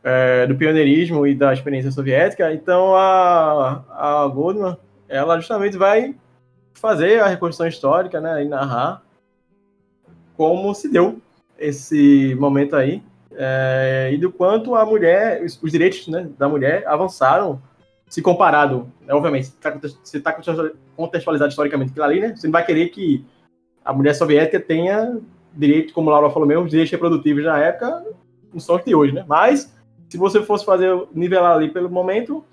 é, do pioneirismo e da experiência soviética. Então a, a Goldman, ela justamente vai fazer a reconstrução histórica, né, e narrar como se deu esse momento aí é, e do quanto a mulher, os, os direitos né, da mulher avançaram se comparado, né, obviamente, se está se tá contextualizado historicamente aquilo ali, né, você não vai querer que a mulher soviética tenha direito, como a Laura falou mesmo, os direitos reprodutivos na época, não os de hoje, né? Mas, se você fosse fazer, nivelar ali pelo momento,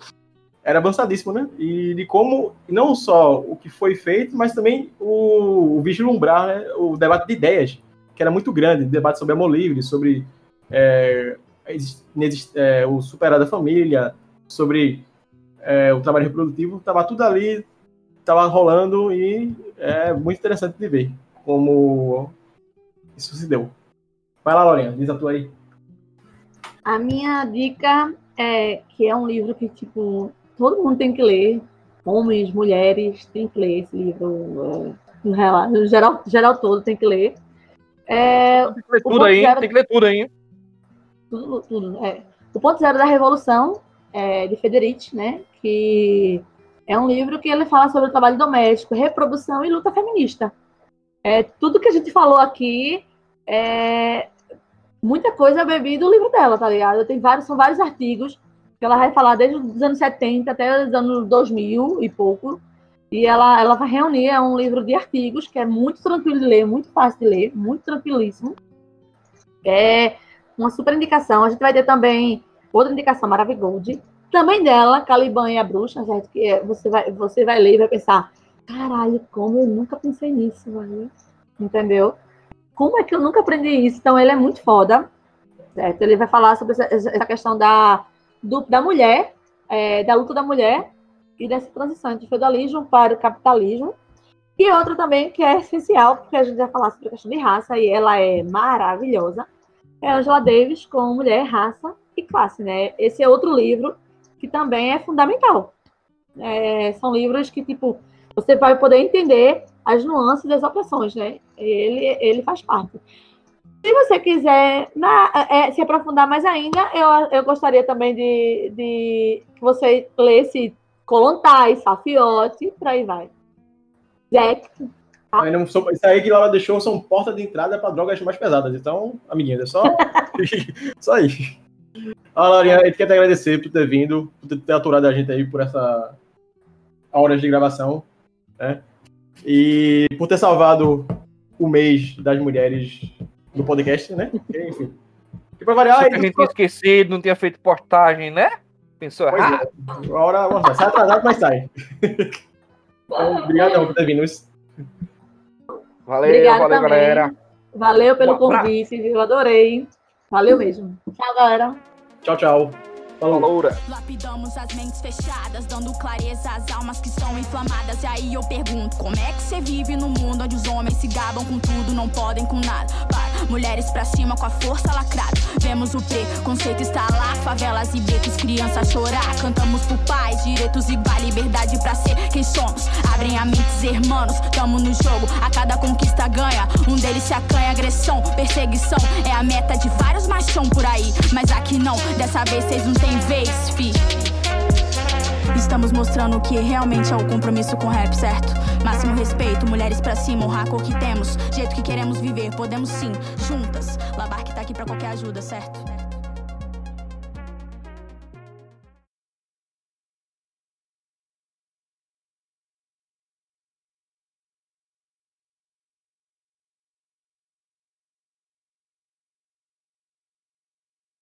era avançadíssimo, né? E de como, não só o que foi feito, mas também o, o vislumbrar, né? O debate de ideias, que era muito grande, debate sobre amor livre, sobre é, é, o superar da família, sobre é, o trabalho reprodutivo, tava tudo ali, tava rolando e é muito interessante de ver como isso se deu. Vai lá, Laurinha, diz a tua aí. A minha dica é que é um livro que, tipo, todo mundo tem que ler. Homens, mulheres, tem que ler esse livro. é, No geral, no geral, todo tem que ler. É, Tem que ler tudo aí, zero- tem que ler tudo aí. tudo, tudo, é. O Ponto Zero da Revolução, é, de Federici, né? Que é um livro que ele fala sobre o trabalho doméstico, reprodução e luta feminista. É, tudo que a gente falou aqui, é, muita coisa é bebi do livro dela, tá ligado? Tem vários, são vários artigos que ela vai falar desde os anos 70 até os anos 2000 e pouco. E ela, ela vai reunir, é um livro de artigos que é muito tranquilo de ler, muito fácil de ler, muito tranquilíssimo. É uma super indicação. A gente vai ter também outra indicação maravilhosa, também dela, Caliban e a Bruxa, certo? Que é- você vai, você vai ler e vai pensar, caralho, como eu nunca pensei nisso, velho. Entendeu? Como é que eu nunca aprendi isso? Então, ele é muito foda, certo? Ele vai falar sobre essa, essa questão da, do- da mulher, é, da luta da mulher e dessa transição de feudalismo para o capitalismo. E outra também que é essencial, porque a gente vai falar sobre a questão de raça e ela é maravilhosa, é Angela Davis com Mulher, Raça e Classe, né? Esse é outro livro que também é fundamental. É, são livros que, tipo, você vai poder entender as nuances das opressões, né? Ele, ele faz parte. Se você quiser na- é, se aprofundar mais ainda, eu, eu gostaria também de, de que você lesse Colontai, Safiote, por aí vai. Não são- isso aí que Laura deixou são portas de entrada para drogas mais pesadas. Então, amiguinho, é só, só isso. Ó, Laurinha, a gente quer te agradecer por ter vindo, por ter aturado a gente aí por essa horas de gravação, né? E por ter salvado o mês das mulheres no podcast, né? Enfim. E pra variar, a gente tinha esquecido, não tinha feito postagem, né? Pensou Pois errado. é. Uma hora, vamos lá, sai atrasado, mas sai. Então, obrigadão por ter vindo. Valeu, Obrigada valeu, também. galera. valeu pelo Um convite, viu? Adorei. Valeu mesmo. Tchau, galera. Tchau, tchau. Falou. Falou. Lapidamos as mentes fechadas, dando clareza às almas que estão inflamadas. E aí eu pergunto: como é que você vive num mundo onde os homens se gabam com tudo, não podem com nada? Para, mulheres pra cima com a força lacrada. Vemos o preconceito instalar, favelas e becos, crianças chorar. Cantamos por paz, direitos iguais, liberdade pra ser quem somos. Abrem a mentes, irmãos, tamo no jogo. A cada conquista ganha, um deles se acanha. Agressão, perseguição é a meta de vários machão por aí. Mas aqui não, dessa vez vocês não têm vez, fi. Estamos mostrando que realmente é o compromisso com o rap, certo? Máximo respeito, mulheres pra cima, o que temos. Jeito que queremos viver, podemos sim, juntas. Labar que tá aqui pra qualquer ajuda, certo?